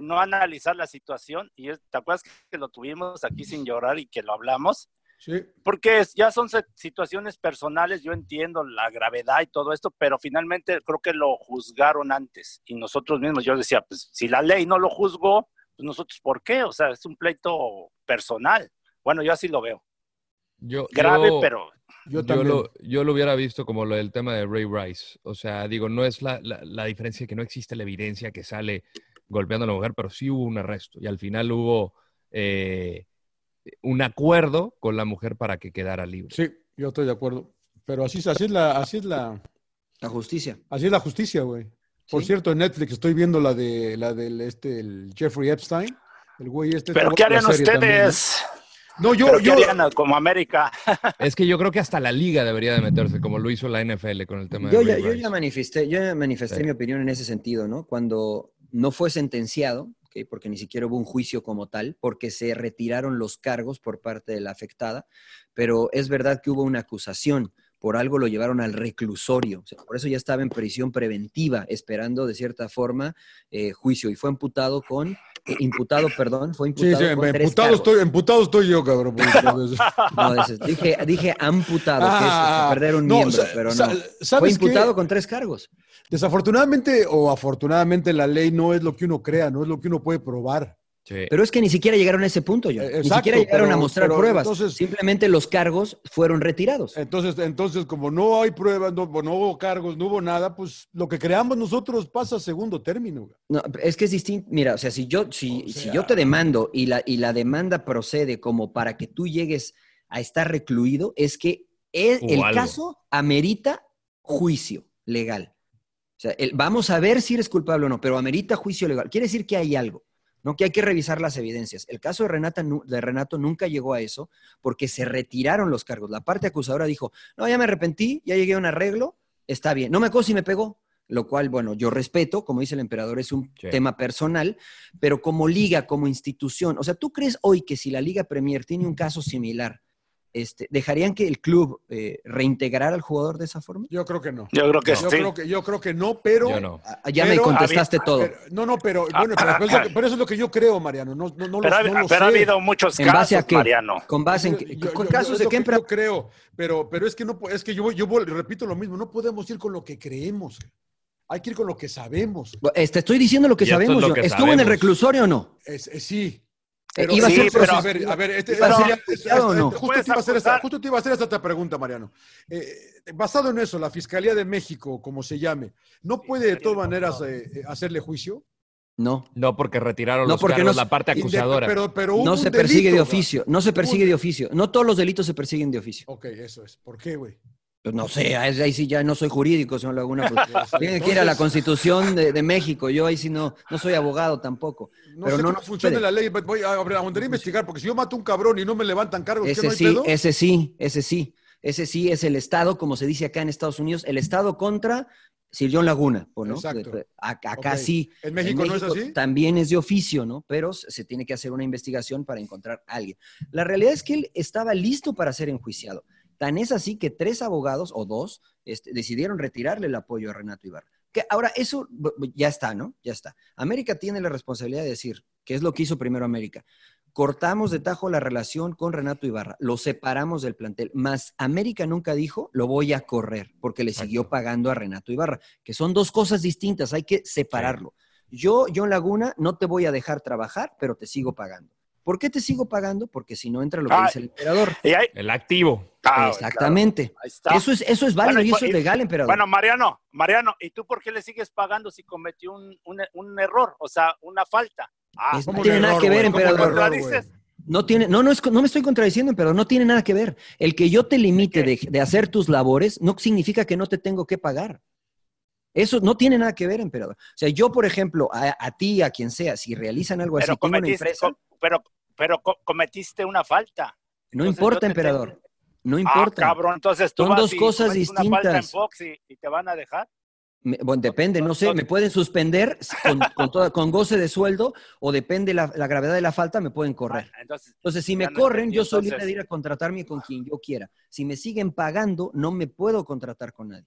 Speaker 8: no analizar la situación. Y es- te acuerdas que lo tuvimos aquí sin llorar y que lo hablamos.
Speaker 1: Sí.
Speaker 8: Porque es- ya son situaciones personales, yo entiendo la gravedad y todo esto, pero finalmente creo que lo juzgaron antes. Y nosotros mismos, yo decía, pues si la ley no lo juzgó, pues nosotros, ¿por qué? O sea, es un pleito personal. Bueno, yo así lo veo.
Speaker 7: Yo,
Speaker 8: Grave,
Speaker 7: yo-
Speaker 8: pero
Speaker 1: Yo
Speaker 7: yo
Speaker 1: también.
Speaker 7: lo, yo lo hubiera visto como lo del tema de Ray Rice. O sea, digo, no es la, la- la diferencia que no existe la evidencia que sale golpeando a la mujer, pero sí hubo un arresto y al final hubo eh, un acuerdo con la mujer para que quedara libre.
Speaker 1: Sí, yo estoy de acuerdo. Pero así, es- así es la, así es la,
Speaker 9: La justicia.
Speaker 1: así es la justicia, güey. Por
Speaker 9: Sí.
Speaker 1: cierto, en Netflix estoy viendo la de la del este el Jeffrey Epstein, el güey este.
Speaker 8: pero ¿qué harían ustedes?
Speaker 1: No, yo,
Speaker 8: ¿Pero qué
Speaker 1: yo,
Speaker 8: harían como América?
Speaker 7: Es que yo creo que hasta la liga debería de meterse, como lo hizo la NFL con el tema
Speaker 9: Yo
Speaker 7: de
Speaker 9: ya, yo ya manifesté, yo ya manifesté
Speaker 7: Sí.
Speaker 9: mi opinión en ese sentido, ¿no? Cuando no fue sentenciado, porque ni siquiera hubo un juicio como tal, porque se retiraron los cargos por parte de la afectada, pero es verdad que hubo una acusación por algo lo llevaron al reclusorio. O sea, por eso ya estaba en prisión preventiva, esperando de cierta forma eh, juicio. Y fue imputado con, eh, imputado, perdón, fue
Speaker 1: Sí,
Speaker 9: imputado
Speaker 1: sí,
Speaker 9: con tres
Speaker 1: emputado
Speaker 9: cargos.
Speaker 1: estoy, emputado estoy yo, cabrón.
Speaker 9: No, dije, dije amputado, que es
Speaker 1: Ah,
Speaker 9: perder un
Speaker 1: no,
Speaker 9: miembro, pero no. Fue
Speaker 1: ¿sabes
Speaker 9: imputado
Speaker 1: qué?
Speaker 9: con tres cargos.
Speaker 1: Desafortunadamente o afortunadamente la ley no es lo que uno crea, no es lo que uno puede probar.
Speaker 9: Pero es que ni siquiera llegaron a ese punto, yo.
Speaker 1: Eh,
Speaker 9: Ni siquiera llegaron a mostrar pruebas.
Speaker 1: entonces-
Speaker 9: Simplemente los cargos fueron retirados.
Speaker 1: Entonces, entonces como no hay pruebas, no, no hubo cargos, no hubo nada, pues lo que creamos nosotros pasa a segundo término.
Speaker 9: No, es que es distinto. Mira, o sea, si yo, si,
Speaker 1: O
Speaker 9: si yo te demando y la, y la demanda procede como para que tú llegues a estar recluido, es que el, caso amerita juicio legal. O sea, el- vamos a ver si eres culpable o no, pero amerita juicio legal. Quiere decir que hay algo, ¿no? Que hay que revisar las evidencias. El caso de, Renata, de Renato nunca llegó a eso porque se retiraron los cargos. La parte acusadora dijo, no, ya me arrepentí, ya llegué a un arreglo, está bien. No me acuerdo si me pegó, lo cual, bueno, yo respeto, como dice el emperador, es un
Speaker 7: Sí.
Speaker 9: tema personal, pero como liga, como institución, o sea, ¿tú crees hoy que si la Liga Premier tiene un caso similar, este, dejarían que el club eh, reintegrara al jugador de esa forma?
Speaker 1: Yo creo que no.
Speaker 8: Yo creo que
Speaker 1: yo
Speaker 8: sí.
Speaker 1: Creo que, yo creo que no, pero...
Speaker 7: Yo no.
Speaker 9: Ah, Ya me contestaste todo.
Speaker 1: pero- no, no, pero,
Speaker 8: Ah,
Speaker 1: bueno, pero,
Speaker 8: ah,
Speaker 1: pero eso,
Speaker 8: ah.
Speaker 1: pero eso es lo que yo creo, Mariano. No, no, no
Speaker 8: Pero,
Speaker 1: lo,
Speaker 8: ha,
Speaker 1: no lo
Speaker 8: pero ha habido muchos
Speaker 9: ¿En base a
Speaker 8: casos,
Speaker 9: qué?
Speaker 8: Mariano.
Speaker 9: ¿Con base en
Speaker 1: Yo-
Speaker 9: qué?
Speaker 1: yo-
Speaker 9: ¿Con
Speaker 1: yo-
Speaker 9: casos de qué?
Speaker 1: Yo creo, pero, pero es que no, es que yo, yo repito lo mismo, no podemos ir con lo que creemos. Hay que ir con lo que sabemos.
Speaker 9: Eh, Te estoy diciendo lo que
Speaker 7: Y esto es
Speaker 9: sabemos.
Speaker 7: lo
Speaker 9: yo.
Speaker 7: que
Speaker 9: ¿Estuvo en el reclusorio o no?
Speaker 1: Es, es- sí.
Speaker 9: Iba a
Speaker 8: sí,
Speaker 9: ser
Speaker 8: pero-
Speaker 1: a ver, a ver, este-
Speaker 9: ¿Iba a
Speaker 1: este- este-
Speaker 9: no?
Speaker 1: justo, te iba a hacer esta, justo te iba a hacer esta, pregunta, Mariano. Eh, basado en eso, la Fiscalía de México, como se llame, ¿no puede de todas maneras eh, eh, hacerle juicio?
Speaker 9: No.
Speaker 7: No, porque retiraron
Speaker 9: No,
Speaker 7: los
Speaker 9: porque
Speaker 7: cargos,
Speaker 9: no-
Speaker 7: la parte acusadora.
Speaker 1: Pero, pero
Speaker 9: No se persigue de oficio. No se persigue de oficio. No todos los delitos se persiguen de oficio.
Speaker 1: Ok, eso es. ¿Por qué, güey?
Speaker 9: Pues no sé, ahí sí ya no soy jurídico, señor Laguna. Pues,
Speaker 1: Sí,
Speaker 9: tiene que ir a la Constitución de, de México. Yo ahí sí no, no soy abogado tampoco.
Speaker 1: No
Speaker 9: Pero
Speaker 1: sé
Speaker 9: no
Speaker 1: cómo funciona la ley. Voy a, a investigar, porque si yo mato a un cabrón y no me levantan cargos, ¿qué
Speaker 9: Ese
Speaker 1: no hay
Speaker 9: sí,
Speaker 1: pedo?
Speaker 9: ese sí, ese sí. Ese sí es el Estado, como se dice acá en Estados Unidos, el Estado contra Sir John Laguna, ¿o ¿no?
Speaker 1: Exacto.
Speaker 9: De- Acá, acá
Speaker 1: Ok.
Speaker 9: sí.
Speaker 1: ¿En México no es así?
Speaker 9: También es de oficio, ¿no? Pero se tiene que hacer una investigación para encontrar a alguien. La realidad es que él estaba listo para ser enjuiciado. Tan es así que tres abogados o dos este, decidieron retirarle el apoyo a Renato Ibarra. Que ahora eso ya está, ¿no? Ya está. América tiene la responsabilidad de decir, que es lo que hizo primero América. Cortamos de tajo la relación con Renato Ibarra, lo separamos del plantel, más América nunca dijo, lo voy a correr, porque le siguió pagando a Renato Ibarra, que son dos cosas distintas, hay que separarlo. Yo, John Laguna, no te voy a dejar trabajar, pero te sigo pagando. ¿Por qué te sigo pagando? Porque si no entra lo que
Speaker 8: Ah,
Speaker 9: dice el emperador.
Speaker 8: Y hay-
Speaker 7: El activo.
Speaker 8: Ah,
Speaker 9: Exactamente.
Speaker 8: claro, ahí está.
Speaker 9: Eso es, eso es válido
Speaker 8: Bueno,
Speaker 9: y
Speaker 8: y-
Speaker 9: eso es legal, emperador.
Speaker 8: Bueno, Mariano, Mariano, ¿y tú por qué le sigues pagando si cometió un, un- un error? O sea, una falta. Ah,
Speaker 9: Es- no
Speaker 1: ¿Cómo
Speaker 9: tiene nada que ver,
Speaker 1: güey? ¿Cómo un
Speaker 9: emperador. No tiene, no, no, es, no me estoy contradiciendo, pero no tiene nada que ver. El que yo te limite de, de hacer tus labores no significa que no te tengo que pagar. Eso no tiene nada que ver, emperador. O sea, yo, por ejemplo, a, a ti, a quien sea, si realizan algo así, tengo una empresa,
Speaker 8: pero, pero co- cometiste una falta.
Speaker 9: no
Speaker 8: entonces
Speaker 9: importa, emperador.
Speaker 8: tengo-
Speaker 9: No
Speaker 8: Ah,
Speaker 9: importa.
Speaker 8: cabrón, entonces tú
Speaker 9: Son
Speaker 8: vas
Speaker 9: dos
Speaker 8: y
Speaker 9: cosas
Speaker 8: cometes una falta en
Speaker 9: distintas.
Speaker 8: Fox y, y te van a dejar.
Speaker 9: Me- bueno, depende, no sé, me pueden suspender con, con, toda- con goce de sueldo o depende la, la gravedad de la falta, me pueden correr.
Speaker 8: Ah, Entonces,
Speaker 9: Entonces, si me corren, yo soy libre de ir a contratarme con quien yo quiera. Si me siguen pagando, no me puedo contratar con nadie.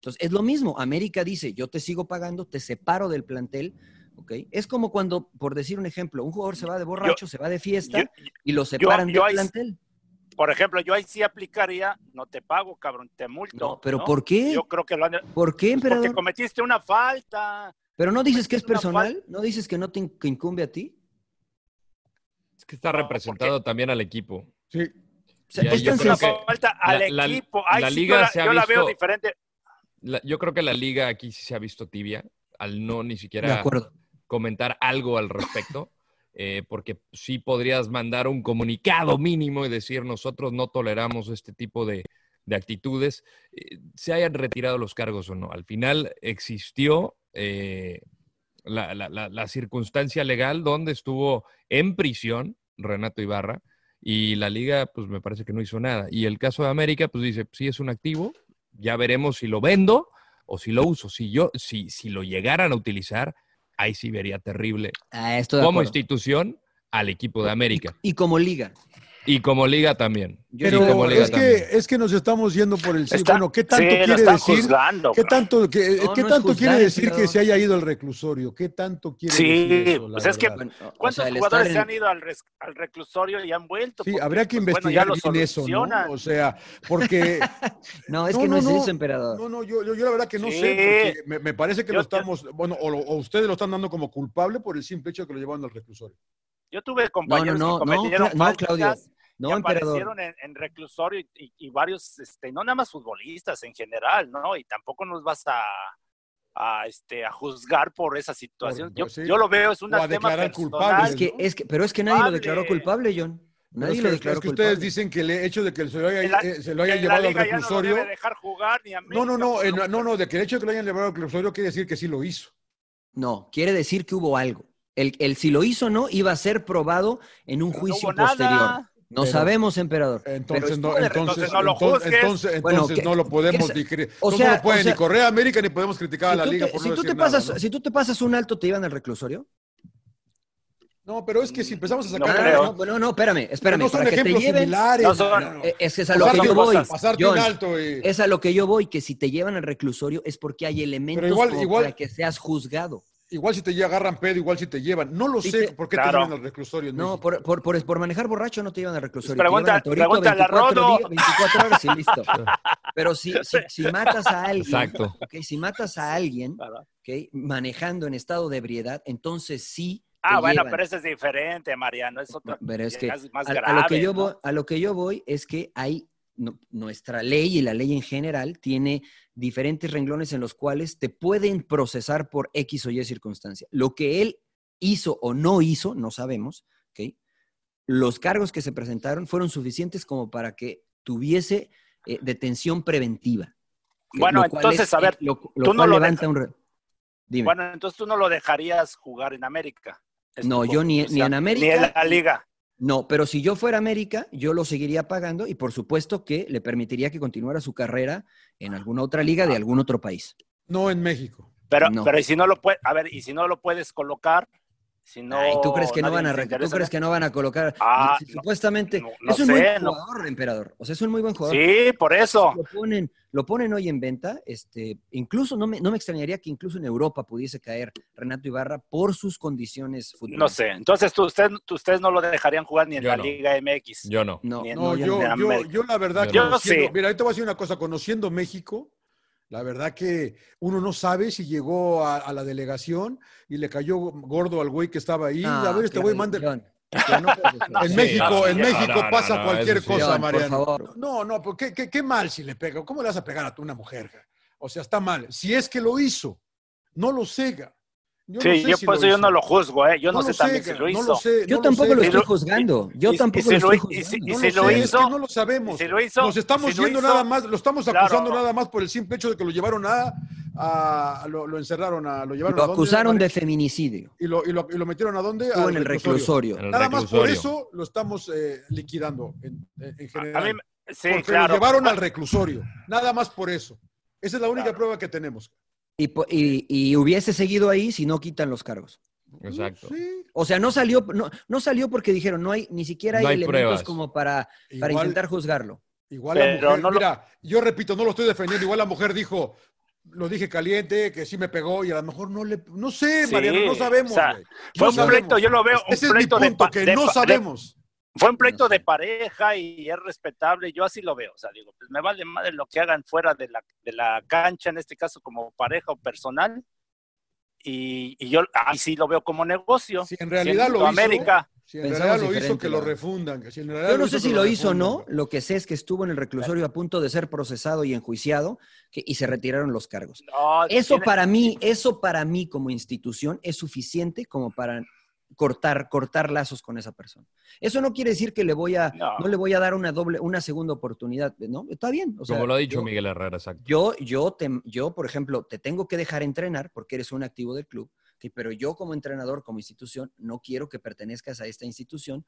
Speaker 9: Entonces, es lo mismo. América dice, yo te sigo pagando, te separo del plantel, ¿ok? Es como cuando, por decir un ejemplo, un jugador se va de borracho, se va de fiesta
Speaker 8: yo-
Speaker 9: y lo separan
Speaker 8: yo
Speaker 9: del plantel.
Speaker 8: por ejemplo, yo ahí sí aplicaría, no te pago, cabrón, te multo.
Speaker 9: No, pero
Speaker 8: ¿no?
Speaker 9: ¿por qué?
Speaker 8: Yo creo que lo han...
Speaker 9: ¿Por qué,
Speaker 8: Pues
Speaker 9: emperador?
Speaker 8: porque cometiste una falta.
Speaker 9: Pero no dices que es personal, no dices que no te que incumbe a ti.
Speaker 7: Es que está representado también al equipo.
Speaker 1: Sí.
Speaker 9: O sea, es
Speaker 7: yo
Speaker 9: tan
Speaker 7: creo
Speaker 8: Una falta al
Speaker 7: la- la-
Speaker 8: equipo.
Speaker 7: La
Speaker 8: sí
Speaker 7: liga
Speaker 8: yo la,
Speaker 7: se ha
Speaker 8: yo la veo diferente.
Speaker 7: La- yo creo que la liga aquí sí se ha visto tibia al no ni
Speaker 9: De
Speaker 7: siquiera
Speaker 9: acuerdo.
Speaker 7: Comentar algo al respecto, eh, porque sí podrías mandar un comunicado mínimo y decir nosotros no toleramos este tipo de, de actitudes, eh, se hayan retirado los cargos o no. Al final existió eh, la, la- la- la circunstancia legal donde estuvo en prisión Renato Ibarra y la liga pues me parece que no hizo nada. Y el caso de América pues dice, sí es un activo, ya veremos si lo vendo o si lo uso. Si yo, si, si lo llegaran a utilizar, ahí sí vería terrible
Speaker 9: Ah,
Speaker 7: como
Speaker 9: acuerdo.
Speaker 7: institución al equipo de América.
Speaker 9: Y como liga.
Speaker 7: Y como liga también.
Speaker 1: Pero
Speaker 7: como liga
Speaker 1: es que,
Speaker 7: también.
Speaker 1: es que nos estamos yendo por el sí.
Speaker 8: Está-
Speaker 1: Bueno, ¿qué tanto
Speaker 8: sí,
Speaker 1: quiere decir?
Speaker 8: juzgando,
Speaker 1: ¿Qué tanto, qué,
Speaker 9: No,
Speaker 1: qué
Speaker 9: no
Speaker 1: tanto quiere decir que se haya ido al reclusorio? ¿Qué tanto quiere
Speaker 8: Sí,
Speaker 1: decir la
Speaker 8: pues es que
Speaker 9: o
Speaker 8: ¿Cuántos
Speaker 9: sea,
Speaker 8: jugadores se han ido al, res- al reclusorio y han vuelto?
Speaker 1: Sí,
Speaker 8: Porque,
Speaker 1: habría que
Speaker 8: pues, bueno,
Speaker 1: investigar bien eso, ¿no? O sea, porque
Speaker 9: No, es que no,
Speaker 1: no,
Speaker 9: es eso, emperador.
Speaker 1: No, no, yo, yo, yo la verdad que no
Speaker 8: Sí.
Speaker 1: sé, porque me, me parece que
Speaker 8: Yo-
Speaker 1: lo estamos, bueno, o, lo- o ustedes lo están dando como culpable por el simple hecho de que lo llevaron al reclusorio.
Speaker 8: Yo tuve
Speaker 9: No, no,
Speaker 8: compañeros
Speaker 9: no,
Speaker 8: que
Speaker 9: no,
Speaker 8: cometieron
Speaker 9: no,
Speaker 8: faltas
Speaker 9: Claudio. No,
Speaker 8: que
Speaker 9: emperador.
Speaker 8: aparecieron en, en reclusorio y, y- y varios, este, no nada más futbolistas en general, ¿no? Y tampoco nos vas a, a, este, a juzgar por esa situación.
Speaker 1: Por-
Speaker 8: yo,
Speaker 1: sí.
Speaker 8: yo lo veo, es un
Speaker 1: O a
Speaker 8: tema
Speaker 1: declarar
Speaker 8: personal.
Speaker 1: culpables,
Speaker 9: Es que,
Speaker 1: ¿no?
Speaker 9: es que, pero es que nadie lo
Speaker 8: Culpable.
Speaker 9: declaró culpable, John. Nadie
Speaker 1: es
Speaker 9: lo declaró
Speaker 1: es que
Speaker 9: culpable.
Speaker 1: ustedes dicen que el hecho de que se lo haya,
Speaker 8: la-
Speaker 1: eh, se lo haya llevado al
Speaker 8: no
Speaker 1: reclusorio.
Speaker 8: debe dejar jugar ni a
Speaker 1: No, no, no, eh, no, no, no, de que el hecho de que lo hayan llevado al reclusorio quiere decir que sí lo hizo.
Speaker 9: No, quiere decir que hubo algo. El, el si lo hizo o no iba a ser probado en un
Speaker 8: Pero no
Speaker 9: juicio
Speaker 8: hubo nada.
Speaker 9: No
Speaker 1: Pero-
Speaker 9: sabemos, emperador.
Speaker 1: Entonces,
Speaker 9: Pero
Speaker 1: no, entonces,
Speaker 8: entonces no lo
Speaker 1: entonces,
Speaker 8: juzgues.
Speaker 1: entonces,
Speaker 9: Bueno,
Speaker 1: entonces
Speaker 9: que-
Speaker 1: no lo podemos ni
Speaker 9: o sea-
Speaker 1: no lo puede
Speaker 9: o sea-
Speaker 1: ni correr a América ni podemos criticar a la liga
Speaker 9: te,
Speaker 1: por
Speaker 9: si
Speaker 1: no
Speaker 9: tú te
Speaker 1: nada,
Speaker 9: pasas,
Speaker 1: ¿no?
Speaker 9: si tú te pasas un alto, ¿te llevan al reclusorio?
Speaker 1: No, pero es que si empezamos a
Speaker 8: No
Speaker 1: sacar.
Speaker 9: Ah,
Speaker 8: creo.
Speaker 9: no, bueno, no, espérame, espérame.
Speaker 1: no son
Speaker 9: para que te lleven,
Speaker 1: similares.
Speaker 8: No son-
Speaker 1: no, no.
Speaker 9: eh, es que es a lo que yo voy.
Speaker 1: Pasarte
Speaker 9: John,
Speaker 1: un alto y...
Speaker 9: Es a lo que yo voy, que si te llevan al reclusorio es porque hay elementos
Speaker 1: igual-
Speaker 9: como
Speaker 1: igual-
Speaker 9: para que seas juzgado.
Speaker 1: Igual si te agarran pedo, igual si te llevan. No lo sé
Speaker 9: te-
Speaker 1: por qué
Speaker 8: Claro.
Speaker 1: te llevan al reclusorio. en
Speaker 9: No, por, por, por, por manejar borracho no te llevan al reclusorio. te
Speaker 8: Pregunta-
Speaker 9: llevan al torito
Speaker 8: pregúntale a
Speaker 9: 24
Speaker 8: Rodo.
Speaker 9: días, 24 horas y listo. Pero si, si, si matas a alguien,
Speaker 7: Exacto.
Speaker 9: ok, si matas a alguien
Speaker 8: Claro.
Speaker 9: ok, manejando en estado de ebriedad, entonces sí. te
Speaker 8: Ah, bueno,
Speaker 9: llevan.
Speaker 8: pero eso es diferente, Mariano, es otra.
Speaker 9: Pero es que
Speaker 8: es más
Speaker 9: a, lo que yo
Speaker 8: ¿no?
Speaker 9: voy, a lo que yo voy es que hay no- nuestra ley y la ley en general tiene diferentes renglones en los cuales te pueden procesar por X o Y circunstancia. Lo que él hizo o no hizo, no sabemos, ¿ok? Los cargos que se presentaron fueron suficientes como para que tuviese eh, detención preventiva.
Speaker 8: Bueno, entonces,
Speaker 9: es-
Speaker 8: a ver,
Speaker 9: lo, lo
Speaker 8: tú no lo
Speaker 9: levanta un... Dime.
Speaker 8: Bueno, entonces tú no lo dejarías jugar en América. Es
Speaker 9: No,
Speaker 8: tu
Speaker 9: yo ni- ni en América,
Speaker 8: Ni en la liga.
Speaker 9: No, pero si yo fuera América, yo lo seguiría pagando y por supuesto que le permitiría que continuara su carrera en alguna otra liga de algún otro país.
Speaker 1: No en México.
Speaker 8: Pero,
Speaker 9: No.
Speaker 8: pero y si no lo puedes, a ver, y si no lo puedes colocar, si no.
Speaker 9: Ay, ¿tú crees que no van a tú crees que no van a colocar?
Speaker 8: Ah,
Speaker 9: Si
Speaker 8: no,
Speaker 9: supuestamente
Speaker 8: no- no
Speaker 9: es un
Speaker 8: sé,
Speaker 9: buen
Speaker 8: no.
Speaker 9: jugador, emperador. O sea, es un muy buen jugador.
Speaker 8: Sí, por eso.
Speaker 9: Lo ponen, lo ponen hoy en venta. Este, incluso no me, no me extrañaría que incluso en Europa pudiese caer Renato Ibarra por sus condiciones
Speaker 8: No
Speaker 9: futbolísticas.
Speaker 8: sé. Entonces, tú, usted, tú- ustedes no lo dejarían jugar ni en
Speaker 7: Yo
Speaker 8: la
Speaker 7: no.
Speaker 8: Liga MX.
Speaker 7: Yo no.
Speaker 9: No,
Speaker 1: No, yo, yo, yo la verdad,
Speaker 7: Yo
Speaker 1: mira, ahorita voy a decir una cosa, conociendo México, la verdad que uno no sabe si llegó a, a la delegación y le cayó gordo al güey que estaba ahí.
Speaker 9: Ah,
Speaker 1: a ver, este güey manda...
Speaker 9: John, no
Speaker 1: En. México, en México
Speaker 7: no, no,
Speaker 1: pasa
Speaker 7: no,
Speaker 1: cualquier cosa, Mariano.
Speaker 9: favor.
Speaker 1: No, no, pero qué, qué- qué mal si le pega. ¿Cómo le vas a pegar a una mujer? O sea, está mal. Si es que lo hizo, no lo cega. Yo
Speaker 8: Sí,
Speaker 1: no sé
Speaker 8: yo
Speaker 1: si
Speaker 8: por
Speaker 1: lo
Speaker 8: eso yo no lo juzgo, ¿eh? Yo no, sé también si lo hizo.
Speaker 1: No lo sé,
Speaker 9: Yo
Speaker 1: no
Speaker 9: tampoco lo estoy juzgando. Yo
Speaker 8: y- y
Speaker 9: tampoco
Speaker 8: si
Speaker 9: lo estoy
Speaker 8: y si-
Speaker 9: juzgando.
Speaker 8: y
Speaker 1: No
Speaker 8: si
Speaker 1: lo
Speaker 8: lo
Speaker 1: sé, es
Speaker 8: hizo-
Speaker 1: que no lo sabemos.
Speaker 8: si lo hizo-
Speaker 1: Nos estamos
Speaker 8: si
Speaker 1: yendo
Speaker 8: hizo-
Speaker 1: nada más, lo estamos
Speaker 8: Claro.
Speaker 1: acusando nada más por el simple hecho de que lo llevaron a, a- lo, lo encerraron a, lo llevaron
Speaker 9: Lo
Speaker 1: a dónde,
Speaker 9: acusaron de feminicidio.
Speaker 1: y lo, y lo, y lo metieron a dónde? Al
Speaker 9: en el reclusorio.
Speaker 1: Nada más por eso lo estamos eh, liquidando en, en- en general.
Speaker 8: A mí, me- sí,
Speaker 1: porque
Speaker 8: claro.
Speaker 1: lo llevaron al reclusorio. Nada más por eso. Esa es la única
Speaker 8: Claro.
Speaker 1: prueba que tenemos.
Speaker 9: Y, po- y- y hubiese seguido ahí si no quitan los cargos.
Speaker 7: Exacto.
Speaker 1: Sí.
Speaker 9: O sea, no salió, no, no salió porque dijeron, no hay, ni siquiera hay,
Speaker 7: No hay
Speaker 9: elementos
Speaker 7: pruebas.
Speaker 9: como para, para
Speaker 1: Igual-
Speaker 9: intentar juzgarlo.
Speaker 1: Igual la mujer,
Speaker 8: no lo-
Speaker 1: mira, yo repito, no lo estoy defendiendo. Igual la mujer dijo, lo dije caliente, que sí me pegó y a lo mejor no le, no sé,
Speaker 8: Sí,
Speaker 1: Mariano, no sabemos.
Speaker 8: o sea. Fue
Speaker 1: No
Speaker 8: un
Speaker 1: sabemos.
Speaker 8: pleito, yo lo veo, un
Speaker 1: Ese es mi
Speaker 8: de
Speaker 1: punto, que
Speaker 8: de
Speaker 1: no sabemos.
Speaker 8: Fue un
Speaker 9: sé.
Speaker 8: de pareja y es respetable, yo así lo veo, o sea, digo, pues me vale madre lo que hagan fuera de la, de la cancha, en este caso como pareja o personal, y, y yo ahí sí lo veo como negocio.
Speaker 1: Si en realidad lo hizo,
Speaker 8: América,
Speaker 1: Si en
Speaker 9: Pensamos
Speaker 1: realidad lo hizo, que lo refundan. que si en realidad
Speaker 9: Yo no sé si
Speaker 1: lo
Speaker 9: lo hizo o no, lo que sé es que estuvo en el reclusorio a punto de ser procesado y enjuiciado que- y se retiraron los cargos.
Speaker 8: no,
Speaker 9: Eso
Speaker 8: tiene-
Speaker 9: para mí, eso para mí como institución es suficiente como para cortar, cortar lazos con esa persona. Eso no quiere decir que le voy a, no,
Speaker 8: No.
Speaker 9: le voy a dar una doble, una segunda oportunidad, ¿no? Está bien. o sea,
Speaker 7: Como lo ha dicho
Speaker 9: yo-
Speaker 7: Miguel Herrera, exacto.
Speaker 9: Yo, yo, te- yo, por ejemplo, te tengo que dejar entrenar porque eres un activo del club, pero yo como entrenador, como institución, no quiero que pertenezcas a esta institución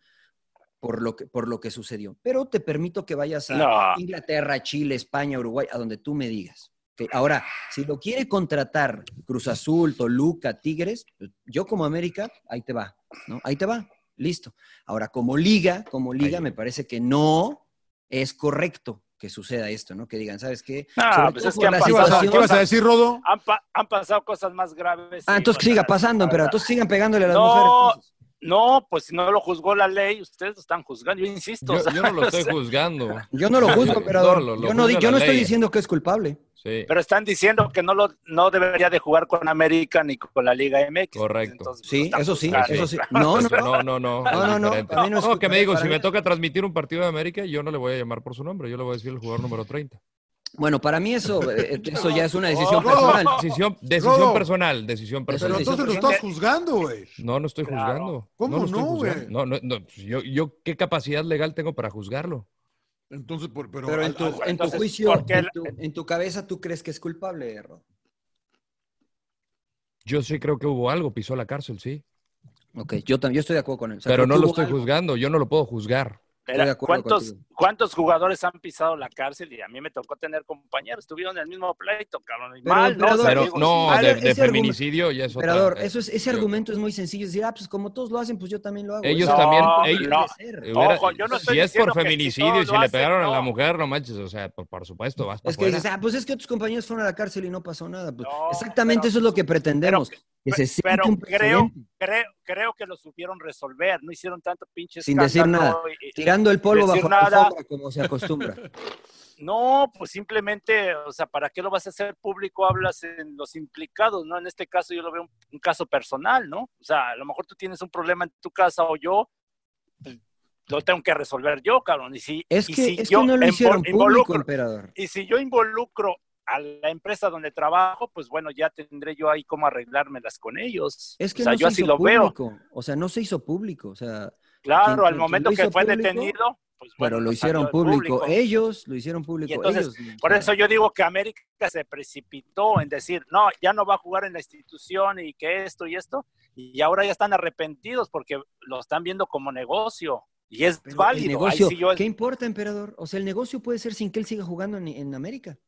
Speaker 9: por lo que, por lo que sucedió. Pero te permito que vayas a
Speaker 8: No.
Speaker 9: Inglaterra, Chile, España, Uruguay, a donde tú me digas. Ahora, si lo quiere contratar Cruz Azul, Toluca, Tigres, yo como América, ahí te va, ¿no? Ahí te va, listo. Ahora, como liga, como liga, me parece que no es correcto que suceda esto, ¿no? Que digan, ¿sabes qué? Sobre
Speaker 8: pues es que han pasado
Speaker 1: ¿Qué vas a decir, Rodo?
Speaker 8: Han, pa- han pasado cosas más graves.
Speaker 9: Ah, entonces que siga pasando, pero entonces sigan pegándole a las
Speaker 8: No,
Speaker 9: mujeres.
Speaker 8: No, pues si no lo juzgó la ley, ustedes lo están juzgando, yo insisto.
Speaker 7: Yo,
Speaker 8: o sea,
Speaker 7: yo no lo
Speaker 8: o
Speaker 7: estoy
Speaker 8: sea,
Speaker 7: juzgando.
Speaker 9: Yo no lo juzgo, emperador.
Speaker 7: No, lo- lo
Speaker 9: yo no, yo no estoy diciendo que es culpable.
Speaker 7: Sí,
Speaker 8: Pero están diciendo que no lo no debería de jugar con América ni con la Liga MX.
Speaker 7: correcto.
Speaker 8: Entonces,
Speaker 9: Sí, eso sí, eso sí. No, no,
Speaker 7: no, no, no.
Speaker 9: No, no, no, no
Speaker 7: que me digo, si me toca transmitir un partido de América, yo no le voy a llamar por su nombre, yo le voy a decir el jugador número 30.
Speaker 9: Bueno, para mí eso, eh, eso ya es una decisión
Speaker 1: No,
Speaker 9: personal.
Speaker 7: Decisión, personal, decisión
Speaker 1: Pero
Speaker 7: personal.
Speaker 1: entonces lo estás juzgando, güey.
Speaker 7: No, no estoy
Speaker 8: Claro.
Speaker 7: juzgando.
Speaker 1: ¿Cómo no, güey?
Speaker 7: No, no, no. pues Yo, yo, ¿qué capacidad legal tengo para juzgarlo?
Speaker 1: Entonces, por- pero,
Speaker 9: Pero en tu,
Speaker 1: al-
Speaker 9: en tu
Speaker 8: entonces,
Speaker 9: juicio,
Speaker 8: ¿por qué
Speaker 9: en tu, en tu cabeza, ¿tú crees que es culpable, Ro?
Speaker 7: Yo sí creo que hubo algo, pisó la cárcel, sí.
Speaker 9: Ok, yo, tam- yo estoy de acuerdo con él. O sea,
Speaker 7: Pero no lo estoy
Speaker 9: algo.
Speaker 7: juzgando, yo no lo puedo juzgar.
Speaker 8: ¿Cuántos,
Speaker 9: contigo.
Speaker 8: ¿Cuántos jugadores han pisado la cárcel? Y a mí me tocó tener compañeros, estuvieron en el mismo pleito, cabrón. Y
Speaker 9: Pero,
Speaker 8: mal, ¿no?
Speaker 7: Pero no, de, feminicidio ya es otra.
Speaker 9: Emperador,
Speaker 7: eh,
Speaker 9: eso es, ese
Speaker 7: yo-
Speaker 9: argumento es muy sencillo. Es decir, ah, pues como todos lo hacen, pues yo también lo hago.
Speaker 7: Ellos también- ellos-
Speaker 8: no.
Speaker 9: ser.
Speaker 7: hubiera-
Speaker 8: Ojo, yo no estoy
Speaker 7: si es por feminicidio y si le
Speaker 8: hacen,
Speaker 7: pegaron a la mujer, no manches, o sea, por, por supuesto, vas
Speaker 9: Es
Speaker 7: para
Speaker 9: que dices, ah, pues es que otros compañeros fueron a la cárcel y no pasó nada. Pues,
Speaker 8: No,
Speaker 9: exactamente
Speaker 8: pero-
Speaker 9: eso es lo que pretendemos. Que se siente
Speaker 8: pero
Speaker 9: un
Speaker 8: creo, creo, creo que lo supieron resolver, no hicieron tanto pinche
Speaker 9: Sin decir nada.
Speaker 8: y- y-
Speaker 9: Tirando el polvo bajo la alfombra, como se acostumbra.
Speaker 8: No, pues simplemente, o sea, ¿para qué lo vas a hacer público? Hablas en los implicados, ¿no? En este caso yo lo veo un, un caso personal, ¿no? O sea, a lo mejor tú tienes un problema en tu casa o yo, pues, lo tengo que resolver yo, cabrón. Y si,
Speaker 9: Es
Speaker 8: y
Speaker 9: que,
Speaker 8: si
Speaker 9: es
Speaker 8: yo
Speaker 9: que no lo hicieron público, emperador.
Speaker 8: y si yo involucro a la empresa donde trabajo, pues bueno, ya tendré yo ahí cómo arreglármelas con ellos.
Speaker 9: Es que
Speaker 8: o sea,
Speaker 9: no
Speaker 8: yo
Speaker 9: se
Speaker 8: así
Speaker 9: hizo
Speaker 8: lo veo.
Speaker 9: público. O sea, no se hizo público. O sea,
Speaker 8: Claro,
Speaker 9: quien-
Speaker 8: al momento que fue
Speaker 9: público,
Speaker 8: detenido, pues bueno,
Speaker 9: pero lo
Speaker 8: no
Speaker 9: hicieron público. Ellos lo hicieron público.
Speaker 8: Y entonces,
Speaker 9: ellos,
Speaker 8: Por eso yo digo que América se precipitó en decir, no, ya no va a jugar en la institución y que esto y esto, y ahora ya están arrepentidos porque lo están viendo como negocio. Y es
Speaker 9: pero
Speaker 8: válido.
Speaker 9: Negocio,
Speaker 8: sí yo-
Speaker 9: ¿Qué importa, emperador? O sea, el negocio puede ser sin que él siga jugando en, en América.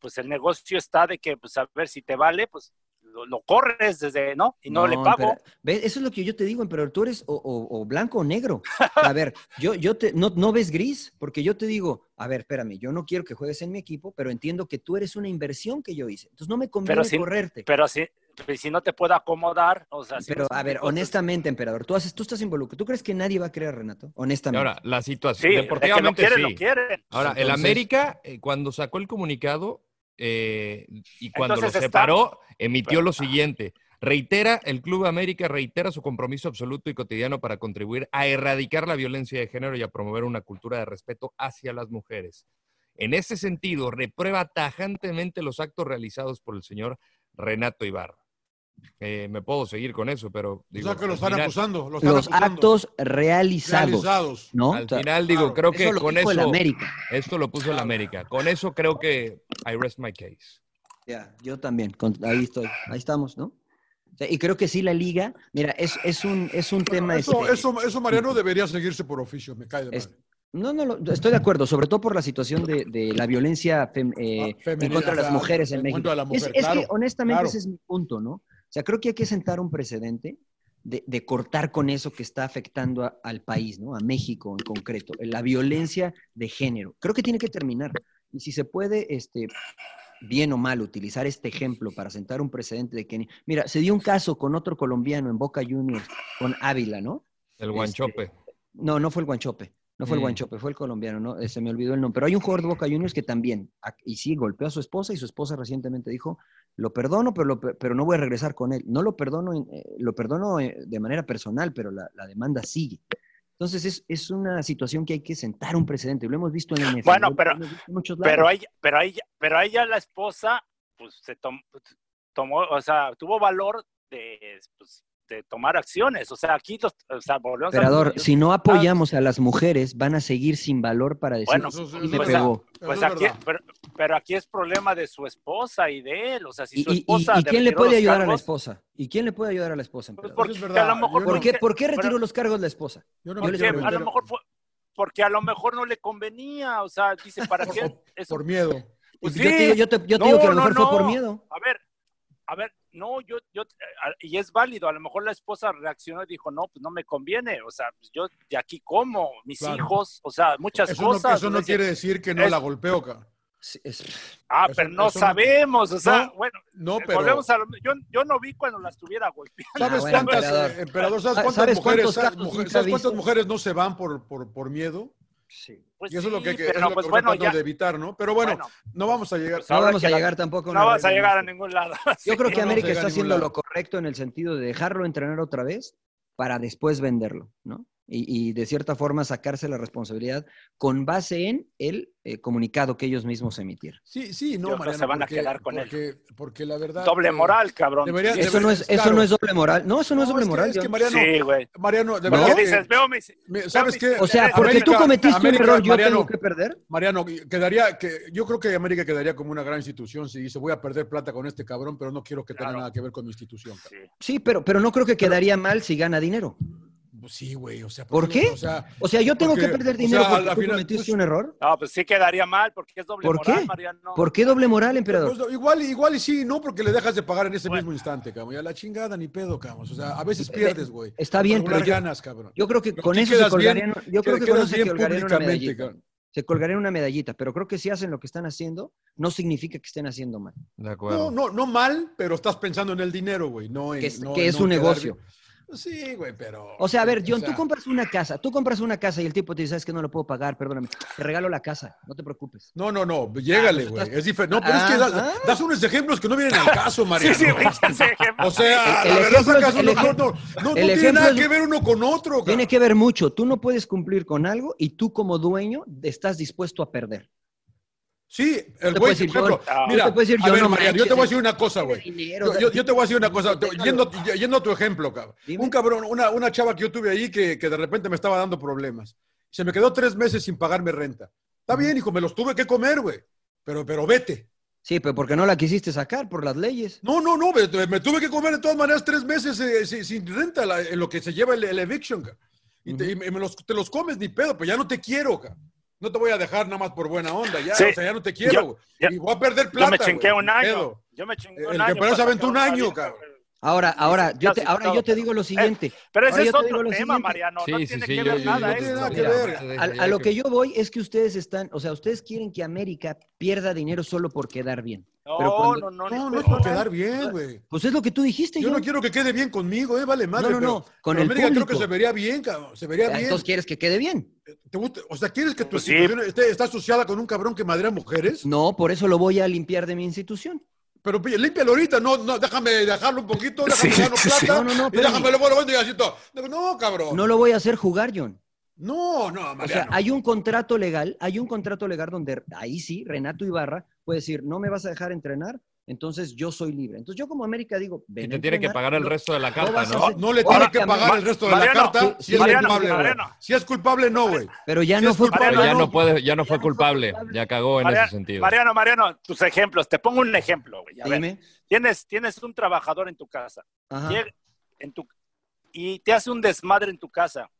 Speaker 8: Pues el negocio está de que, pues a ver si te vale, pues lo, lo corres desde, ¿no? Y no, le pago.
Speaker 9: ¿Ves? Eso es lo que yo te digo, emperador. Tú eres o, o- o blanco o negro. A ver, yo, yo te, no, no ves gris, porque yo te digo, a ver, espérame, yo no quiero que juegues en mi equipo, pero entiendo que tú eres una inversión que yo hice. Entonces no me conviene
Speaker 8: Pero si,
Speaker 9: correrte.
Speaker 8: pero si, pero si no te puedo acomodar, o sea, si
Speaker 9: Pero, a ver, honestamente, emperador, tú, haces, tú estás involucrado. ¿Tú crees que nadie va a creer a Renato?
Speaker 7: Y
Speaker 9: Honestamente.
Speaker 7: ahora, la
Speaker 8: Sí,
Speaker 7: situación,
Speaker 8: que lo
Speaker 7: deportivamente
Speaker 8: quieren,
Speaker 7: sí.
Speaker 8: lo quieren.
Speaker 7: Ahora, el América, eh, cuando sacó el comunicado eh, y cuando
Speaker 8: Entonces
Speaker 7: lo
Speaker 8: está-
Speaker 7: separó, emitió lo siguiente. Reitera, el Club América reitera su compromiso absoluto y cotidiano para contribuir a erradicar la violencia de género y a promover una cultura de respeto hacia las mujeres. En ese sentido, reprueba tajantemente los actos realizados por el señor Renato Ibarra. Eh, me puedo seguir con eso, pero
Speaker 1: O
Speaker 7: digo,
Speaker 1: sea que lo están
Speaker 7: final-
Speaker 1: acusando. Lo están
Speaker 9: Los
Speaker 1: acusando.
Speaker 9: actos realizados.
Speaker 1: realizados.
Speaker 9: ¿no?
Speaker 7: Al
Speaker 9: O sea,
Speaker 7: final digo,
Speaker 1: claro,
Speaker 7: creo
Speaker 9: eso
Speaker 7: que
Speaker 9: lo
Speaker 7: con
Speaker 9: dijo
Speaker 7: eso
Speaker 9: el América.
Speaker 7: esto lo puso el América. Con eso creo que I rest my case.
Speaker 9: Ya, yo también. con- ahí estoy. Ahí estamos, ¿no? O sea, y creo que sí la liga, mira, es, es un, es un tema...
Speaker 1: Eso,
Speaker 9: este,
Speaker 1: eso, eso, Mariano, debería seguirse por oficio. Me cae de
Speaker 9: Es-
Speaker 1: madre.
Speaker 9: No, no, lo- estoy de acuerdo, sobre todo por la situación de, de la violencia fem- eh,
Speaker 1: Ah,
Speaker 9: en
Speaker 1: femenina,
Speaker 9: contra de las
Speaker 1: o
Speaker 9: mujeres en
Speaker 1: en
Speaker 9: México.
Speaker 1: la
Speaker 9: Es-
Speaker 1: mujer,
Speaker 9: es,
Speaker 1: claro,
Speaker 9: que honestamente
Speaker 1: claro.
Speaker 9: ese es mi punto, ¿no? O sea, creo que hay que sentar un precedente de, de cortar con eso que está afectando a- al país, ¿no? A México en concreto, la violencia de género. Creo que tiene que terminar. Y si se puede, este, bien o mal, utilizar este ejemplo para sentar un precedente de que, mira, se dio un caso con otro colombiano en Boca Juniors, con Ávila, ¿no?
Speaker 7: El
Speaker 9: Este,
Speaker 7: guanchope.
Speaker 9: No, no fue el Guanchope. No fue el. Guanchope, fue el colombiano, ¿no? Eh, Se me olvidó el nombre. Pero hay un jugador de Boca Juniors que también, ac- y sí, golpeó a su esposa y su esposa recientemente dijo, lo perdono, pero, lo per- pero no voy a regresar con él. No lo perdono, eh, lo perdono eh, de manera personal, pero la, la demanda sigue. Entonces es, es una situación que hay que sentar un precedente. Lo hemos visto en el NFL.
Speaker 8: Bueno, pero-. Pero ahí, pero ahí, pero ahí ya la esposa, pues se tom- tomó, o sea, tuvo valor de, pues, de tomar acciones. O sea, aquí los, o sea, volvemos a-
Speaker 9: si no apoyamos a las mujeres, van a seguir sin valor para decir,
Speaker 8: Bueno,
Speaker 1: Eso
Speaker 9: "Sí
Speaker 1: eso
Speaker 9: me
Speaker 8: pues,
Speaker 9: pegó.
Speaker 8: Pues aquí, pero, pero aquí es problema de su esposa y de él. O sea, si
Speaker 9: ¿Y,
Speaker 8: su
Speaker 9: y- y-
Speaker 8: esposa.
Speaker 9: y quién le puede ayudar a la esposa? ¿Y quién le puede ayudar a la esposa?
Speaker 8: pues porque
Speaker 1: es verdad,
Speaker 8: a lo mejor.
Speaker 9: ¿Por
Speaker 1: no-
Speaker 9: qué,
Speaker 8: porque-
Speaker 9: por qué retiró
Speaker 8: pero-
Speaker 9: los cargos la esposa?
Speaker 1: Yo no
Speaker 8: porque a lo mejor fue, porque a lo mejor no le convenía, o sea, dice, ¿para qué?
Speaker 1: por, miedo.
Speaker 8: Pues
Speaker 9: yo te
Speaker 8: sí.
Speaker 9: digo, yo te, yo te
Speaker 8: No,
Speaker 9: digo que a lo
Speaker 8: no,
Speaker 9: mejor fue por miedo.
Speaker 8: A ver, a ver, no, yo, yo, y es válido, a lo mejor la esposa reaccionó y dijo, no, pues no me conviene, o sea, pues yo de aquí como, mis
Speaker 1: Claro.
Speaker 8: hijos, o sea, muchas
Speaker 1: Eso no,
Speaker 8: cosas.
Speaker 1: eso no
Speaker 8: decir,
Speaker 1: quiere decir que no
Speaker 8: es-
Speaker 1: la.
Speaker 9: Sí, es-
Speaker 8: Ah,
Speaker 1: eso-
Speaker 8: pero no sabemos, o sea,
Speaker 1: No,
Speaker 8: bueno,
Speaker 1: No,
Speaker 8: eh,
Speaker 1: pero.
Speaker 8: volvemos a lo, yo, yo no vi cuando la estuviera golpeando.
Speaker 1: ¿Sabes
Speaker 9: Ah, bueno,
Speaker 1: cuántas,
Speaker 9: emperador.
Speaker 1: eh, emperador, ¿sabes
Speaker 9: Ah,
Speaker 1: cuántas
Speaker 9: ¿sabes
Speaker 1: mujeres,
Speaker 9: cuántos
Speaker 1: sabes,
Speaker 9: casos
Speaker 1: mujer-
Speaker 9: nunca
Speaker 1: ¿sabes cuántas mujeres no se van por, por, por miedo?
Speaker 9: Sí.
Speaker 8: Pues
Speaker 1: Y eso es lo que, que- es
Speaker 8: pero
Speaker 1: lo
Speaker 8: pues
Speaker 1: que
Speaker 8: bueno, ya,
Speaker 1: de evitar, ¿no? Pero bueno,
Speaker 8: Bueno.
Speaker 1: no vamos a llegar.
Speaker 8: Pues
Speaker 9: No vamos a
Speaker 8: la-
Speaker 9: llegar tampoco a
Speaker 8: no vas a llegar a ningún lado.
Speaker 9: Yo creo que
Speaker 1: no vamos
Speaker 9: América está haciendo
Speaker 1: lado.
Speaker 9: lo correcto en el sentido de dejarlo entrenar otra vez para después venderlo, ¿no? Y, y de cierta forma sacarse la responsabilidad con base en el eh, comunicado que ellos mismos emitieron.
Speaker 1: Sí, sí, no, Mariano,
Speaker 8: se van a
Speaker 1: porque-
Speaker 8: quedar con él.
Speaker 1: porque, Porque la verdad.
Speaker 8: Doble moral, cabrón.
Speaker 1: debería-
Speaker 9: Eso
Speaker 1: debería-
Speaker 9: no es, eso no es doble moral. No, eso no, es doble
Speaker 1: es que-
Speaker 9: moral.
Speaker 1: es que. Mariano,
Speaker 8: Sí, güey.
Speaker 1: Mariano, de verdad. que-
Speaker 8: dices, veo mis...
Speaker 1: ¿Sabes qué?
Speaker 9: O sea, porque tú cometiste
Speaker 1: América,
Speaker 9: un error, yo
Speaker 1: Mariano,
Speaker 9: tengo que perder.
Speaker 1: Mariano, quedaría que yo creo que América quedaría como una gran institución si dice voy a perder plata con este cabrón, pero no quiero que tenga
Speaker 8: Claro.
Speaker 1: nada que ver con mi institución.
Speaker 8: Sí.
Speaker 9: Sí, pero, pero no creo que quedaría mal si gana dinero.
Speaker 1: Pues sí, güey, o sea,
Speaker 9: ¿Por
Speaker 1: qué?
Speaker 9: qué?
Speaker 1: no? O sea,
Speaker 9: O sea, yo tengo
Speaker 1: Porque,
Speaker 9: que perder
Speaker 1: o
Speaker 9: dinero
Speaker 1: sea, a
Speaker 9: porque tú
Speaker 1: final,
Speaker 9: cometiste
Speaker 1: pues,
Speaker 9: un error.
Speaker 8: No, pues sí quedaría mal porque es doble
Speaker 9: ¿Por
Speaker 8: moral,
Speaker 9: qué?
Speaker 8: Mariano.
Speaker 9: ¿Por qué doble moral, emperador?
Speaker 1: pues, igual, igual y sí, no, porque le dejas de pagar en ese
Speaker 8: Bueno.
Speaker 1: mismo instante, cabrón. Y a la chingada ni pedo, cabrón. O sea, a veces
Speaker 9: Eh,
Speaker 1: pierdes, güey.
Speaker 9: está
Speaker 1: Por
Speaker 9: bien, pero yo-
Speaker 1: ganas, cabrón.
Speaker 9: Yo creo que
Speaker 1: Pero
Speaker 9: con eso se
Speaker 1: quedas bien,
Speaker 9: colgarían, yo creo que con eso se colgarían una
Speaker 1: públicamente,
Speaker 9: medallita.
Speaker 1: cabrón.
Speaker 9: Se colgarían una medallita, pero creo que si hacen lo que están haciendo, no significa que estén haciendo mal.
Speaker 7: De
Speaker 1: No,
Speaker 7: acuerdo.
Speaker 1: no, no mal, pero estás pensando en el dinero, güey. No en,
Speaker 9: Que es-
Speaker 1: no-
Speaker 9: que es
Speaker 1: no
Speaker 9: un negocio.
Speaker 1: bien. Sí, güey, pero.
Speaker 9: O sea, a ver, John,
Speaker 1: o sea,
Speaker 9: tú compras una casa, tú compras una casa y el tipo te dice, sabes que no lo puedo pagar, perdóname, te regalo la casa, no te preocupes.
Speaker 1: No, no, no, llégale,
Speaker 9: pues
Speaker 1: güey.
Speaker 9: estás-
Speaker 1: es diferente. No, pero es que das,
Speaker 9: Ah,
Speaker 1: das unos ejemplos que no vienen al caso, Mariano.
Speaker 8: Sí, sí.
Speaker 1: O sea,
Speaker 9: El-
Speaker 1: la
Speaker 9: el
Speaker 1: verdad
Speaker 9: ejemplo es-
Speaker 1: sacas
Speaker 9: el
Speaker 1: no, no, no, no
Speaker 9: el
Speaker 1: tiene nada
Speaker 9: es-
Speaker 1: que ver uno con otro, cabrón.
Speaker 9: Tiene que ver mucho. Tú no puedes cumplir con algo y tú como dueño estás dispuesto a perder.
Speaker 1: Sí, el güey, por ejemplo,
Speaker 9: yo-
Speaker 1: mira,
Speaker 9: yo
Speaker 1: a
Speaker 9: yo
Speaker 1: ver,
Speaker 9: no
Speaker 1: Mariano, yo te voy a decir una cosa, güey. Yo, yo- yo te voy a decir una cosa, yendo, yendo a tu ejemplo, cabrón.
Speaker 9: Dime.
Speaker 1: Un cabrón, una, una chava que yo tuve ahí que, que de repente me estaba dando problemas. Se me quedó tres meses sin pagarme renta. Está bien, hijo, me los tuve que comer, güey. Pero, pero vete.
Speaker 9: Sí, pero porque no la quisiste sacar por las leyes.
Speaker 1: No, no, no, me, me tuve que comer de todas maneras tres meses eh, sin, sin renta la- en lo que se lleva el, el eviction, ca. Y, te, y me los, te los comes ni pedo, pero ya no te quiero, ca. No te voy a dejar nada más por buena onda, ya,
Speaker 8: Sí.
Speaker 1: o sea, ya no te quiero,
Speaker 8: Yo- yo-
Speaker 1: Y voy a perder
Speaker 8: Yo
Speaker 1: plata,
Speaker 8: me chingué un año. Yo me chingué
Speaker 1: El
Speaker 8: un año.
Speaker 1: apenas
Speaker 8: para
Speaker 1: aventó un año, cabrón.
Speaker 9: Ahora, ahora, yo te, ahora yo te digo lo
Speaker 8: Eh,
Speaker 9: siguiente.
Speaker 8: Pero
Speaker 9: Ahora
Speaker 8: ese es otro tema,
Speaker 9: siguiente.
Speaker 8: Mariano.
Speaker 7: Sí,
Speaker 8: no
Speaker 7: sí,
Speaker 8: tiene
Speaker 7: sí,
Speaker 8: que
Speaker 7: yo-
Speaker 8: ver
Speaker 7: yo-
Speaker 8: nada
Speaker 7: yo-
Speaker 8: eso.
Speaker 9: A, lo
Speaker 7: que-
Speaker 9: yo voy es que ustedes están, o sea, ustedes quieren que América pierda dinero solo por quedar bien. Pero
Speaker 8: No,
Speaker 9: cuando-
Speaker 8: no, no.
Speaker 1: No, no es por quedar bien, güey.
Speaker 9: Pues es lo que tú dijiste,
Speaker 1: Yo no quiero que quede bien conmigo, eh, vale madre.
Speaker 9: No, no, no,
Speaker 1: pero-
Speaker 9: con
Speaker 1: pero
Speaker 9: el
Speaker 1: América creo que se vería bien, cabrón. Se vería
Speaker 9: Ah,
Speaker 1: bien.
Speaker 9: Entonces quieres que quede bien.
Speaker 1: ¿Te gusta? O sea, ¿quieres que tu
Speaker 8: Pues sí.
Speaker 1: institución esté, está asociada con un cabrón que madrea mujeres?
Speaker 9: No, por eso lo voy a limpiar de mi institución.
Speaker 1: Pero pi- límpialo ahorita, no, no, déjame dejarlo un poquito, déjame
Speaker 8: Sí, sí.
Speaker 1: plata.
Speaker 9: No, no, no,
Speaker 1: y déjame luego lo vendo y así todo. No, cabrón.
Speaker 9: No lo voy a hacer jugar, John.
Speaker 1: No, no,
Speaker 9: O sea,
Speaker 1: Mariano.
Speaker 9: hay un contrato legal, hay un contrato legal donde ahí sí, Renato Ibarra puede decir, no me vas a dejar entrenar, entonces yo soy libre. Entonces yo como América digo,
Speaker 7: Y te tiene que pagar el
Speaker 9: no-
Speaker 7: resto de la
Speaker 9: no
Speaker 7: carta, ¿no?
Speaker 1: No le tiene que pagar el resto de la carta si es
Speaker 8: Mariano,
Speaker 1: culpable, güey. Si es culpable, no, güey.
Speaker 9: Pero ya
Speaker 1: Si
Speaker 9: no fue
Speaker 1: culpable,
Speaker 7: Pero ya no puede, ya no fue culpable, ya cagó en
Speaker 8: Mariano,
Speaker 7: ese sentido.
Speaker 8: Mariano, Mariano, tus ejemplos. Te pongo un ejemplo, güey. A ver,
Speaker 9: Dime.
Speaker 8: tienes, tienes un trabajador en tu casa. En tu, y te hace un desmadre en tu casa.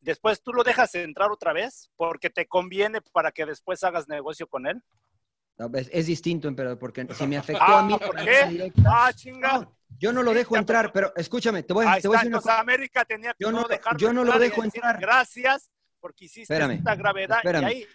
Speaker 8: Después tú lo dejas entrar otra vez porque te conviene para que después hagas negocio con él.
Speaker 9: No, Es, es distinto, emperador, porque si me afectó a
Speaker 8: Ah,
Speaker 9: mí manera directa,
Speaker 8: Ah, chinga.
Speaker 9: no, yo no lo dejo entrar,
Speaker 8: pero-
Speaker 9: escúchame, te voy, a- te voy a decir una cosa.
Speaker 8: América tenía que
Speaker 9: Yo
Speaker 8: no,
Speaker 9: yo lo dejo entrar.
Speaker 8: Gracias porque hiciste
Speaker 9: Espérame,
Speaker 8: esta gravedad.
Speaker 9: espérame.
Speaker 8: Y ahí,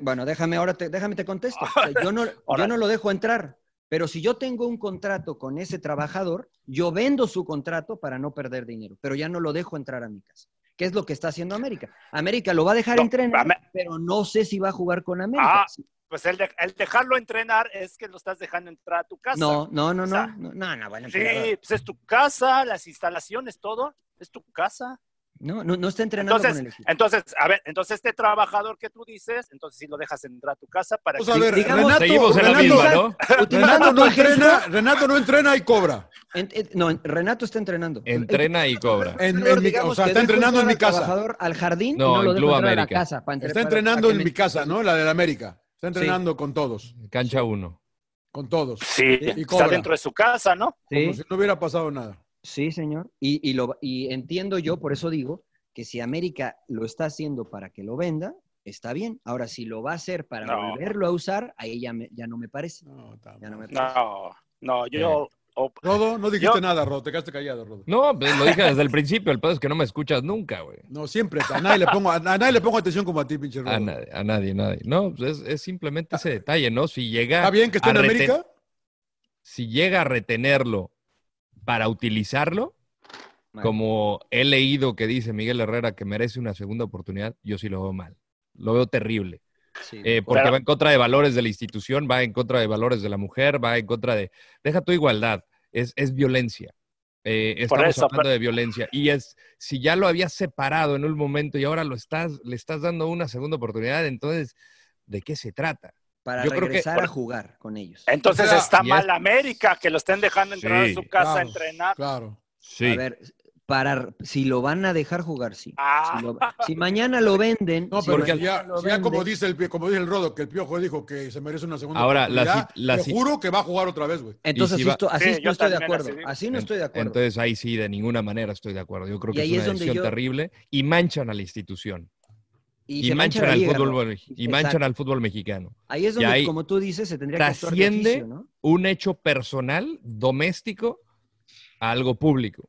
Speaker 9: Bueno, déjame ahora, te, déjame te contesto. Yo no, yo no lo dejo entrar, pero si yo tengo un contrato con ese trabajador, yo vendo su contrato para no perder dinero, pero ya no lo dejo entrar a mi casa. ¿Qué es lo que está haciendo América? América lo va a dejar
Speaker 8: No,
Speaker 9: entrenar, pero no sé si va a jugar con América.
Speaker 8: Ah, pues el, de- el dejarlo entrenar es que lo estás dejando entrar a tu casa.
Speaker 9: no, no, no,
Speaker 8: o
Speaker 9: no,
Speaker 8: sea,
Speaker 9: no, no, no, bueno,
Speaker 8: Sí, pues es tu casa, las instalaciones, todo. Es tu casa.
Speaker 9: no, no, no está entrenando
Speaker 8: Entonces,
Speaker 9: con el equipo.
Speaker 8: entonces, a ver, entonces este trabajador que tú dices, entonces sí lo dejas entrar a tu casa para
Speaker 1: Vamos
Speaker 8: que...
Speaker 1: a ver,
Speaker 9: digamos-
Speaker 1: Renato,
Speaker 7: Seguimos en la
Speaker 1: Renato,
Speaker 7: misma, ¿no?
Speaker 1: Renato no entrena, Renato no entrena y cobra.
Speaker 9: en- en- no, Renato está entrenando.
Speaker 7: Entrena y cobra.
Speaker 1: En, en mi- o sea, está entrenando en mi casa.
Speaker 9: trabajador al jardín
Speaker 7: No,
Speaker 9: y no
Speaker 7: en
Speaker 9: lo
Speaker 7: Club
Speaker 9: a la
Speaker 7: América.
Speaker 9: casa. para entre-
Speaker 1: Está entrenando
Speaker 9: para
Speaker 1: en mi casa, ¿no? La del América. Está entrenando con todos,
Speaker 7: Cancha 1.
Speaker 1: con todos.
Speaker 8: Sí,
Speaker 1: Y
Speaker 8: está
Speaker 1: cobra.
Speaker 8: dentro de su casa, ¿no?
Speaker 9: Sí.
Speaker 1: Como si no hubiera pasado nada.
Speaker 9: Sí, señor. Y, y, lo, y entiendo yo, por eso digo, que si América lo está haciendo para que lo venda, está bien. Ahora, si lo va a hacer para
Speaker 8: No.
Speaker 9: volverlo a usar, ahí ya, me- ya no me parece.
Speaker 1: No,
Speaker 9: Ya no me
Speaker 1: mal.
Speaker 9: parece.
Speaker 8: No, no, yo. O-
Speaker 1: Rodo, no dijiste
Speaker 8: Yo-
Speaker 1: nada, Rodo. Te quedaste callado, Rodo.
Speaker 7: No, pues lo dije desde el principio. El pedo es que no me escuchas nunca, güey.
Speaker 1: No, siempre. A nadie le pongo, a, a nadie le pongo atención como a ti, pinche Rodo.
Speaker 7: A nadie, a nadie, a nadie. No, pues es, es simplemente ese detalle, ¿no? Si llega.
Speaker 1: ¿Está bien que esté
Speaker 7: a
Speaker 1: en
Speaker 7: reten-
Speaker 1: América?
Speaker 7: Si llega a retenerlo para utilizarlo, como he leído que dice Miguel Herrera que merece una segunda oportunidad, yo sí lo veo mal. Lo veo terrible.
Speaker 9: Sí,
Speaker 7: Eh, porque va en contra de valores de la institución, va en contra de valores de la mujer, va en contra de. Deja tu igualdad, es, es violencia. Eh, estamos
Speaker 8: eso,
Speaker 7: hablando
Speaker 8: pero-
Speaker 7: de violencia. Y es, si ya lo habías separado en un momento y ahora lo estás, le estás dando una segunda oportunidad, entonces, ¿de qué se trata?
Speaker 9: para
Speaker 7: yo creo que-
Speaker 9: regresar a jugar con ellos.
Speaker 8: Entonces
Speaker 1: O sea,
Speaker 8: está mal
Speaker 7: es-
Speaker 8: América, que lo estén dejando entrar
Speaker 7: Sí,
Speaker 8: a su casa a entrenar.
Speaker 1: Claro.
Speaker 7: Sí.
Speaker 9: A ver, para, si lo van a dejar jugar, sí.
Speaker 8: Ah.
Speaker 9: Si, lo- si mañana lo venden,
Speaker 1: No, pero si ya,
Speaker 9: lo
Speaker 1: si ya como, dice el, como dice el Rodo, que el Piojo dijo que se merece una segunda
Speaker 7: Ahora, la la
Speaker 1: te
Speaker 7: si-
Speaker 1: juro que va a jugar otra vez, güey.
Speaker 9: Entonces,
Speaker 7: si
Speaker 9: así,
Speaker 7: va-
Speaker 9: esto- así
Speaker 8: Sí,
Speaker 9: no estoy de acuerdo.
Speaker 8: así
Speaker 9: no estoy de acuerdo.
Speaker 7: Entonces ahí sí, de ninguna manera estoy de acuerdo. Yo creo que es una decisión
Speaker 9: yo-
Speaker 7: terrible y manchan a la institución. Y, manchan al
Speaker 9: liga,
Speaker 7: fútbol
Speaker 9: ¿no?
Speaker 7: y
Speaker 9: Exacto.
Speaker 7: manchan al fútbol mexicano.
Speaker 9: Ahí es donde,
Speaker 7: ahí
Speaker 9: como tú dices, se tendría que
Speaker 7: trasciende
Speaker 9: oficio, ¿no?
Speaker 7: un hecho personal, doméstico, a algo público.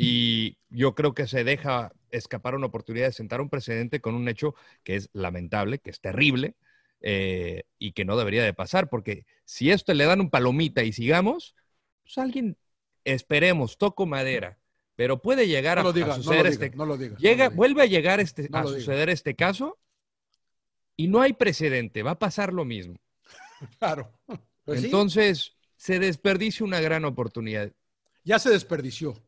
Speaker 7: Y yo creo que se deja escapar una oportunidad de sentar un precedente con un hecho que es lamentable, que es terrible eh, y que no debería de pasar, porque si esto le dan un palomita y sigamos, pues alguien, esperemos, toco madera, pero puede llegar
Speaker 1: No
Speaker 7: a, a
Speaker 1: no
Speaker 7: suceder este,
Speaker 1: no lo
Speaker 7: llega,
Speaker 1: lo
Speaker 7: vuelve a llegar este, a suceder este caso y no hay precedente, va a pasar lo mismo.
Speaker 1: Claro.
Speaker 9: Pues sí.
Speaker 7: Entonces, se desperdicia una gran oportunidad.
Speaker 1: Ya se desperdició.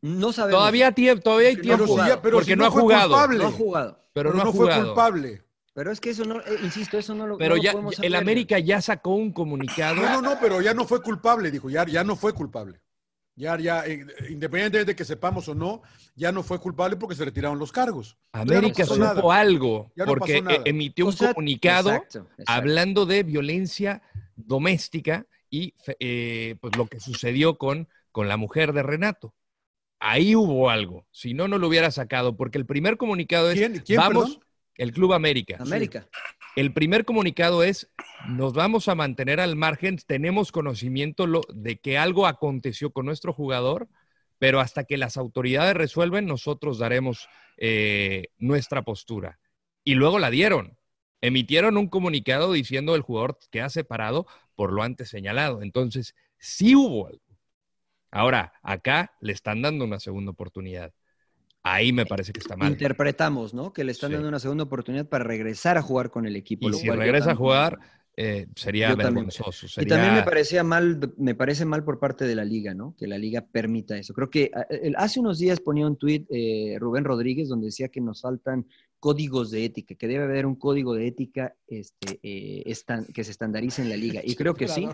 Speaker 9: No sabemos.
Speaker 7: Todavía, tie- todavía hay tiempo,
Speaker 1: Pero, si ya- pero
Speaker 7: porque
Speaker 1: si
Speaker 7: no, ha
Speaker 1: fue
Speaker 7: jugado.
Speaker 1: culpable.
Speaker 9: No ha jugado.
Speaker 7: Pero,
Speaker 1: Pero
Speaker 7: no ha
Speaker 1: fue culpable.
Speaker 9: Pero es que eso no, eh, insisto, eso no lo,
Speaker 7: Pero
Speaker 9: no lo
Speaker 7: ya, el. América ya sacó un comunicado.
Speaker 1: No, no, no, pero ya no fue culpable, dijo. Ya, ya no fue culpable. Ya, ya, eh, independientemente de que sepamos o no, ya no fue culpable porque se retiraron los cargos.
Speaker 7: América supo
Speaker 1: nada.
Speaker 7: algo porque emitió
Speaker 9: O
Speaker 7: un
Speaker 9: sea,
Speaker 7: comunicado
Speaker 9: exacto, exacto.
Speaker 7: hablando de violencia doméstica y eh, pues lo que sucedió con, con la mujer de Renato. Ahí hubo algo. Si no, no lo hubiera sacado, porque el primer comunicado es
Speaker 1: ¿Quién? ¿Quién,
Speaker 7: vamos,
Speaker 1: perdón?
Speaker 7: el Club América.
Speaker 9: América.
Speaker 7: El primer comunicado es, nos vamos a mantener al margen, tenemos conocimiento lo- de que algo aconteció con nuestro jugador, pero hasta que las autoridades resuelven, nosotros daremos eh, nuestra postura. Y luego la dieron. Emitieron un comunicado diciendo el jugador queda separado por lo antes señalado. Entonces, sí hubo algo. Ahora, acá le están dando una segunda oportunidad. Ahí me parece que está mal.
Speaker 9: Interpretamos, ¿no? Que le están
Speaker 7: Sí.
Speaker 9: dando una segunda oportunidad para regresar a jugar con el equipo.
Speaker 7: Y
Speaker 9: lo
Speaker 7: si
Speaker 9: cual
Speaker 7: regresa a jugar, eh, sería
Speaker 9: Yo
Speaker 7: vergonzoso.
Speaker 9: Y también me parecía mal, me parece mal por parte de la liga, ¿no? Que la liga permita eso. Creo que hace unos días ponía un tuit eh, Rubén Rodríguez donde decía que nos faltan códigos de ética, que debe haber un código de ética este, eh, estan- que se estandarice en la liga. Y creo que sí,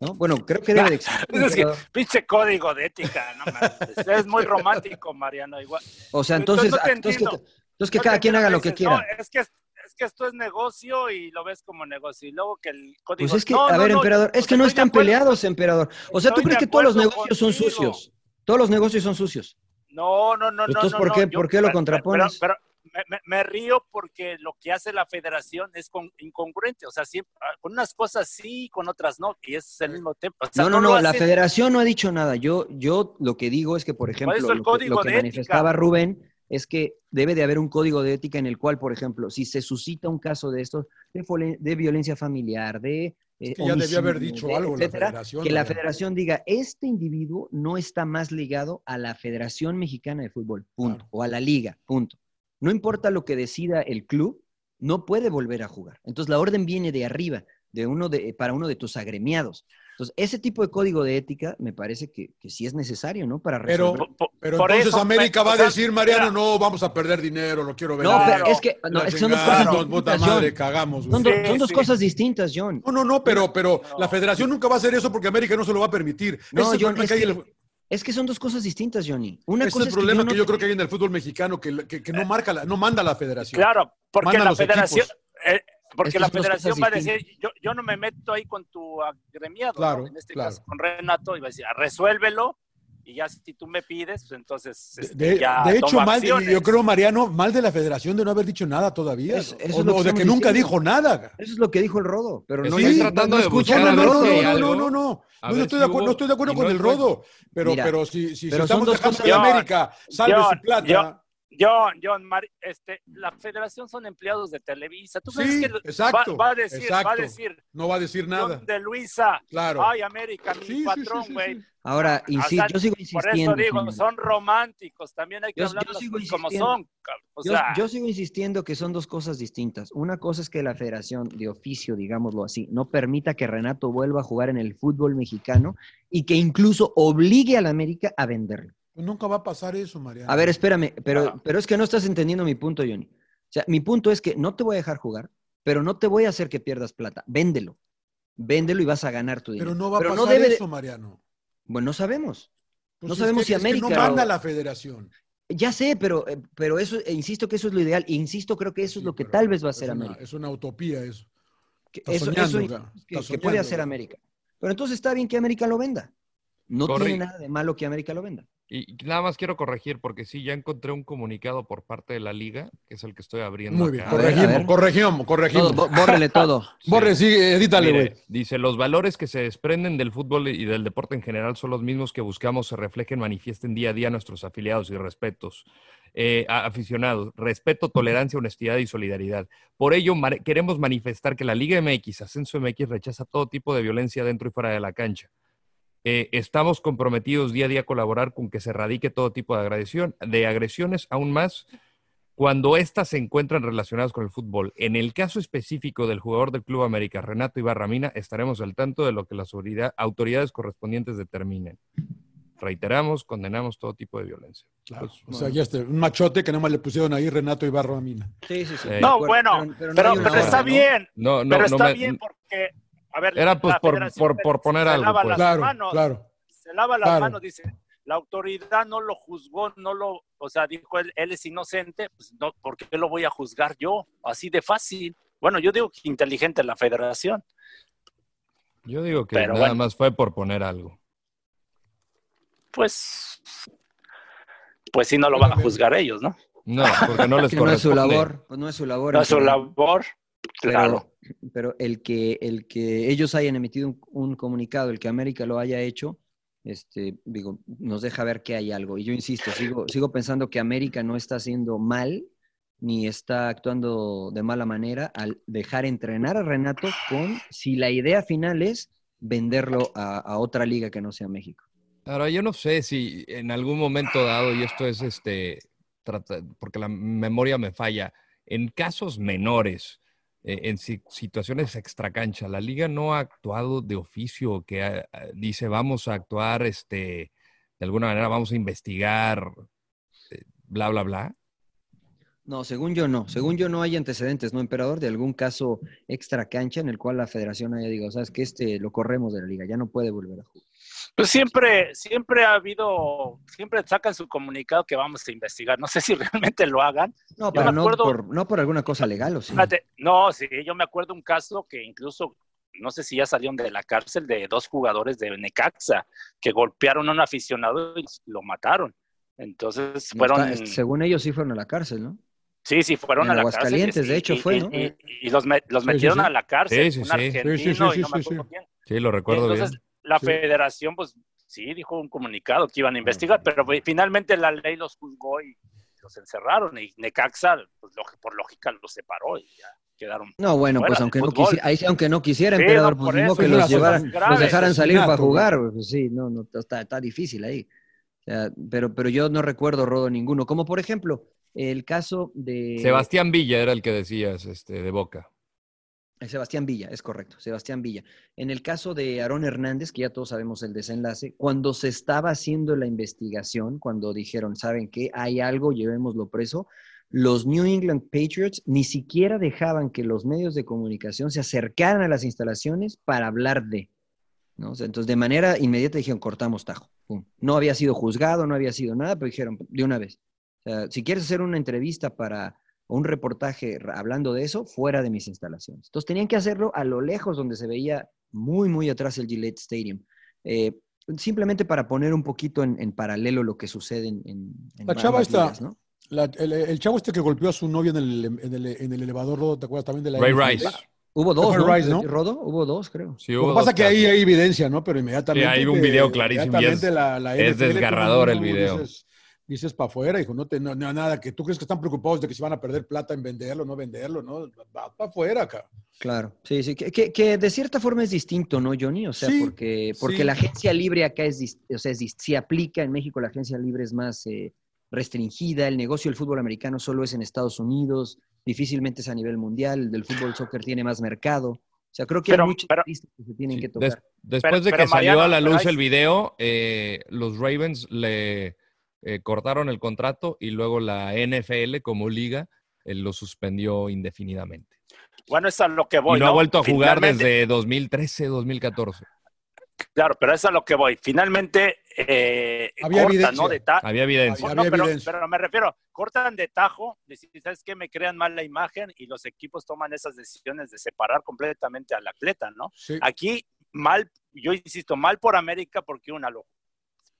Speaker 9: ¿no? Bueno, creo que debe de existir.
Speaker 8: Es que, pinche código de ética, no mames. Es muy romántico, Mariano. Igual.
Speaker 9: o sea, entonces,
Speaker 8: no
Speaker 9: entonces, que,
Speaker 8: entiendo.
Speaker 9: entonces que
Speaker 8: No
Speaker 9: cada quien haga lo que
Speaker 8: dices, no,
Speaker 9: quiera.
Speaker 8: es que, es que esto es negocio y lo ves como negocio. Y luego que el código.
Speaker 9: Pues es que,
Speaker 8: No,
Speaker 9: a
Speaker 8: no,
Speaker 9: ver,
Speaker 8: no,
Speaker 9: emperador, es que
Speaker 8: sea,
Speaker 9: no están
Speaker 8: acuerdo.
Speaker 9: peleados, emperador. O sea, ¿tú crees que todos los negocios son sucios? Todos los negocios son sucios.
Speaker 8: No, no, no, no.
Speaker 9: Entonces, ¿por qué-
Speaker 8: yo-
Speaker 9: por qué lo
Speaker 8: pero-
Speaker 9: contrapones?
Speaker 8: Pero, pero me, río porque lo que hace la federación es con- incongruente. O sea, siempre, ah, con unas cosas sí, con otras no. Y es el mismo. O sea,
Speaker 9: no, no, no, la federación no ha dicho nada. Yo, yo lo que digo es que, por ejemplo,
Speaker 8: el
Speaker 9: lo que,
Speaker 8: código
Speaker 9: lo que
Speaker 8: de
Speaker 9: manifestaba
Speaker 8: ética.
Speaker 9: Rubén es que debe de haber un código de ética en el cual, por ejemplo, si se suscita un caso de estos, de, violencia familiar, de... eh,
Speaker 1: que ya debió haber dicho
Speaker 9: de
Speaker 1: algo la
Speaker 9: etcétera,
Speaker 1: federación,
Speaker 9: Que la federación diga, este individuo no está más ligado a la Federación Mexicana de Fútbol, punto,
Speaker 1: Claro.
Speaker 9: o a la liga, punto. No importa lo que decida el club, no puede volver a jugar. Entonces la orden viene de arriba, de uno de, para uno de tus agremiados. Entonces, ese tipo de código de ética me parece que, que sí es necesario, ¿no? Para
Speaker 1: Pero,
Speaker 9: resolver.
Speaker 1: Pero
Speaker 8: por
Speaker 1: entonces
Speaker 8: eso,
Speaker 1: América
Speaker 8: me-
Speaker 1: va a decir, Mariano, no, vamos a perder dinero, lo quiero ver.
Speaker 9: No, pero es que, no, es que son dos cosas distintas,
Speaker 1: madre, cagamos.
Speaker 9: Son, do-
Speaker 8: Sí,
Speaker 9: son dos
Speaker 8: sí.
Speaker 9: cosas distintas, John.
Speaker 1: No, no, no, pero, pero
Speaker 8: No.
Speaker 1: la federación nunca va a hacer eso porque América no se lo va a permitir.
Speaker 9: No, John, es
Speaker 1: que- el-
Speaker 9: Es que son dos cosas distintas, Johnny. Una
Speaker 1: ese
Speaker 9: cosa
Speaker 1: es el problema que,
Speaker 9: no
Speaker 1: yo creo que hay en el fútbol mexicano, que, que- que no marca, la- no manda la federación.
Speaker 8: Claro, porque
Speaker 1: Mandan
Speaker 8: la federación. eh, porque
Speaker 9: Es que
Speaker 8: la federación va a decir, yo, yo no me meto ahí con tu agremiado,
Speaker 1: Claro,
Speaker 8: ¿no? en este
Speaker 1: claro.
Speaker 8: caso con Renato, y va a decir, "Ah, resuélvelo y ya si tú me pides, pues entonces este,
Speaker 1: De,
Speaker 8: ya
Speaker 1: de hecho,
Speaker 8: tomo
Speaker 1: mal, yo creo, Mariano, mal de la federación de no haber dicho nada todavía.
Speaker 9: Es-
Speaker 1: ¿no?
Speaker 9: eso
Speaker 1: o
Speaker 9: es lo
Speaker 1: o
Speaker 9: que
Speaker 1: de que nunca
Speaker 9: diciendo.
Speaker 1: dijo nada.
Speaker 9: Eso es lo que dijo el Rodo, pero no,
Speaker 7: Estoy tratando
Speaker 9: no
Speaker 7: de
Speaker 9: escuchan
Speaker 7: buscar
Speaker 1: No, no, no, no, no, no, no, estoy
Speaker 7: si
Speaker 1: de acuerdo,
Speaker 7: hubo-
Speaker 1: no estoy de acuerdo con
Speaker 7: no
Speaker 1: el rodo, pero,
Speaker 9: Mira,
Speaker 1: pero si, si, si
Speaker 9: pero
Speaker 1: estamos dejando que América salve
Speaker 8: John,
Speaker 1: su plata.
Speaker 8: John, John, John, Mari- este, la federación son empleados de Televisa. ¿Tú crees
Speaker 1: Sí,
Speaker 8: que va-
Speaker 1: exacto,
Speaker 8: va, a decir, va a decir
Speaker 1: No va a decir nada.
Speaker 8: John de Luisa,
Speaker 1: Claro.
Speaker 8: ay América, mi
Speaker 1: Sí, sí, sí,
Speaker 8: patrón,
Speaker 1: sí,
Speaker 8: güey.
Speaker 1: sí.
Speaker 9: Ahora,
Speaker 8: sea,
Speaker 9: yo sigo
Speaker 8: Por eso
Speaker 9: insistiendo.
Speaker 8: digo,
Speaker 9: señor.
Speaker 8: son románticos, también hay que
Speaker 9: Yo-
Speaker 8: hablar
Speaker 9: yo
Speaker 8: las
Speaker 9: sigo
Speaker 8: cosas como
Speaker 9: insistiendo.
Speaker 8: son. cabrón. O
Speaker 9: Yo,
Speaker 8: sea,
Speaker 9: yo sigo insistiendo que son dos cosas distintas. Una cosa es que la federación de oficio, digámoslo así, no permita que Renato vuelva a jugar en el fútbol mexicano y que incluso obligue a la América a venderlo.
Speaker 1: Pues nunca va a pasar eso, Mariano.
Speaker 9: A ver, espérame, pero,
Speaker 8: Ah.
Speaker 9: pero es que no estás entendiendo mi punto, Johnny. O sea, mi punto es que no te voy a dejar jugar, pero no te voy a hacer que pierdas plata. Véndelo. Véndelo y vas a ganar tu dinero.
Speaker 1: Pero no va a
Speaker 9: Pero
Speaker 1: pasar
Speaker 9: debe
Speaker 1: eso, Mariano.
Speaker 9: Bueno, no sabemos.
Speaker 1: Pues
Speaker 9: No
Speaker 1: es
Speaker 9: sabemos
Speaker 1: que-
Speaker 9: si
Speaker 1: es que
Speaker 9: América
Speaker 1: no manda
Speaker 9: o-
Speaker 1: la federación.
Speaker 9: Ya sé, pero, eh, pero eso, e insisto que eso es lo ideal. E insisto, creo que eso es lo que tal vez va a
Speaker 1: es
Speaker 9: hacer
Speaker 1: una-
Speaker 9: América.
Speaker 1: Es una utopía eso.
Speaker 9: Que eso,
Speaker 1: soñando,
Speaker 9: eso- que, que puede hacer. América. Pero entonces está bien que América lo venda. No
Speaker 7: Corre-
Speaker 9: tiene nada de malo que América lo venda.
Speaker 7: Y nada más quiero corregir, porque sí, ya encontré un comunicado por parte de la liga, que es el que estoy abriendo.
Speaker 1: Muy bien,
Speaker 7: acá.
Speaker 1: Corregimos, corregimos, corregimos.
Speaker 9: Todo, bó- bórrele todo.
Speaker 7: Sí.
Speaker 1: Borre, sí, edítale, güey.
Speaker 7: dice, los valores que se desprenden del fútbol y del deporte en general son los mismos que buscamos se reflejen, manifiesten día a día nuestros afiliados y respetos. Eh, a- aficionados, respeto, tolerancia, honestidad y solidaridad. Por ello, ma- queremos manifestar que la Liga MX, Ascenso MX, rechaza todo tipo de violencia dentro y fuera de la cancha. Eh, estamos comprometidos día a día a colaborar con que se erradique todo tipo de agresión, de agresiones, aún más cuando éstas se encuentran relacionadas con el fútbol. En el caso específico del jugador del Club América, Renato Ibarramina, estaremos al tanto de lo que las autoridad- autoridades correspondientes determinen. Reiteramos, condenamos todo tipo de violencia.
Speaker 1: Claro,
Speaker 7: Pues,
Speaker 1: o sea, ya este, un machote que nada más le pusieron ahí Renato Ibarro a Mina.
Speaker 9: Sí, sí, sí.
Speaker 7: Eh,
Speaker 8: no, bueno,
Speaker 9: no
Speaker 8: pero, pero,
Speaker 9: una hora,
Speaker 8: está
Speaker 9: ¿no?
Speaker 8: bien,
Speaker 7: No, no,
Speaker 8: pero
Speaker 7: no
Speaker 8: está
Speaker 7: me-
Speaker 8: bien porque, a ver,
Speaker 7: Era, pues, por- por- por
Speaker 8: se-
Speaker 7: poner
Speaker 8: se
Speaker 7: algo,
Speaker 8: lava
Speaker 7: pues.
Speaker 8: las
Speaker 1: Claro,
Speaker 8: manos,
Speaker 1: claro.
Speaker 8: se lava las
Speaker 1: Claro.
Speaker 8: manos, dice, la autoridad no lo juzgó, no lo, o sea, dijo él, él es inocente, pues no, ¿por qué lo voy a juzgar yo? Así de fácil. Bueno, yo digo que inteligente la federación.
Speaker 7: Yo digo que
Speaker 8: Pero
Speaker 7: nada
Speaker 8: bueno.
Speaker 7: más fue por poner algo.
Speaker 8: Pues, pues sí no lo van a juzgar ellos, ¿no?
Speaker 7: No, porque no les
Speaker 9: Que no es su
Speaker 7: corresponde.
Speaker 9: labor. pues no es su labor.
Speaker 8: No es su labor, claro.
Speaker 9: Pero, pero el que, el que ellos hayan emitido un, un comunicado, el que América lo haya hecho, este, digo, nos deja ver que hay algo. Y yo insisto, sigo, sigo pensando que América no está haciendo mal ni está actuando de mala manera al dejar entrenar a Renato con si la idea final es venderlo a, a otra liga que no sea México.
Speaker 7: Ahora, yo no sé si en algún momento dado, y esto es este, trata- porque la memoria me falla, en casos menores, en si- situaciones extracancha, la liga no ha actuado de oficio, que ah, dice vamos a actuar, este, de alguna manera vamos a investigar, eh, bla, bla, bla.
Speaker 9: No, según yo no. Según yo no hay antecedentes, ¿no, emperador? De algún caso extra cancha en el cual la federación haya dicho, sabes que este lo corremos de la liga, ya no puede volver a jugar.
Speaker 8: Pues siempre, siempre ha habido, siempre sacan su comunicado que vamos a investigar. No sé si realmente lo hagan.
Speaker 9: No,
Speaker 8: Yo
Speaker 9: pero no
Speaker 8: acuerdo-
Speaker 9: por, no por alguna cosa legal, ¿o sí?
Speaker 8: Fíjate, no, sí, yo me acuerdo un caso que incluso, no sé si ya salieron de la cárcel de dos jugadores de Necaxa que golpearon a un aficionado y lo mataron. Entonces
Speaker 9: No
Speaker 8: fueron,
Speaker 9: está- según ellos sí fueron a la cárcel, ¿no?
Speaker 8: sí, sí, fueron
Speaker 9: en
Speaker 8: a la
Speaker 9: Aguascalientes,
Speaker 8: cárcel.
Speaker 9: de
Speaker 8: y-
Speaker 9: hecho,
Speaker 8: y-
Speaker 9: fue,
Speaker 8: y-
Speaker 9: ¿no?
Speaker 8: Y, y los, me- los
Speaker 1: Sí,
Speaker 8: metieron
Speaker 1: sí.
Speaker 8: a la cárcel,
Speaker 7: Sí, sí,
Speaker 8: un
Speaker 7: sí.
Speaker 8: argentino
Speaker 1: Sí, sí, sí,
Speaker 8: y no me acuerdo quién.
Speaker 7: Sí, lo recuerdo
Speaker 8: Entonces,
Speaker 7: bien.
Speaker 8: La
Speaker 1: Sí.
Speaker 8: federación, pues sí, dijo un comunicado que iban a investigar, pero pues, finalmente la ley los juzgó y los encerraron. Y Necaxa, pues, por lógica, los separó y ya quedaron.
Speaker 9: No, bueno, pues aunque no,
Speaker 8: fútbol.
Speaker 9: quisi- ahí sí, aunque no quisiera,
Speaker 8: Sí,
Speaker 9: emperador,
Speaker 8: no,
Speaker 9: pues
Speaker 8: eso,
Speaker 9: que los, llevaran, los dejaran salir para jugar, pues sí, no, no, está, está difícil ahí. O sea, pero, pero yo no recuerdo rodo ninguno. Como por ejemplo, el caso de
Speaker 7: Sebastián Villa era el que decías, este, de Boca.
Speaker 9: Sebastián Villa, es correcto, Sebastián Villa. En el caso de Aarón Hernández, que ya todos sabemos el desenlace, cuando se estaba haciendo la investigación, cuando dijeron, ¿saben qué? Hay algo, llevémoslo preso, los New England Patriots ni siquiera dejaban que los medios de comunicación se acercaran a las instalaciones para hablar de. ¿no? Entonces, de manera inmediata dijeron, cortamos tajo. No había sido juzgado, no había sido nada, pero dijeron, de una vez. O sea, si quieres hacer una entrevista para o un reportaje hablando de eso fuera de mis instalaciones. Entonces tenían que hacerlo a lo lejos donde se veía muy, muy atrás el Gillette Stadium. Eh, simplemente para poner un poquito en, en paralelo lo que sucede en, en, en
Speaker 1: La chava
Speaker 9: ligas, ¿no?
Speaker 1: la- el, el chavo este que golpeó a su novia en el, en el, en el elevador, Rodo, ¿te acuerdas también de la
Speaker 7: Ray? Rice.
Speaker 9: Hubo dos, ¿no?
Speaker 1: Rice, ¿no?
Speaker 9: Rodo, hubo dos, creo.
Speaker 7: Sí,
Speaker 1: Lo que pasa
Speaker 7: dos
Speaker 1: es que ahí hay evidencia, ¿no? Pero inmediatamente.
Speaker 7: Sí, hay un video clarísimo y es-
Speaker 1: la, la
Speaker 7: es desgarrador el video.
Speaker 1: Dices, dices para afuera, hijo, no, te, no, no, nada, que tú crees que están preocupados de que se van a perder plata en venderlo, no venderlo, ¿no? Va para afuera acá.
Speaker 9: Claro, sí, sí, que, que- que de cierta forma es distinto, ¿no, Johnny? O sea,
Speaker 1: Sí,
Speaker 9: porque, porque
Speaker 1: sí.
Speaker 9: la agencia libre acá es, o sea, es si aplica en México la agencia libre es más eh, restringida, el negocio del fútbol americano solo es en Estados Unidos, difícilmente es a nivel mundial, el del fútbol soccer tiene más mercado. O sea, creo que
Speaker 8: Pero-
Speaker 9: hay muchas
Speaker 8: pero-
Speaker 9: pistas que se tienen
Speaker 7: Sí,
Speaker 9: que
Speaker 7: des-
Speaker 9: tocar.
Speaker 7: después
Speaker 8: Pero-
Speaker 7: de que salió
Speaker 8: Mariano,
Speaker 7: a la luz
Speaker 8: hay-
Speaker 7: el video, eh, los Ravens le eh, cortaron el contrato y luego la NFL como liga eh, lo suspendió indefinidamente.
Speaker 8: Bueno, es a lo que voy.
Speaker 7: y no, ha vuelto a jugar
Speaker 8: Finalmente-
Speaker 7: desde 2013, 2014.
Speaker 8: Claro, pero es a lo que voy. Finalmente, eh,
Speaker 1: Había
Speaker 8: cortan,
Speaker 1: evidencia.
Speaker 8: ¿no? De ta-
Speaker 7: Había evidencia.
Speaker 1: Había
Speaker 8: No, pero,
Speaker 1: evidencia.
Speaker 8: pero me refiero, cortan de tajo, decir, ¿sabes qué? Me crean mal la imagen y los equipos toman esas decisiones de separar completamente al atleta, ¿no?
Speaker 1: Sí.
Speaker 8: Aquí, mal, yo insisto, mal por América porque una lo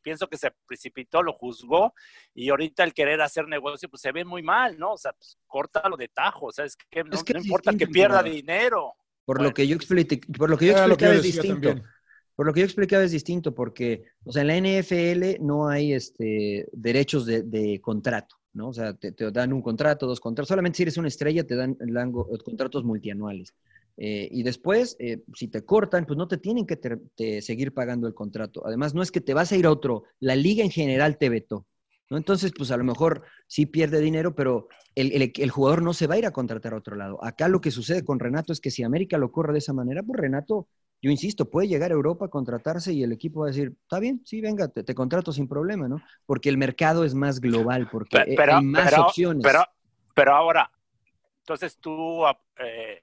Speaker 8: pienso que se precipitó, lo juzgó y ahorita el querer hacer negocio pues se ve muy mal, ¿no? O sea, pues córtalo de tajo, o sea, es que no,
Speaker 9: Es que
Speaker 8: no
Speaker 9: es
Speaker 8: importa que pierda dinero.
Speaker 9: Por
Speaker 8: Bueno,
Speaker 9: lo que yo expliqué, por lo que yo explicaba es distinto.
Speaker 1: también.
Speaker 9: Por lo que yo explicaba es distinto, porque, o sea, en la NFL no hay este, derechos de, de contrato, ¿no? O sea, te, te dan un contrato, dos contratos. Solamente si eres una estrella te dan lango- contratos multianuales. Eh, y después, eh, si te cortan, pues no te tienen que te seguir pagando el contrato. Además, no es que te vas a ir a otro, la liga en general te vetó. ¿no? Entonces, pues a lo mejor sí pierde dinero, pero el, el- el jugador no se va a ir a contratar a otro lado. Acá lo que sucede con Renato es que si América lo corre de esa manera, pues Renato, yo insisto, puede llegar a Europa, contratarse y el equipo va a decir, está bien, sí, venga, te, te contrato sin problema, ¿no? Porque el mercado es más global, porque
Speaker 8: pero,
Speaker 9: hay más
Speaker 8: pero-
Speaker 9: opciones.
Speaker 8: Pero, pero ahora, entonces tú eh,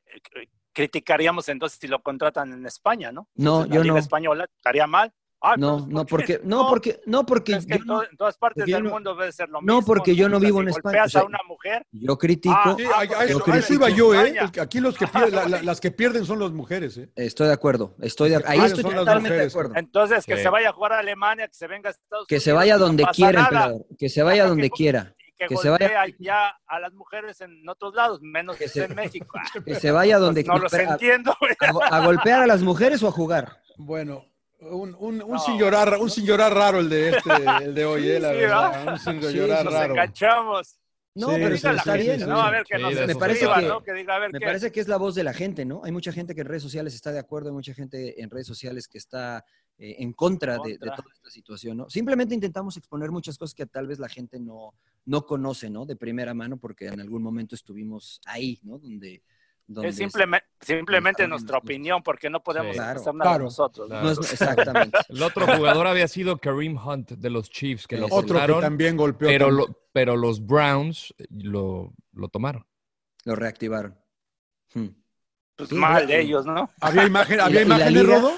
Speaker 8: criticaríamos entonces si lo contratan en España, ¿no?
Speaker 9: No,
Speaker 8: Entonces, la
Speaker 9: yo
Speaker 8: Liga
Speaker 9: no.
Speaker 8: española estaría mal. Ah,
Speaker 9: no,
Speaker 8: pues,
Speaker 9: no,
Speaker 8: ¿por
Speaker 9: porque, no, porque, no, porque
Speaker 8: es que
Speaker 9: yo
Speaker 8: en,
Speaker 9: no,
Speaker 8: to- en todas partes
Speaker 9: yo
Speaker 8: del
Speaker 9: no-
Speaker 8: mundo debe ser lo
Speaker 9: no,
Speaker 8: mismo.
Speaker 9: porque yo no vivo
Speaker 8: si
Speaker 9: en España, o sea,
Speaker 8: a una mujer,
Speaker 9: yo critico,
Speaker 8: Ah,
Speaker 1: Sí, a, a
Speaker 8: yo
Speaker 1: eso, a
Speaker 9: critico.
Speaker 1: eso iba yo, ¿eh? Aquí los que pierden, la- la- las que pierden son las mujeres, ¿eh?
Speaker 9: estoy de acuerdo, estoy de, ahí
Speaker 1: Ah,
Speaker 9: estoy totalmente de acuerdo.
Speaker 8: entonces que
Speaker 7: Sí.
Speaker 8: se vaya a jugar a Alemania, que se venga a Estados
Speaker 9: Que
Speaker 8: Unidos.
Speaker 9: se vaya
Speaker 8: no
Speaker 9: donde quiera,
Speaker 8: nada,
Speaker 9: que se vaya donde
Speaker 8: que-
Speaker 9: quiera,
Speaker 8: que,
Speaker 9: que se
Speaker 8: golpee
Speaker 9: vaya,
Speaker 8: ya a las mujeres en otros lados, menos
Speaker 9: Que
Speaker 8: que
Speaker 9: se-
Speaker 8: en México.
Speaker 9: Que se vaya donde
Speaker 8: pues no los entiendo, güey.
Speaker 9: a, a golpear a las mujeres o a jugar.
Speaker 1: Bueno, un, un, un
Speaker 8: No.
Speaker 1: sin llorar, un sin llorar raro el de este, el de hoy, eh, la
Speaker 8: Sí,
Speaker 1: verdad.
Speaker 8: ¿verdad?
Speaker 1: Un sin
Speaker 9: Sí,
Speaker 1: llorar
Speaker 8: Nos
Speaker 1: raro.
Speaker 8: enganchamos.
Speaker 9: No,
Speaker 1: Sí,
Speaker 9: pero
Speaker 8: la
Speaker 9: está bien.
Speaker 8: ¿no? A ver, que
Speaker 7: Sí,
Speaker 8: nos
Speaker 9: Me parece
Speaker 8: escriba,
Speaker 9: que-
Speaker 8: ¿no? Que diga, a ver
Speaker 9: Me
Speaker 8: qué.
Speaker 9: parece que es la voz de la gente, ¿no? Hay mucha gente que en redes sociales está de acuerdo, hay mucha gente en redes sociales que está eh, en contra, De, toda esta situación, ¿no? Simplemente intentamos exponer muchas cosas que tal vez la gente no, no conoce, ¿no? De primera mano, porque en algún momento estuvimos ahí, ¿no? Donde... donde
Speaker 8: Es simplemente, simplemente nuestra opinión, porque no podemos
Speaker 7: Sí.
Speaker 9: Claro.
Speaker 8: nada
Speaker 1: Claro.
Speaker 8: nosotros. ¿no?
Speaker 9: No es, exactamente.
Speaker 7: El otro jugador había sido Kareem Hunt de los Chiefs, que lo
Speaker 9: Otro
Speaker 1: que también golpeó.
Speaker 7: pero,
Speaker 1: también.
Speaker 7: lo- pero los Browns lo, lo tomaron.
Speaker 9: Lo reactivaron. Hmm.
Speaker 8: Pues
Speaker 9: Sí,
Speaker 8: mal de ellos, ¿no?
Speaker 1: ¿Había, imagen,
Speaker 9: ¿Y la-
Speaker 1: ¿había imágenes,
Speaker 9: liga?
Speaker 1: Rodo?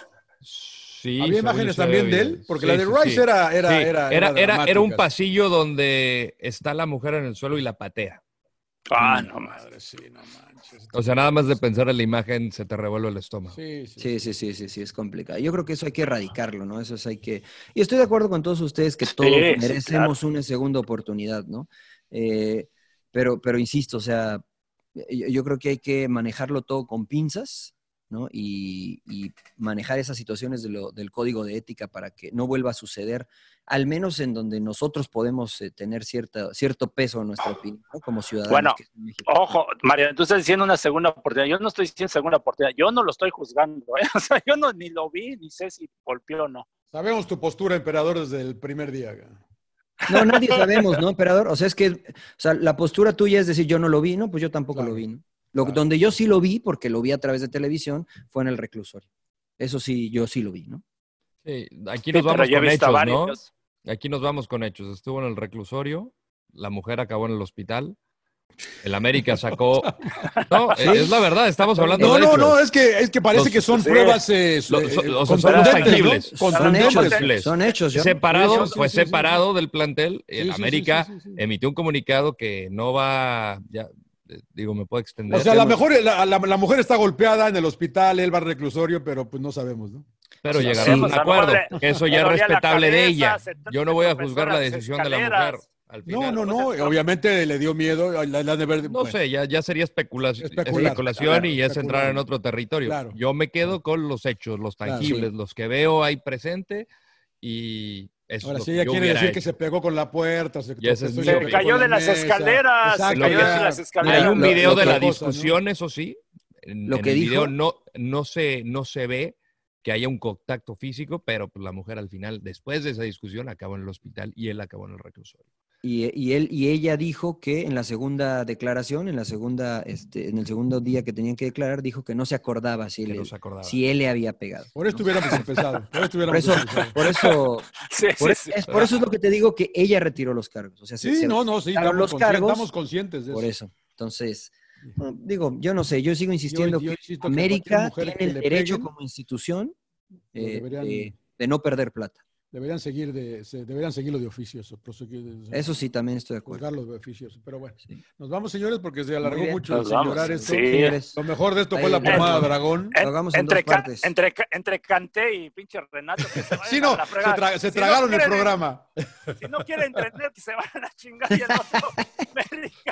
Speaker 7: Sí,
Speaker 1: ¿Había imágenes también de él? Porque
Speaker 7: Sí,
Speaker 1: la de Rice
Speaker 7: sí.
Speaker 1: era, era,
Speaker 7: Sí,
Speaker 1: era,
Speaker 7: era, era, era un pasillo donde está la mujer en el suelo y la patea.
Speaker 8: Ah,
Speaker 1: Mm,
Speaker 8: no
Speaker 1: madre, sí, no manches.
Speaker 7: O sea, nada más de pensar en la imagen se te revuelve el estómago.
Speaker 1: Sí, sí,
Speaker 9: Sí, sí, sí, sí, sí, es complicado. Yo creo que eso hay que erradicarlo, ¿no? Eso es hay que... Y estoy de acuerdo con todos ustedes que todos
Speaker 8: sí,
Speaker 9: merecemos una segunda oportunidad, ¿no? Eh, pero, pero insisto, o sea, yo, yo creo que hay que manejarlo todo con pinzas, ¿no? Y, y manejar esas situaciones de lo- del código de ética para que no vuelva a suceder, al menos en donde nosotros podemos eh, tener cierta, cierto peso en nuestra opinión, ¿no? Como ciudadanos.
Speaker 8: Bueno,
Speaker 9: que es en México.
Speaker 8: Ojo, María, tú estás diciendo una segunda oportunidad. Yo no estoy diciendo segunda oportunidad. Yo no lo estoy juzgando. ¿eh? O sea, yo no ni lo vi, ni sé si golpeó o no.
Speaker 1: Sabemos tu postura, emperador, desde el primer día.
Speaker 9: No, nadie sabemos, ¿no, emperador? O sea, es que, o sea, la postura tuya es decir, yo no lo vi, ¿no? Pues yo tampoco
Speaker 1: Claro,
Speaker 9: lo vi, ¿no? Lo-
Speaker 1: claro.
Speaker 9: Donde yo sí lo vi, porque lo vi a través de televisión, fue en el reclusorio. Eso sí, yo sí lo vi, ¿no?
Speaker 7: Sí, aquí nos vamos con hechos,
Speaker 8: varios.
Speaker 7: ¿no? Aquí nos vamos con hechos. Estuvo en el reclusorio, la mujer acabó en el hospital, el América sacó... No, es la verdad, estamos hablando
Speaker 1: No,
Speaker 7: de
Speaker 1: no,
Speaker 7: hechos.
Speaker 1: no, es que, es que parece
Speaker 7: Los-
Speaker 1: que son
Speaker 8: sí.
Speaker 1: pruebas eh, eh,
Speaker 7: son-
Speaker 1: contundentes. ¿no?
Speaker 9: Hechos,
Speaker 7: tangibles.
Speaker 9: son hechos. ¿yo?
Speaker 7: Separado,
Speaker 1: Sí, sí,
Speaker 7: fue
Speaker 1: sí, sí, sí.
Speaker 7: separado del plantel. El América
Speaker 1: sí, sí, sí.
Speaker 7: emitió un comunicado que no va, ya, digo, me puedo extender.
Speaker 1: O sea, a lo mejor la, la- la mujer está golpeada en el hospital, él va al reclusorio, pero pues no sabemos, ¿no?
Speaker 7: Pero
Speaker 9: sí.
Speaker 7: a un acuerdo. Eso ya es respetable de ella. Yo no voy a juzgar la decisión de la mujer. Al
Speaker 1: No,
Speaker 7: final.
Speaker 1: no, no.
Speaker 8: Pues,
Speaker 1: Obviamente le dio miedo. la- la han de ver-
Speaker 7: No
Speaker 1: bueno,
Speaker 7: sé, ya, ya sería especulación,
Speaker 1: Especular,
Speaker 7: especulación
Speaker 1: claro,
Speaker 7: y es entrar en otro territorio.
Speaker 1: Claro.
Speaker 7: Yo me quedo con los hechos, los
Speaker 1: Claro,
Speaker 7: tangibles, los que veo ahí presente y eso
Speaker 1: Ahora sí, ella quiere decir que se pegó con la puerta, se,
Speaker 7: Y ese es
Speaker 1: tropezó y
Speaker 7: mi
Speaker 1: se
Speaker 8: Cayó de
Speaker 1: la
Speaker 8: las
Speaker 1: mesa.
Speaker 8: escaleras,
Speaker 1: Exacto,
Speaker 8: se cayó de las
Speaker 7: Hay
Speaker 8: escaleras.
Speaker 7: un
Speaker 9: Lo-
Speaker 7: video
Speaker 9: lo
Speaker 7: de la
Speaker 1: cosa, ¿no?
Speaker 7: discusión, eso sí. En,
Speaker 9: Lo
Speaker 7: en
Speaker 9: que
Speaker 7: el
Speaker 9: dijo-
Speaker 7: video no, no, se, no se ve que haya un contacto físico, pero pues, la mujer al final, después de esa discusión, acabó en el hospital y él acabó en el reclusorio.
Speaker 9: Y, y él y ella dijo que en la segunda declaración, en la segunda, este, en el segundo día que tenían que declarar, dijo que no se acordaba si, él,
Speaker 7: no se acordaba.
Speaker 9: si él le había pegado.
Speaker 1: Por esto hubiéramos empezado. Por
Speaker 9: eso,
Speaker 1: empezado.
Speaker 9: por eso,
Speaker 8: Sí,
Speaker 9: por,
Speaker 8: sí, sí.
Speaker 9: es, por eso es lo que te digo que ella retiró los cargos. O sea, se-
Speaker 1: Sí,
Speaker 9: se
Speaker 1: no, no, sí, estamos,
Speaker 9: los
Speaker 1: conscientes,
Speaker 9: cargos
Speaker 1: estamos conscientes de eso.
Speaker 9: por eso. Entonces, no, digo, yo no sé, yo sigo insistiendo
Speaker 1: yo
Speaker 9: que América tiene el derecho
Speaker 1: peguen,
Speaker 9: como institución eh,
Speaker 1: deberían-
Speaker 9: de, de no perder plata.
Speaker 1: Deberían seguir de, se- deberían seguirlo de oficio, eso, proseguir-
Speaker 9: Eso sí, también estoy de acuerdo.
Speaker 1: de oficio. Pero bueno,
Speaker 9: Sí.
Speaker 1: nos vamos, señores, porque se alargó mucho el
Speaker 8: Nos vamos.
Speaker 1: señorar esto.
Speaker 8: Sí.
Speaker 1: Lo mejor de esto fue la pomada dragón.
Speaker 9: Lo hagamos en
Speaker 8: entre,
Speaker 9: dos partes.
Speaker 8: entre, entre Canté y pinche Renato. Que se a
Speaker 1: no,
Speaker 8: la
Speaker 1: se, tra- se
Speaker 8: Si no
Speaker 1: tragaron el programa.
Speaker 8: Si no quieren entretener, que se vayan a chingar y el otro.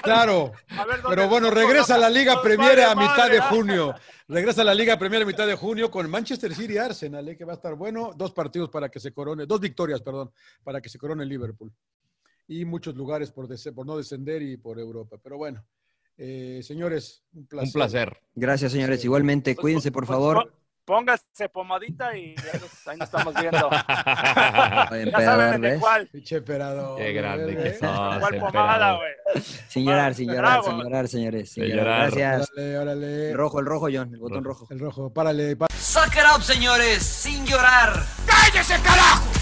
Speaker 1: Claro.
Speaker 8: A ver, ¿dónde
Speaker 1: Pero bueno, regresa a la? Liga Premier a mitad
Speaker 8: madre,
Speaker 1: de
Speaker 8: ¿ah?
Speaker 1: junio. Regresa a la Liga Premier a mitad de junio con Manchester City y Arsenal, eh, que va a estar bueno. Dos partidos para que se corone, dos victorias, perdón, para que se corone el Liverpool. Y muchos lugares por, des- por no descender y por Europa. Pero bueno, eh, señores, un placer.
Speaker 7: Un placer.
Speaker 9: Gracias, señores. Igualmente,
Speaker 8: Pues,
Speaker 9: cuídense, por
Speaker 8: pues,
Speaker 9: favor.
Speaker 8: Póngase pomadita y ya nos- ahí nos estamos viendo. Ya saben de cuál.
Speaker 1: Pinche emperador.
Speaker 7: Qué grande
Speaker 1: ¿eh?
Speaker 7: que sos,
Speaker 8: ¿Cuál pomada, güey?
Speaker 9: Sin llorar, sin llorar, sin llorar, señores. Sin
Speaker 7: llorar.
Speaker 9: Gracias.
Speaker 1: Órale, órale.
Speaker 9: El rojo, el rojo, John, el botón rojo.
Speaker 1: El rojo, párale, párale.
Speaker 2: Suck it up, señores, sin llorar.
Speaker 3: ¡Cállese, carajo!